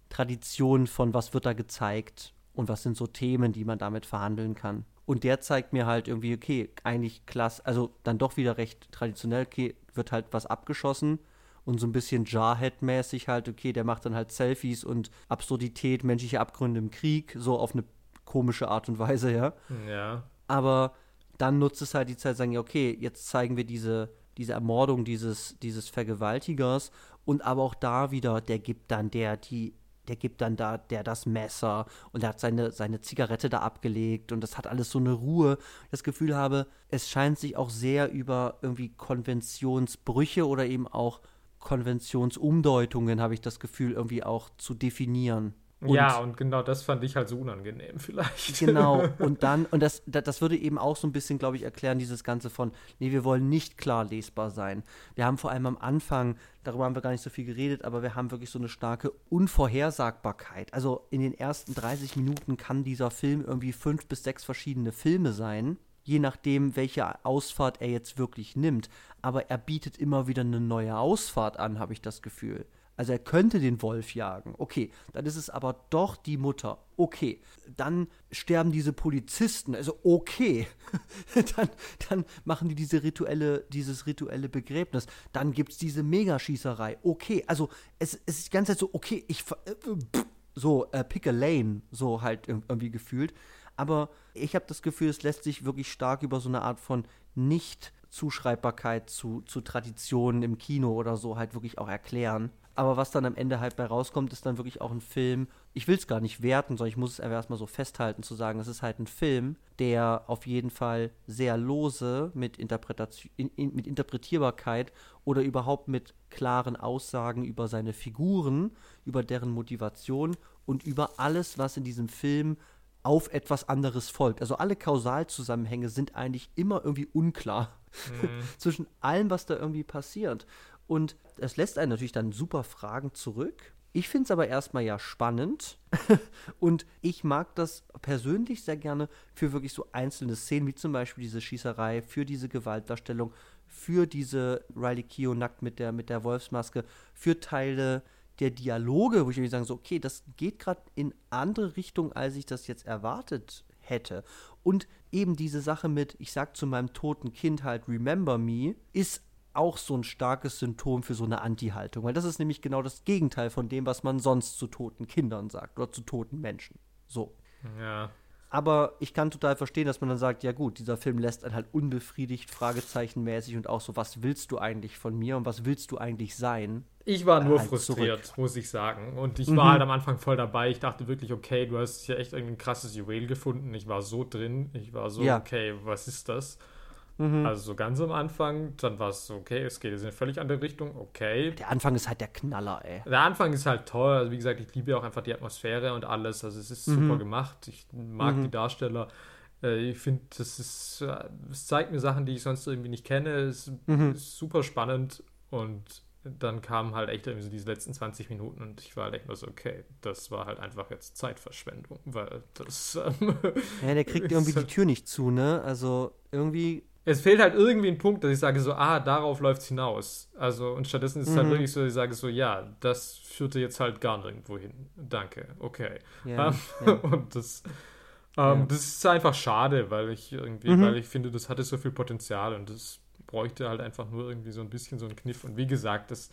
Tradition von, was wird da gezeigt und was sind so Themen, die man damit verhandeln kann. Und der zeigt mir halt irgendwie, okay, eigentlich klasse, also dann doch wieder recht traditionell, okay, wird halt was abgeschossen und so ein bisschen Jarhead-mäßig halt, okay, der macht dann halt Selfies und Absurdität, menschliche Abgründe im Krieg, so auf eine komische Art und Weise, ja. Ja. Aber dann nutzt es halt die Zeit, sagen, ja, okay, jetzt zeigen wir diese, diese Ermordung dieses, dieses Vergewaltigers und aber auch da wieder, der gibt dann der die der gibt dann da der das Messer und er hat seine, seine Zigarette da abgelegt und das hat alles so eine Ruhe. Das Gefühl habe, es scheint sich auch sehr über irgendwie Konventionsbrüche oder eben auch Konventionsumdeutungen, habe ich das Gefühl, irgendwie auch zu definieren. Und ja, und genau das fand ich halt so unangenehm vielleicht. Genau, und dann, und das, das würde eben auch so ein bisschen, glaube ich, erklären, dieses Ganze von, nee, wir wollen nicht klar lesbar sein. Wir haben vor allem am Anfang, darüber haben wir gar nicht so viel geredet, aber wir haben wirklich so eine starke Unvorhersagbarkeit. Also in den ersten 30 Minuten kann dieser Film irgendwie fünf bis sechs verschiedene Filme sein, je nachdem, welche Ausfahrt er jetzt wirklich nimmt. Aber er bietet immer wieder eine neue Ausfahrt an, habe ich das Gefühl. Also er könnte den Wolf jagen. Okay, dann ist es aber doch die Mutter. Okay, dann sterben diese Polizisten. Also okay, dann, dann machen die diese rituelle, dieses rituelle Begräbnis. Dann gibt es diese Megaschießerei. Okay, also es, es ist die ganze Zeit so, okay, ich äh, so äh, pick a lane, so halt irgendwie gefühlt. Aber ich habe das Gefühl, es lässt sich wirklich stark über so eine Art von nicht Zuschreibbarkeit zu, zu Traditionen im Kino oder so halt wirklich auch erklären. Aber was dann am Ende halt bei rauskommt, ist dann wirklich auch ein Film. Ich will es gar nicht werten, sondern ich muss es einfach erstmal so festhalten, zu sagen, es ist halt ein Film, der auf jeden Fall sehr lose mit, Interpretation, in, in, mit Interpretierbarkeit oder überhaupt mit klaren Aussagen über seine Figuren, über deren Motivation und über alles, was in diesem Film auf etwas anderes folgt. Also alle Kausalzusammenhänge sind eigentlich immer irgendwie unklar mhm. zwischen allem, was da irgendwie passiert. Und es lässt einen natürlich dann super Fragen zurück. Ich finde es aber erstmal ja spannend und ich mag das persönlich sehr gerne für wirklich so einzelne Szenen, wie zum Beispiel diese Schießerei, für diese Gewaltdarstellung, für diese Riley Keough nackt mit der, mit der Wolfsmaske, für Teile der Dialoge, wo ich irgendwie sagen so, okay, das geht gerade in andere Richtung, als ich das jetzt erwartet hätte. Und eben diese Sache mit, ich sag zu meinem toten Kind halt, remember me, ist auch so ein starkes Symptom für so eine Anti-Haltung. Weil das ist nämlich genau das Gegenteil von dem, was man sonst zu toten Kindern sagt oder zu toten Menschen. So. Ja. Aber ich kann total verstehen, dass man dann sagt, ja gut, dieser Film lässt einen halt unbefriedigt, fragezeichenmäßig und auch so, was willst du eigentlich von mir und was willst du eigentlich sein? Ich war nur halt frustriert, zurück. muss ich sagen. Und ich Mhm. war halt am Anfang voll dabei. Ich dachte wirklich, okay, du hast hier echt ein krasses Juwel gefunden. Ich war so drin. Ich war so, Ja. Okay, was ist das? Also so ganz am Anfang, dann war es okay, es geht jetzt in eine völlig andere Richtung, okay. Der Anfang ist halt der Knaller, ey. Der Anfang ist halt toll. Also wie gesagt, ich liebe auch einfach die Atmosphäre und alles. Also es ist Mhm. super gemacht. Ich mag die Darsteller. Äh, Ich finde, das ist, äh, es zeigt mir Sachen, die ich sonst irgendwie nicht kenne. Es Mhm. ist super spannend und dann kamen halt echt irgendwie so diese letzten 20 Minuten und ich war halt echt nur so, okay, das war halt einfach jetzt Zeitverschwendung, weil das, ähm, Ja, der kriegt irgendwie die Tür nicht zu, ne? Also irgendwie, es fehlt halt irgendwie ein Punkt, dass ich sage so, ah, darauf läuft es hinaus. Also und stattdessen ist es halt Mhm. wirklich so, dass ich sage so, ja, das führte jetzt halt gar nirgendwo hin. Danke, okay. ja. Ähm, ja. Und das, Ja. ähm, das ist einfach schade, weil ich irgendwie, Mhm. weil ich finde, das hatte so viel Potenzial und das bräuchte halt einfach nur irgendwie so ein bisschen so einen Kniff. Und wie gesagt, das,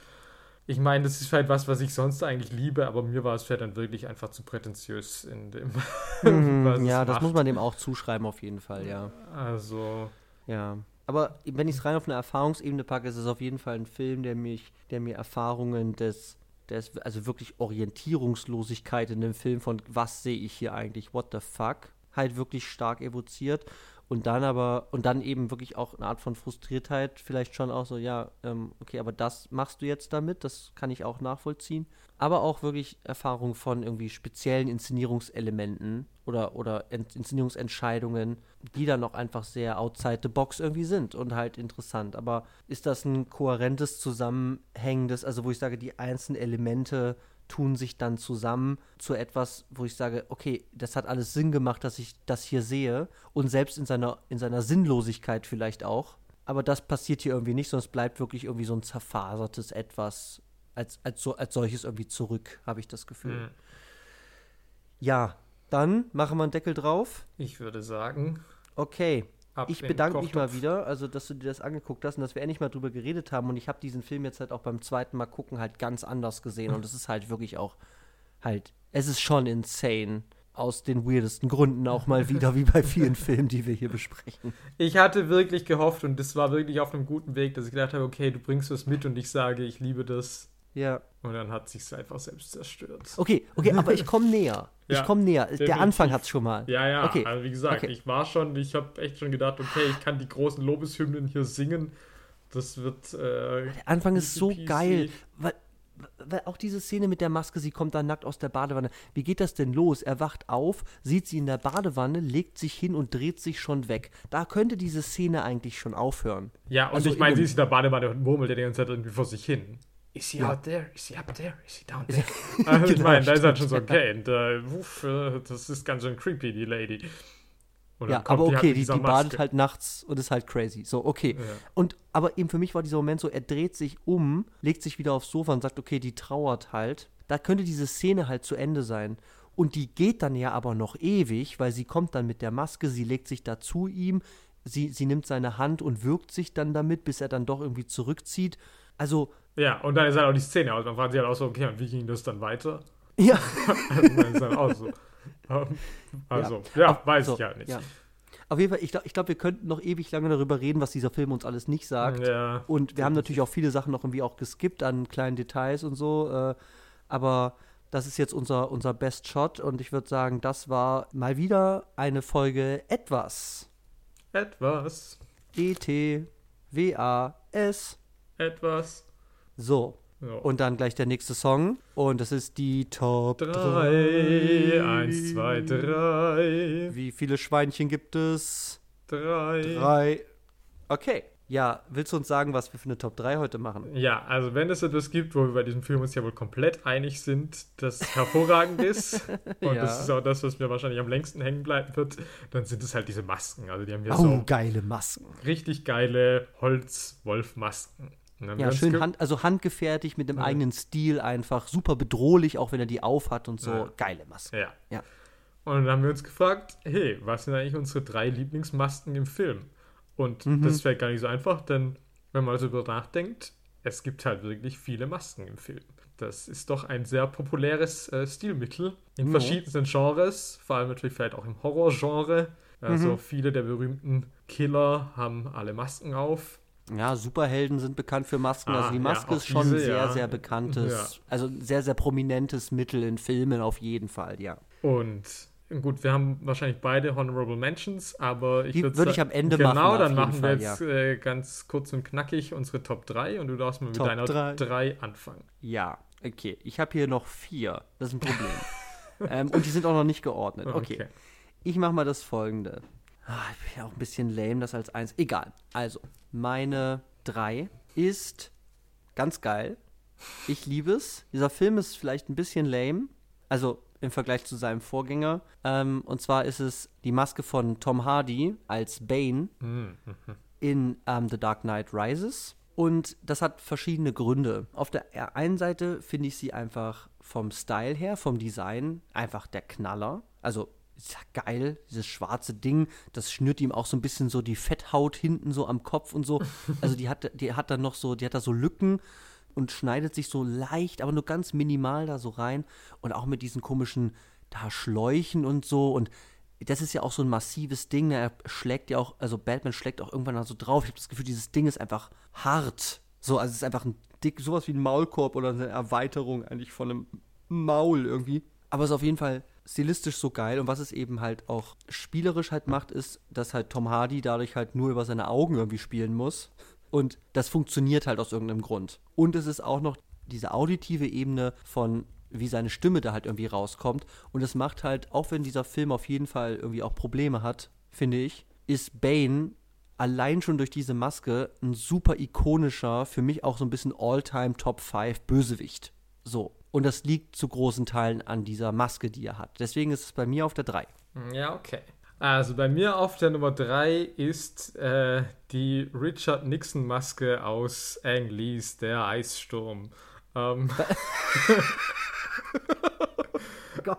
ich meine, das ist halt was, was ich sonst eigentlich liebe, aber mir war es vielleicht dann wirklich einfach zu prätentiös in dem, Mhm, ja, das macht. muss man dem auch zuschreiben, auf jeden Fall, ja. Also, Ja. Aber wenn ich es rein auf eine Erfahrungsebene packe, ist es auf jeden Fall ein Film, der mich, der mir Erfahrungen des, des, also wirklich Orientierungslosigkeit in dem Film von was sehe ich hier eigentlich, what the fuck, halt wirklich stark evoziert. Und dann aber, und dann eben wirklich auch eine Art von Frustriertheit, vielleicht schon auch so, ja, ähm, okay, aber das machst du jetzt damit, das kann ich auch nachvollziehen. Aber auch wirklich Erfahrung von irgendwie speziellen Inszenierungselementen oder, oder Ent- Inszenierungsentscheidungen, die dann auch einfach sehr outside the box irgendwie sind und halt interessant. Aber ist das ein kohärentes, zusammenhängendes, also wo ich sage, die einzelnen Elemente tun sich dann zusammen zu etwas, wo ich sage, okay, das hat alles Sinn gemacht, dass ich das hier sehe und selbst in seiner, in seiner Sinnlosigkeit vielleicht auch. Aber das passiert hier irgendwie nicht, es bleibt wirklich irgendwie so ein zerfasertes Etwas als, als, so, als solches irgendwie zurück, habe ich das Gefühl. hm, Ja, dann machen wir einen Deckel drauf. ich würde sagen, Okay, ab ich bedanke mich mal wieder, also dass du dir das angeguckt hast und dass wir endlich mal drüber geredet haben. Und ich habe diesen Film jetzt halt auch beim zweiten Mal gucken halt ganz anders gesehen. Und es ist halt wirklich auch halt, es ist schon insane. Aus den weirdesten Gründen auch mal wieder, wie bei vielen Filmen, die wir hier besprechen. Ich hatte wirklich gehofft und das war wirklich auf einem guten Weg, dass ich gedacht habe, okay, du bringst was mit und ich sage, ich liebe das. Ja. Und dann hat sich einfach selbst zerstört. Okay, okay, aber ich komme näher. Ich Ja, komme näher. Der definitiv. Anfang hat's schon mal. Ja, ja, Okay, also wie gesagt, okay. ich war schon, ich habe echt schon gedacht, okay, ich kann die großen Lobeshymnen hier singen. Das wird. Äh, Der Anfang ist so peasy. geil, weil, weil auch diese Szene mit der Maske, sie kommt da nackt aus der Badewanne. Wie geht das denn los? Er wacht auf, sieht sie in der Badewanne, legt sich hin und dreht sich schon weg. Da könnte diese Szene eigentlich schon aufhören. Ja, und Also ich meine, in sie ist in der Badewanne und murmelt ja die ganze Zeit irgendwie vor sich hin. Is he Ja. out there? Is he up there? Is he down there? also, ich Genau, meine, da ist halt schon so, okay, und, äh, uff, äh, das ist ganz schön creepy, die Lady. Und ja, aber die halt okay, die, dieser die badet halt nachts und ist halt crazy. So, okay. Ja. Und aber eben für mich war dieser Moment so, er dreht sich um, legt sich wieder aufs Sofa und sagt, okay, die trauert halt. Da könnte diese Szene halt zu Ende sein. Und die geht dann ja aber noch ewig, weil sie kommt dann mit der Maske, sie legt sich da zu ihm, sie, sie nimmt seine Hand und wirkt sich dann damit, bis er dann doch irgendwie zurückzieht. Also, Ja, und dann ist halt auch die Szene aus. Man fragt sich halt auch so, okay, und wie ging das dann weiter? ja. Also, dann ist dann auch so. Also, ja, weiß so, ich halt nicht. Ja. Auf jeden Fall, ich glaube, glaub, wir könnten noch ewig lange darüber reden, was dieser Film uns alles nicht sagt. Ja. Und wir haben natürlich auch viele Sachen noch irgendwie auch geskippt an kleinen Details und so. Äh, aber das ist jetzt unser, unser Best Shot und ich würde sagen, das war mal wieder eine Folge etwas. Etwas. E-T-W-A-S. Etwas. So. Ja. Und dann gleich der nächste Song. Und das ist die Top 3. Drei. Eins, zwei, drei. Wie viele Schweinchen gibt es? Drei. Drei. Okay. Ja, willst du uns sagen, was wir für eine Top 3 heute machen? Ja, also wenn es etwas gibt, wo wir bei diesem Film uns ja wohl komplett einig sind, das hervorragend ist, und Ja. das ist auch das, was mir wahrscheinlich am längsten hängen bleiben wird, dann sind es halt diese Masken. Also die haben ja Oh, so geile Masken. richtig geile Holz-Wolf-Masken. Ja, schön hand, also handgefertigt mit dem Ja. eigenen Stil einfach. Super bedrohlich, auch wenn er die aufhat und so. Ja. Geile Masken. Ja. Ja. Und dann haben wir uns gefragt, hey, was sind eigentlich unsere drei Lieblingsmasken im Film? Und Mhm. das wäre gar nicht so einfach, denn wenn man so darüber nachdenkt, es gibt halt wirklich viele Masken im Film. Das ist doch ein sehr populäres äh, Stilmittel in Ja. verschiedensten Genres, vor allem natürlich vielleicht auch im Horrorgenre. Also Mhm. viele der berühmten Killer haben alle Masken auf. Ja, Superhelden sind bekannt für Masken. Ah, also die ja, Maske auch ist schon diese, sehr, ja. sehr bekanntes, Ja. also sehr, sehr prominentes Mittel in Filmen auf jeden Fall, ja. Und gut, wir haben wahrscheinlich beide Honorable Mentions, aber ich Die würd würde ich am Ende genau, machen, auf dann machen wir Fall, jetzt äh, ganz kurz und knackig unsere Top 3 und du darfst mal mit Top deiner drei. 3 anfangen. Ja, okay. Ich habe hier noch vier. Das ist ein Problem. ähm, und die sind auch noch nicht geordnet. Okay. Ich mache mal das folgende. Ah, ich bin ja auch ein bisschen lame, das als eins. Egal. Also, meine drei ist ganz geil. Ich liebe es. Dieser Film ist vielleicht ein bisschen lame. Also im Vergleich zu seinem Vorgänger. Ähm, und zwar ist es die Maske von Tom Hardy als Bane Hm, in ähm, The Dark Knight Rises. Und das hat verschiedene Gründe. Auf der einen Seite finde ich sie einfach vom Style her, vom Design, einfach der Knaller. Also, ist ja geil, dieses schwarze Ding, das schnürt ihm auch so ein bisschen so die Fetthaut hinten so am Kopf und so. Also, die hat, die hat dann noch so, die hat da so Lücken und schneidet sich so leicht, aber nur ganz minimal da so rein. Und auch mit diesen komischen da Schläuchen und so. Und das ist ja auch so ein massives Ding. ne? Er schlägt ja auch, also Batman schlägt auch irgendwann da so drauf. Ich habe das Gefühl, dieses Ding ist einfach hart. So, also es ist einfach ein dick, sowas wie ein Maulkorb oder eine Erweiterung eigentlich von einem Maul irgendwie. Aber es ist auf jeden Fall stilistisch so geil. Und was es eben halt auch spielerisch halt macht, ist, dass halt Tom Hardy dadurch halt nur über seine Augen irgendwie spielen muss. Und das funktioniert halt aus irgendeinem Grund. Und es ist auch noch diese auditive Ebene von wie seine Stimme da halt irgendwie rauskommt. Und es macht halt, auch wenn dieser Film auf jeden Fall irgendwie auch Probleme hat, finde ich, ist Bane allein schon durch diese Maske ein super ikonischer, für mich auch so ein bisschen All-Time Top 5 Bösewicht. So. Und das liegt zu großen Teilen an dieser Maske, die er hat. Deswegen ist es bei mir auf der 3. Ja, okay. Also bei mir auf der Nummer 3 ist äh, die Richard Nixon Maske aus Ang Lees Der Eissturm. Ähm,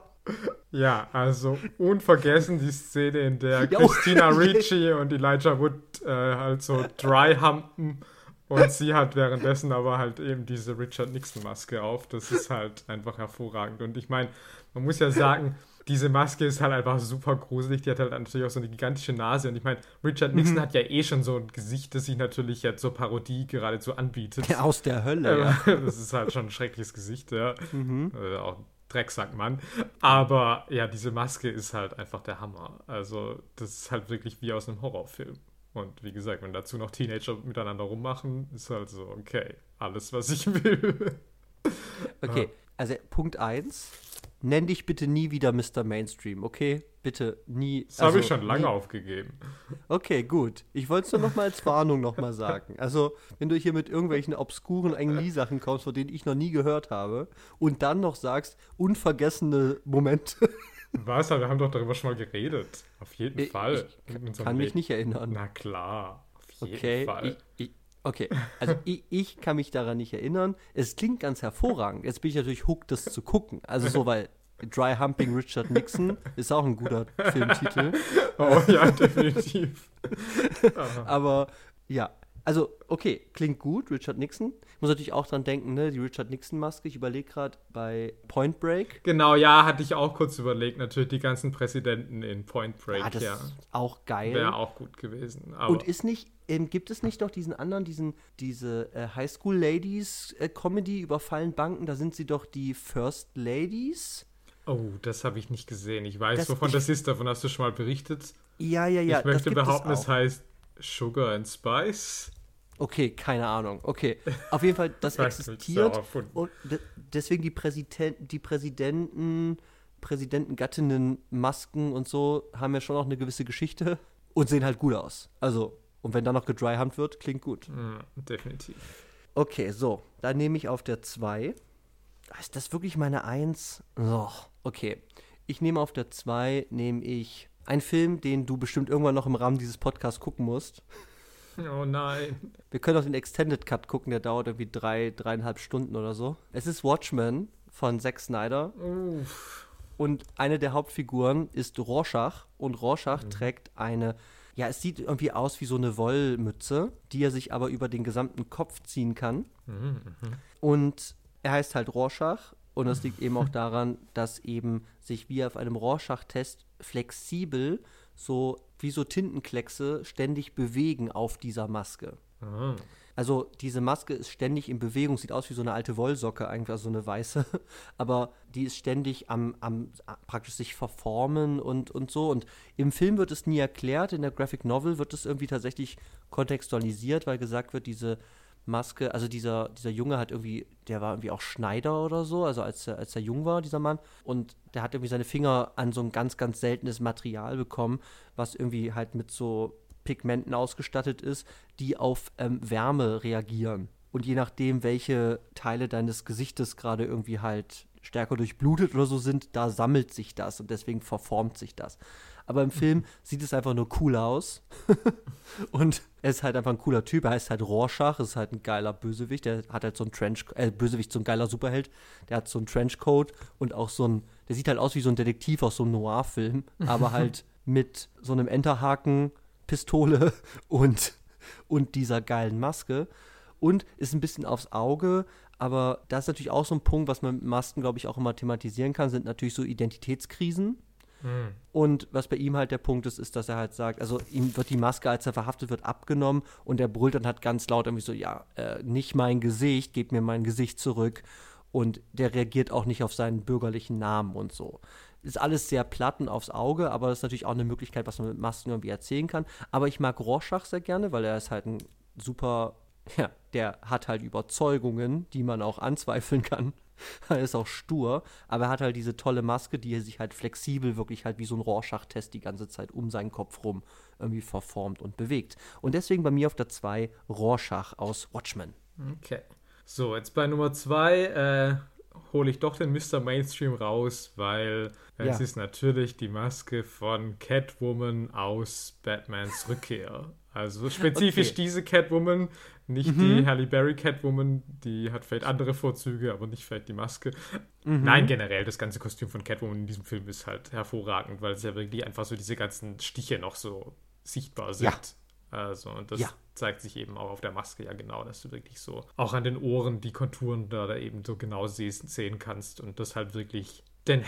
ja, also unvergessen die Szene, in der Christina. Ricci und Elijah Wood äh, halt so dry humpen und sie hat währenddessen aber halt eben diese Richard Nixon Maske auf. Das ist halt einfach hervorragend. Und ich meine, man muss ja sagen, diese Maske ist halt einfach super gruselig. Die hat halt natürlich auch so eine gigantische Nase. Und ich meine, Richard Nixon Mhm. hat ja eh schon so ein Gesicht, das sich natürlich jetzt zur Parodie geradezu anbietet. Aus der Hölle, ja. Äh, Das ist halt schon ein schreckliches Gesicht, ja. Mhm. Äh, auch ein Drecksackmann. Aber ja, diese Maske ist halt einfach der Hammer. Also, das ist halt wirklich wie aus einem Horrorfilm. Und wie gesagt, wenn dazu noch Teenager miteinander rummachen, ist halt so, okay, alles, was ich will. Okay, also Punkt 1. Nenn dich bitte nie wieder Mr. Mainstream, okay? Bitte nie. Das habe also ich schon lange nie. aufgegeben. Okay, gut. Ich wollte es nur noch mal als Warnung noch mal sagen. Also, wenn du hier mit irgendwelchen obskuren Ang-Lee-Sachen kommst, von denen ich noch nie gehört habe, und dann noch sagst, unvergessene Momente, Was? Wir haben doch darüber schon mal geredet. Auf jeden Ich- Fall. ich kann mich Leben. nicht erinnern. Na klar. Auf jeden Okay, Fall. ich, okay. Also ich, ich kann mich daran nicht erinnern. Es klingt ganz hervorragend. Jetzt bin ich natürlich hooked, das zu gucken. Also so, weil Dry Humping Richard Nixon ist auch ein guter Filmtitel. oh ja, definitiv. Aber ja, also okay, klingt gut, Richard Nixon. Ich muss natürlich auch dran denken, ne, die Richard Nixon-Maske. Ich überlege gerade bei Point Break. Genau, ja, hatte ich auch kurz überlegt. Natürlich die ganzen Präsidenten in Point Break, Ah, das ja. ist auch geil. Wäre auch gut gewesen. Und ist nicht, ähm, gibt es nicht noch diesen anderen, diesen, diese äh, Highschool Ladies äh, überfallen Banken? Da sind sie doch die First Ladies. oh, das habe ich nicht gesehen. Ich weiß, Das- wovon ich- das ist. Davon hast du schon mal berichtet. Ja, ja, ja. ich möchte das behaupten, es auch. heißt Sugar and Spice. Okay, keine Ahnung. Okay. Auf jeden Fall, das existiert. Und de deswegen die, Präsident die Präsidenten, Präsidentengattinnen Masken und so haben ja schon auch eine gewisse Geschichte und sehen halt gut aus. Also, Und wenn dann noch gedryhumped wird, klingt gut. Ja, definitiv. Okay, so. Dann nehme ich auf der 2. Ist das wirklich meine 1? Oh, okay. Ich nehme auf der 2, nehme ich einen Film, den du bestimmt irgendwann noch im Rahmen dieses Podcasts gucken musst. Oh nein. Wir können auch den Extended Cut gucken, der dauert irgendwie drei, dreieinhalb Stunden oder so. Es ist Watchmen von Zack Snyder. Uff. Und eine der Hauptfiguren ist Rorschach. Und Rorschach trägt eine, ja, es sieht irgendwie aus wie so eine Wollmütze, die er sich aber über den gesamten Kopf ziehen kann. Und er heißt halt Rorschach. Und das liegt eben auch daran, dass eben sich wie auf einem Rorschach-Test flexibel so wie so Tintenkleckse ständig bewegen auf dieser Maske. Ah. Also diese Maske ist ständig in Bewegung, sieht aus wie so eine alte Wollsocke, eigentlich also so eine weiße, aber die ist ständig am, am praktisch sich verformen und, und so. Und im Film wird es nie erklärt, in der Graphic Novel wird es irgendwie tatsächlich kontextualisiert, weil gesagt wird, diese Maske, also dieser, dieser Junge hat irgendwie, der war irgendwie auch Schneider oder so, also als er, als er jung war, dieser Mann, und der hat irgendwie seine Finger an so ein ganz, ganz seltenes Material bekommen, was irgendwie halt mit so Pigmenten ausgestattet ist, die auf ähm, Wärme reagieren. Und je nachdem, welche Teile deines Gesichtes gerade irgendwie halt stärker durchblutet oder so sind, da sammelt sich das und deswegen verformt sich das. Aber im Film sieht es einfach nur cool aus. und er ist halt einfach ein cooler Typ. Er heißt halt Rorschach, ist halt ein geiler Bösewicht. Der hat halt so einen Trench, äh, Bösewicht, so ein geiler Superheld. Der hat so einen Trenchcoat und auch so ein, der sieht halt aus wie so ein Detektiv aus so einem Noir-Film, aber halt mit so einem Enterhaken, Pistole und, und dieser geilen Maske. Und ist ein bisschen aufs Auge, aber das ist natürlich auch so ein Punkt, was man mit Masken, glaube ich, auch immer thematisieren kann, sind natürlich so Identitätskrisen. Hm. Und was bei ihm halt der Punkt ist, ist, dass er halt sagt, also ihm wird die Maske, als er verhaftet wird, abgenommen und er brüllt dann halt ganz laut irgendwie so, ja, äh, nicht mein Gesicht, gebt mir mein Gesicht zurück. Und der reagiert auch nicht auf seinen bürgerlichen Namen und so. Ist alles sehr platt und aufs Auge, aber das ist natürlich auch eine Möglichkeit, was man mit Masken irgendwie erzählen kann. Aber ich mag Rorschach sehr gerne, weil er ist halt ein super, ja, der hat halt Überzeugungen, die man auch anzweifeln kann. Er ist auch stur, aber er hat halt diese tolle Maske, die er sich halt flexibel, wirklich halt wie so ein Rorschach-Test die ganze Zeit um seinen Kopf rum irgendwie verformt und bewegt. Und deswegen bei mir auf der 2 Rorschach aus Watchmen. Okay. So, jetzt bei Nummer zwei äh, hole ich doch den Mr. Mainstream raus, weil Ja. es ist natürlich die Maske von Catwoman aus Batmans Rückkehr. Also spezifisch Okay. diese Catwoman, nicht die Halle Berry Catwoman, die hat vielleicht andere Vorzüge, aber nicht vielleicht die Maske. Nein, generell, das ganze Kostüm von Catwoman in diesem Film ist halt hervorragend, weil es ja wirklich einfach so diese ganzen Stiche noch so sichtbar sind. Ja. Also, und das Ja. zeigt sich eben auch auf der Maske ja genau, dass du wirklich so auch an den Ohren die Konturen da, da eben so genau sehen, sehen kannst und das halt wirklich den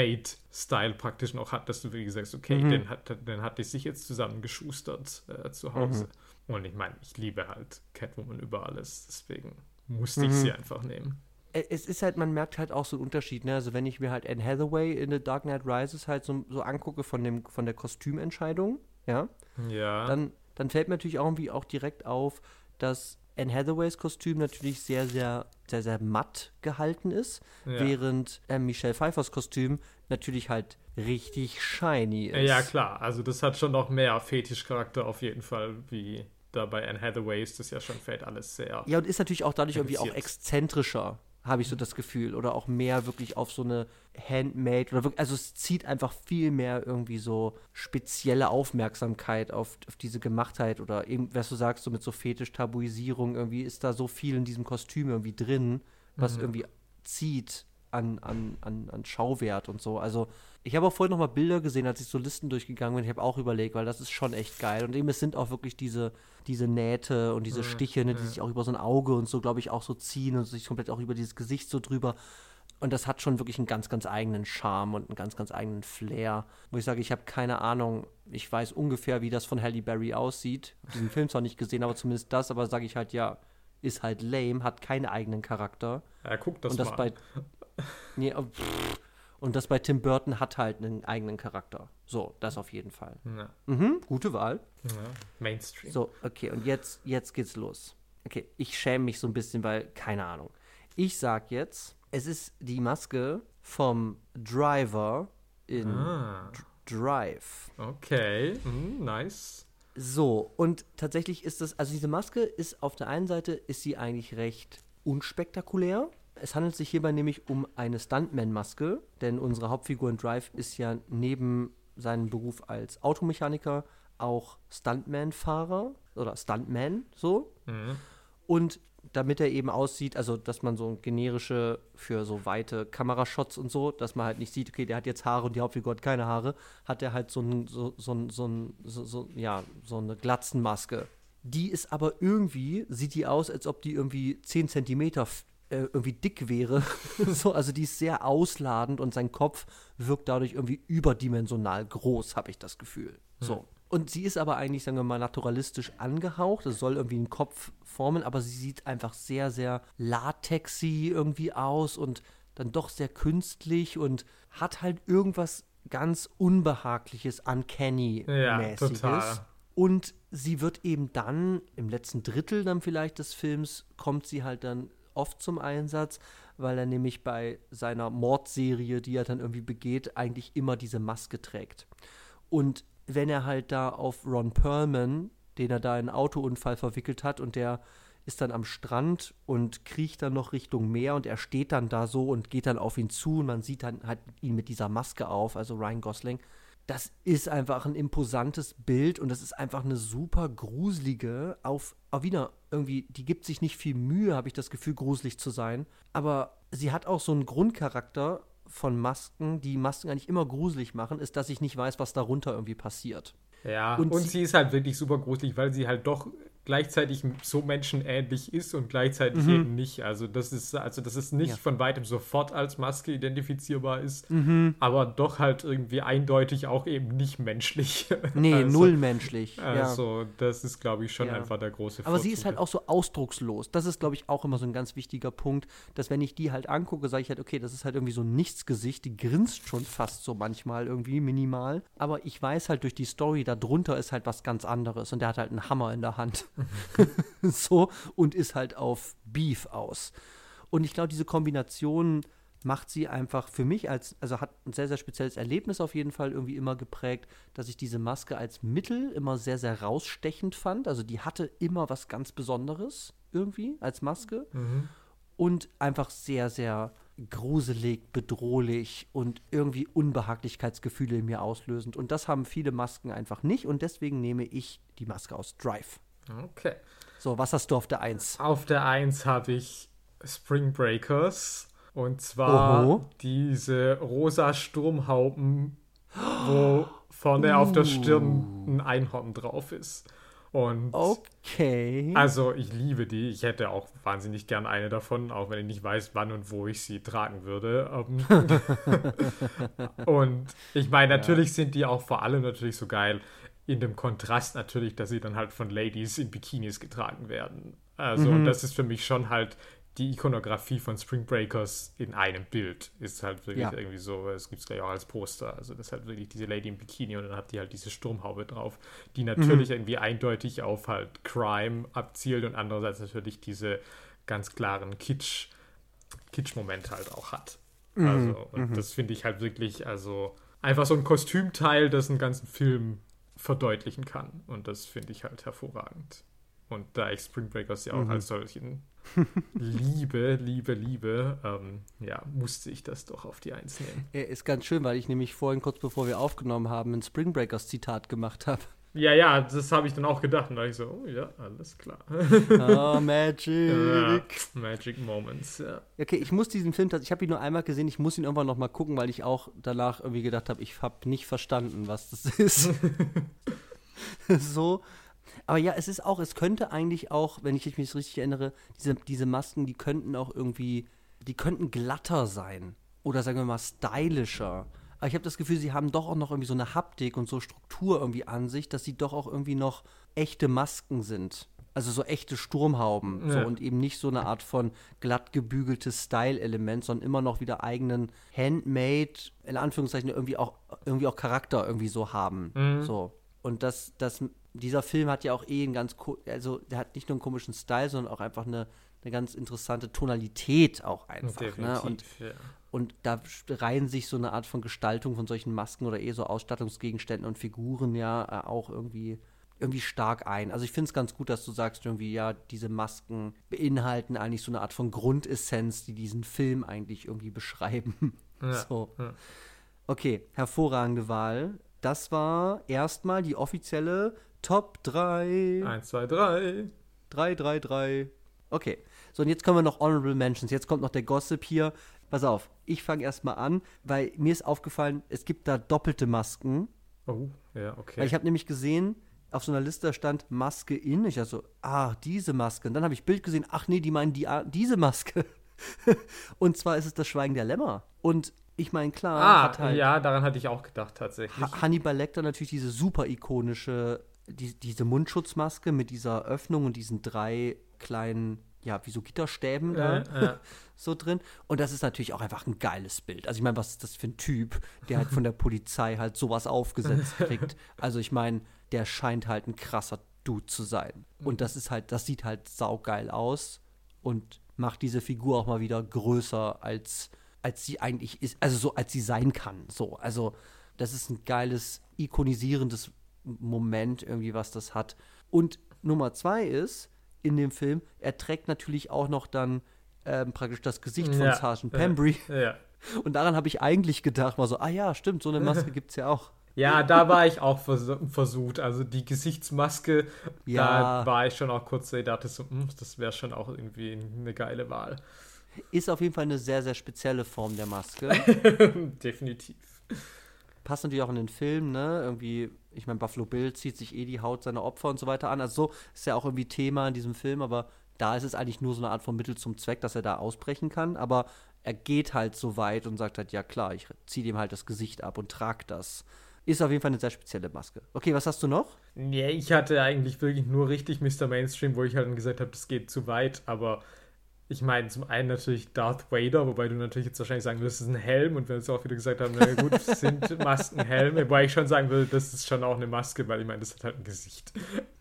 Handmade-Style praktisch noch hat, dass du wirklich sagst, okay, Mhm. den, hat, den hat die sich jetzt zusammengeschustert äh, zu Hause. Und ich meine, ich liebe halt Catwoman über alles, deswegen musste ich Mhm. sie einfach nehmen. Ä- Es ist halt, man merkt halt auch so einen Unterschied, ne? Also wenn ich mir halt Anne Hathaway in The Dark Knight Rises halt so, so angucke von dem, von der Kostümentscheidung, ja, Ja. dann, dann fällt mir natürlich auch irgendwie auch direkt auf, dass Anne Hathaways Kostüm natürlich sehr, sehr, sehr, sehr matt gehalten ist, ja. während äh, Michelle Pfeiffers Kostüm natürlich halt richtig shiny ist. ja, klar, also das hat schon noch mehr Fetischcharakter auf jeden Fall, wie da bei Anne Hathaway ist das ja schon fällt alles sehr. Ja, und ist natürlich auch dadurch irgendwie auch exzentrischer, habe ich so das Gefühl. Oder auch mehr wirklich auf so eine Handmade oder wirklich, also es zieht einfach viel mehr irgendwie so spezielle Aufmerksamkeit auf, auf diese Gemachtheit oder eben, was du sagst, so mit so Fetisch-Tabuisierung, irgendwie ist da so viel in diesem Kostüm irgendwie drin, was Mhm. irgendwie zieht an, an, an, an Schauwert und so. Also ich habe auch vorhin noch mal Bilder gesehen, als ich so Listen durchgegangen bin. Ich habe auch überlegt, weil das ist schon echt geil. Und eben, es sind auch wirklich diese, diese Nähte und diese Mhm, Stiche, ne, die sich auch über so ein Auge und so, glaube ich, auch so ziehen und sich komplett auch über dieses Gesicht so drüber. Und das hat schon wirklich einen ganz, ganz eigenen Charme und einen ganz, ganz eigenen Flair. Wo ich sage, ich habe keine Ahnung, ich weiß ungefähr, wie das von Halle Berry aussieht. Hab diesen Film zwar nicht gesehen, aber zumindest das, aber sage ich halt, ja, ist halt lame, hat keinen eigenen Charakter. Ja, guck das und das mal. bei. Nee, äh, pff. und das bei Tim Burton hat halt einen eigenen Charakter. So, das auf jeden Fall. Ja, Mhm, gute Wahl. ja. Mainstream. So, okay, und jetzt, jetzt geht's los. Okay, ich schäme mich so ein bisschen, weil, keine Ahnung. Ich sag jetzt, es ist die Maske vom Driver in Ah, Drive. okay. Hm, nice. So, und tatsächlich ist das, also diese Maske ist auf der einen Seite, ist sie eigentlich recht unspektakulär. Es handelt sich hierbei nämlich um eine Stuntman-Maske, denn unsere Hauptfigur in Drive ist ja neben seinem Beruf als Automechaniker auch Stuntman-Fahrer oder Stuntman, so. Mhm. Und damit er eben aussieht, also dass man so generische für so weite Kamerashots und so, dass man halt nicht sieht, okay, der hat jetzt Haare und die Hauptfigur hat keine Haare, hat er halt so, ein, so, so, so, so, so, ja, so eine Glatzenmaske. Die ist aber irgendwie, sieht die aus, als ob die irgendwie 10 Zentimeter äh, irgendwie dick wäre. so, also die ist sehr ausladend und sein Kopf wirkt dadurch irgendwie überdimensional groß, habe ich das Gefühl. So. Und sie ist aber eigentlich, sagen wir mal, naturalistisch angehaucht. Es soll irgendwie einen Kopf formen, aber sie sieht einfach sehr, sehr latexy irgendwie aus und dann doch sehr künstlich und hat halt irgendwas ganz Unbehagliches, Uncanny-mäßiges. Ja. Und sie wird eben dann, im letzten Drittel dann vielleicht des Films, kommt sie halt dann oft zum Einsatz, weil er nämlich bei seiner Mordserie, die er dann irgendwie begeht, eigentlich immer diese Maske trägt. Und wenn er halt da auf Ron Perlman, den er da in einen Autounfall verwickelt hat und der ist dann am Strand und kriecht dann noch Richtung Meer und er steht dann da so und geht dann auf ihn zu und man sieht dann halt ihn mit dieser Maske auf, also Ryan Gosling. Das ist einfach ein imposantes Bild und das ist einfach eine super gruselige, auf, auch wieder irgendwie, die gibt sich nicht viel Mühe, habe ich das Gefühl, gruselig zu sein. Aber sie hat auch so einen Grundcharakter von Masken, die Masken eigentlich immer gruselig machen, ist, dass ich nicht weiß, was darunter irgendwie passiert. Ja, Und und, sie- sie, ist halt wirklich super gruselig, weil sie halt doch gleichzeitig so menschenähnlich ist und gleichzeitig Mhm. eben nicht. Also das ist, also das ist nicht Ja. von weitem sofort als Maske identifizierbar ist, Mhm. aber doch halt irgendwie eindeutig auch eben nicht menschlich. Nee, also, null menschlich. ja. Also, das ist, glaube ich, schon Ja. einfach der große Aber sie ist Vorzug. halt auch so ausdruckslos. Das ist, glaube ich, auch immer so ein ganz wichtiger Punkt, dass wenn ich die halt angucke, sage ich halt, okay, das ist halt irgendwie so ein Nichtsgesicht, die grinst schon fast so manchmal irgendwie minimal. Aber ich weiß halt durch die Story, darunter ist halt was ganz anderes und der hat halt einen Hammer in der Hand. so und ist halt auf Beef aus. Und ich glaube, diese Kombination macht sie einfach für mich als, also hat ein sehr, sehr spezielles Erlebnis auf jeden Fall irgendwie immer geprägt, dass ich diese Maske als Mittel immer sehr, sehr rausstechend fand. Also die hatte immer was ganz Besonderes irgendwie als Maske Mhm. und einfach sehr, sehr gruselig, bedrohlich und irgendwie Unbehaglichkeitsgefühle in mir auslösend. Und das haben viele Masken einfach nicht und deswegen nehme ich die Maske aus Drive. Okay. So, was hast du auf der Eins? Auf der 1 habe ich Spring Breakers. Und zwar Oho. diese rosa Sturmhauben, wo vorne auf der Stirn ein Einhorn drauf ist. Und Okay. also ich liebe die. Ich hätte auch wahnsinnig gern eine davon, auch wenn ich nicht weiß, wann und wo ich sie tragen würde. Ähm, und ich meine, natürlich sind die auch vor allem natürlich so geil in dem Kontrast natürlich, dass sie dann halt von Ladies in Bikinis getragen werden. Also und das ist für mich schon halt die Ikonografie von Spring Breakers in einem Bild. Ist halt wirklich Ja. irgendwie so, es gibt es gleich auch als Poster. Also das ist halt wirklich diese Lady im Bikini und dann hat die halt diese Sturmhaube drauf, die natürlich irgendwie eindeutig auf halt Crime abzielt und andererseits natürlich diese ganz klaren Kitsch, Kitsch-Moment halt auch hat. Also, und das finde ich halt wirklich, also einfach so ein Kostümteil, das einen ganzen Film verdeutlichen kann. Und das finde ich halt hervorragend. Und da ich Spring Breakers ja auch als solchen liebe, liebe, liebe, ähm, ja, musste ich das doch auf die Eins nehmen. Er ist ganz schön, weil ich nämlich vorhin, kurz bevor wir aufgenommen haben, ein Spring Breakers Zitat gemacht habe. Ja, ja, das habe ich dann auch gedacht. Und da ich so, oh ja, alles klar. Oh, Magic. ja, Magic Moments, ja. Okay, ich muss diesen Film, ich habe ihn nur einmal gesehen, ich muss ihn irgendwann noch mal gucken, weil ich auch danach irgendwie gedacht habe, ich habe nicht verstanden, was das ist. so. Aber ja, es ist auch, es könnte eigentlich auch, wenn ich mich richtig erinnere, diese, diese Masken, die könnten auch irgendwie, die könnten glatter sein. Oder sagen wir mal stylischer. Aber ich habe das Gefühl, sie haben doch auch noch irgendwie so eine Haptik und so Struktur irgendwie an sich, dass sie doch auch irgendwie noch echte Masken sind. Also so echte Sturmhauben. Ja. So, und eben nicht so eine Art von glatt gebügeltes Style-Element, sondern immer noch wieder eigenen Handmade, in Anführungszeichen, irgendwie auch, irgendwie auch Charakter irgendwie so haben. So. Und das, das, dieser Film hat ja auch eh einen ganz, also der hat nicht nur einen komischen Style, sondern auch einfach eine, eine ganz interessante Tonalität auch einfach. Ne? Und, ja. Und da reihen sich so eine Art von Gestaltung von solchen Masken oder eh so Ausstattungsgegenständen und Figuren ja äh, auch irgendwie irgendwie stark ein. Also ich finde es ganz gut, dass du sagst irgendwie, ja, diese Masken beinhalten eigentlich so eine Art von Grundessenz, die diesen Film eigentlich irgendwie beschreiben. Ja, so. ja. Okay, hervorragende Wahl. Das war erstmal die offizielle Top 3. Eins, zwei, drei. 3, 3, 3. Okay. So, und jetzt kommen wir noch Honorable Mentions. Jetzt kommt noch der Gossip hier. Pass auf, ich fange erstmal an, weil mir ist aufgefallen, es gibt da doppelte Masken. Oh, ja, okay. Weil ich habe nämlich gesehen, auf so einer Liste stand Maske in. Ich dachte so, ah, diese Maske. Und dann habe ich Bild gesehen, ach nee, die meinen die, diese Maske. und zwar ist es das Schweigen der Lämmer. Und ich meine, klar, ah, hat halt ja, daran hatte ich auch gedacht, tatsächlich. Ha- Hannibal Lecter natürlich diese super ikonische, die, diese Mundschutzmaske mit dieser Öffnung und diesen drei kleinen, ja, wie so Gitterstäben da Äh, äh. so drin. Und das ist natürlich auch einfach ein geiles Bild. Also ich meine, was ist das für ein Typ, der halt von der Polizei halt sowas aufgesetzt kriegt. Also ich meine, der scheint halt ein krasser Dude zu sein. Und das ist halt, das sieht halt saugeil aus und macht diese Figur auch mal wieder größer als als sie eigentlich ist, also so als sie sein kann. So, also das ist ein geiles ikonisierendes Moment irgendwie, was das hat. Und Nummer zwei ist in dem Film, er trägt natürlich auch noch dann ähm, praktisch das Gesicht von Ja, Sergeant Pembry. Ja. Und daran habe ich eigentlich gedacht, war so, ah ja, stimmt, so eine Maske gibt es ja auch. Ja, da war ich auch vers versucht. Also die Gesichtsmaske, Ja. da war ich schon auch kurz ich dachte so, hm, das wäre schon auch irgendwie eine geile Wahl. Ist auf jeden Fall eine sehr, sehr spezielle Form der Maske. Definitiv. Passt natürlich auch in den Film, ne? Irgendwie, ich meine, Buffalo Bill zieht sich eh die Haut seiner Opfer und so weiter an. Also so ist ja auch irgendwie Thema in diesem Film, aber da ist es eigentlich nur so eine Art von Mittel zum Zweck, dass er da ausbrechen kann. Aber er geht halt so weit und sagt halt, ja klar, ich ziehe dem halt das Gesicht ab und trage das. Ist auf jeden Fall eine sehr spezielle Maske. Okay, was hast du noch? Nee, ich hatte eigentlich wirklich nur richtig Mr. Mainstream, wo ich halt dann gesagt habe, das geht zu weit, aber ich meine, zum einen natürlich Darth Vader, wobei du natürlich jetzt wahrscheinlich sagen würdest, das ist ein Helm und wir jetzt auch wieder gesagt haben, na gut, sind Masken Helme, wobei ich schon sagen würde, das ist schon auch eine Maske, weil ich meine, das hat halt ein Gesicht.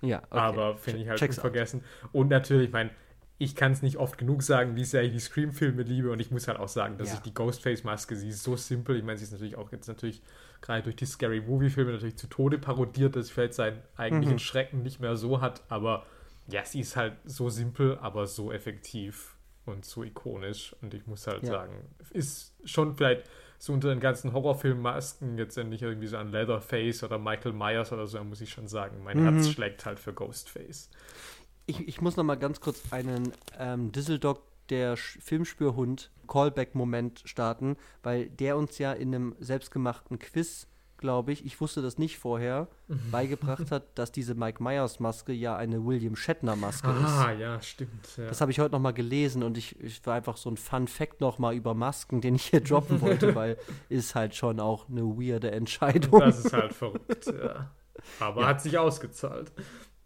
Ja, okay. Aber finde ich halt Check's out. unvergessen. Und natürlich, ich meine, ich kann es nicht oft genug sagen, wie sehr ich die Scream-Filme liebe und ich muss halt auch sagen, dass Ja. ich die Ghostface-Maske, sie ist so simpel. Ich meine, sie ist natürlich auch jetzt natürlich gerade durch die Scary Movie-Filme natürlich zu Tode parodiert, dass sie vielleicht seinen eigentlichen Mhm. Schrecken nicht mehr so hat, aber ja, sie ist halt so simpel, aber so effektiv und so ikonisch und ich muss halt Ja. sagen, ist schon vielleicht so unter den ganzen Horrorfilm-Masken jetzt nicht irgendwie so an Leatherface oder Michael Myers oder so, da muss ich schon sagen, mein Mhm. Herz schlägt halt für Ghostface. Ich, ich muss noch mal ganz kurz einen ähm, Düsseldog, der Sch Filmspürhund, Callback-Moment starten, weil der uns ja in einem selbstgemachten Quiz, glaube ich, ich wusste das nicht vorher, beigebracht hat, dass diese Mike Myers-Maske ja eine William Shatner-Maske ist. Ah, ja, stimmt. Ja. Das habe ich heute noch mal gelesen und ich, ich war einfach so ein Fun-Fact noch mal über Masken, den ich hier droppen wollte, weil ist halt schon auch eine weirde Entscheidung. Das ist halt verrückt, ja. Aber Ja. hat sich ausgezahlt.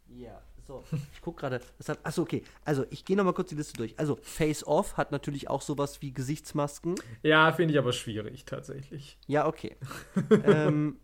Ja, so. Ich gucke gerade. Achso, okay. Also, ich gehe nochmal kurz die Liste durch. Also, Face Off hat natürlich auch sowas wie Gesichtsmasken. Ja, finde ich aber schwierig, tatsächlich. Ja, okay. ähm,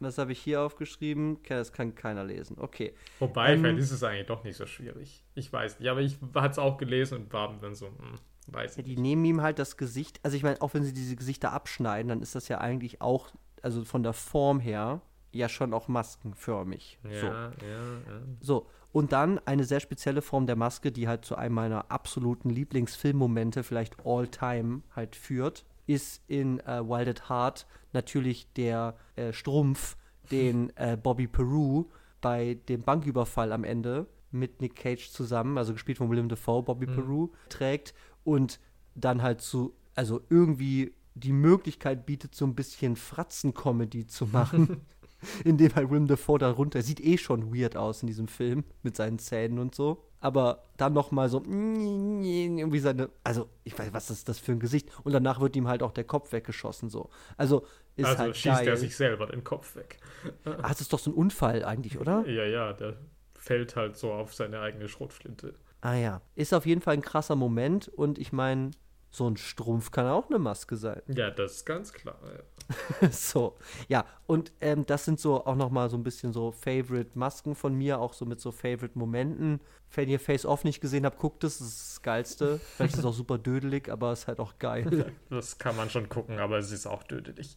was habe ich hier aufgeschrieben? Okay, Das kann keiner lesen. Okay. Wobei, Ähm, vielleicht ist es eigentlich doch nicht so schwierig. Ich weiß nicht, aber ich hatte es auch gelesen und war dann so, hm, weiß Ja, ich die nicht. nehmen ihm halt das Gesicht. Also, ich meine, auch wenn sie diese Gesichter abschneiden, dann ist das ja eigentlich auch, also von der Form her, ja schon auch maskenförmig. Ja, So. ja, ja. So, und dann eine sehr spezielle Form der Maske, die halt zu einem meiner absoluten Lieblingsfilmmomente, vielleicht all time, halt führt, ist in äh, Wild at Heart natürlich der äh, Strumpf, den äh, Bobby Peru bei dem Banküberfall am Ende mit Nick Cage zusammen, also gespielt von William Dafoe, Bobby Peru, trägt und dann halt zu, also irgendwie die Möglichkeit bietet, so ein bisschen Fratzen-Comedy zu machen in dem halt Willem Dafoe da runter, sieht eh schon weird aus in diesem Film mit seinen Zähnen und so. Aber dann noch mal so irgendwie seine, also ich weiß, was ist das für ein Gesicht? Und danach wird ihm halt auch der Kopf weggeschossen so. Also ist Also halt schießt geil. er sich selber den Kopf weg. ah, das ist doch so ein Unfall eigentlich, oder? Ja, ja, der fällt halt so auf seine eigene Schrotflinte. Ah ja, ist auf jeden Fall ein krasser Moment und ich meine, so ein Strumpf kann auch eine Maske sein. Ja, das ist ganz klar. Ja. so, ja, und ähm, das sind so auch noch mal so ein bisschen so Favorite-Masken von mir, auch so mit so Favorite-Momenten. Wenn ihr Face-Off nicht gesehen habt, guckt es, das ist das Geilste. Vielleicht ist es auch super dödelig, aber es ist halt auch geil. Das kann man schon gucken, aber es ist auch tödlich.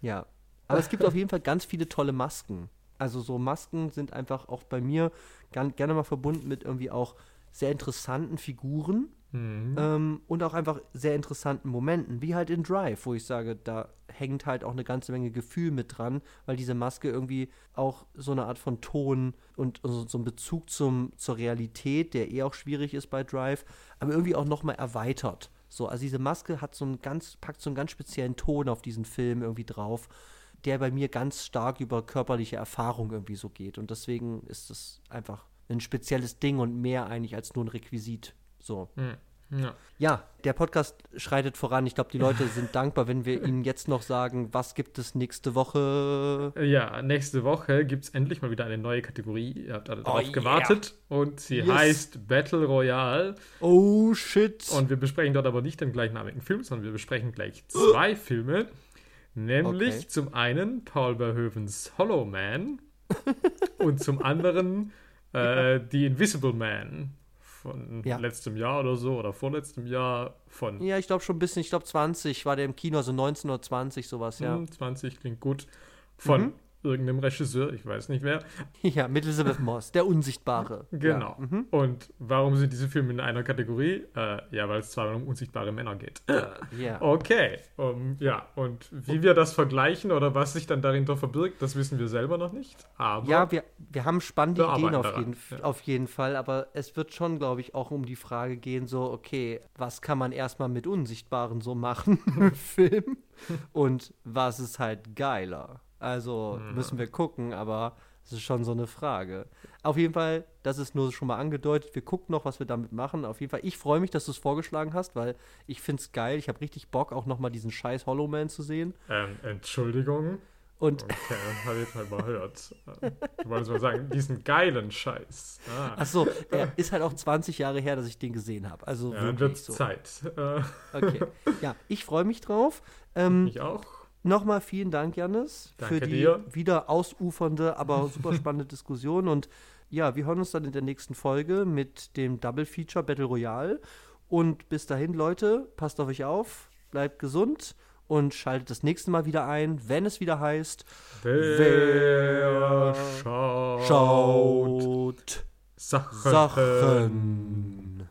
ja. Aber es gibt auf jeden Fall ganz viele tolle Masken. Also so Masken sind einfach auch bei mir gern, gerne mal verbunden mit irgendwie auch sehr interessanten Figuren Mhm. ähm, und auch einfach sehr interessanten Momenten, wie halt in Drive, wo ich sage, da hängt halt auch eine ganze Menge Gefühl mit dran, weil diese Maske irgendwie auch so eine Art von Ton und so, so einen Bezug zum, zur Realität, der eh auch schwierig ist bei Drive, aber irgendwie auch nochmal erweitert. So, also diese Maske hat so einen ganz, packt so einen ganz speziellen Ton auf diesen Film irgendwie drauf, der bei mir ganz stark über körperliche Erfahrung irgendwie so geht. Und deswegen ist es einfach ein spezielles Ding und mehr eigentlich als nur ein Requisit. So. Mhm. Ja. Ja, der Podcast schreitet voran. Ich glaube, die Leute sind dankbar, wenn wir ihnen jetzt noch sagen, was gibt es nächste Woche. Ja, nächste Woche gibt es endlich mal wieder eine neue Kategorie. Ihr habt alle darauf yeah. gewartet. Und sie Yes. heißt Battle Royale. Oh shit. Und wir besprechen dort aber nicht den gleichnamigen Film, sondern wir besprechen gleich zwei Filme. Nämlich Okay. zum einen Paul Verhoevens Hollow Man und zum anderen äh, The Invisible Man von Ja. letztem Jahr oder so oder vorletztem Jahr von ja, ich glaube schon ein bisschen, ich glaube 20 war der im Kino, also 19 oder 20, sowas, ja. hm, 20, klingt gut, von Mhm. Irgendeinem Regisseur, ich weiß nicht wer. Ja, mit Elizabeth Moss, der Unsichtbare. Genau. Ja. Mhm. Und warum sind diese Filme in einer Kategorie? Äh, ja, weil es zwar um unsichtbare Männer geht. ja. Okay, um, ja, und wie wir das vergleichen oder was sich dann dahinter verbirgt, das wissen wir selber noch nicht. Aber Ja, wir, wir haben spannende Wir Ideen auf jeden, ja. auf jeden Fall, aber es wird schon, glaube ich, auch um die Frage gehen, so, okay, was kann man erstmal mit Unsichtbaren so machen im Film und was ist halt geiler? Also Mhm. müssen wir gucken, aber es ist schon so eine Frage. Auf jeden Fall, das ist nur schon mal angedeutet, wir gucken noch, was wir damit machen. Auf jeden Fall, ich freue mich, dass du es vorgeschlagen hast, weil ich finde es geil. Ich habe richtig Bock, auch nochmal diesen scheiß Hollow Man zu sehen. ähm, Entschuldigung. Und Okay, habe ich jetzt mal überhört. Du wolltest mal sagen, diesen geilen Scheiß. Ah, Ach so, der ist halt auch 20 Jahre her, dass ich den gesehen habe. Also ja, wirklich wird so. Zeit. Okay. Ja, ich freue mich drauf. Ähm, ich auch. Nochmal vielen Dank, Janis, Danke für die dir. wieder ausufernde, aber super spannende Diskussion. Und ja, wir hören uns dann in der nächsten Folge mit dem Double Feature Battle Royale. Und bis dahin, Leute, passt auf euch auf, bleibt gesund und schaltet das nächste Mal wieder ein, wenn es wieder heißt, Wer schaut, schaut Sachen. Sachen.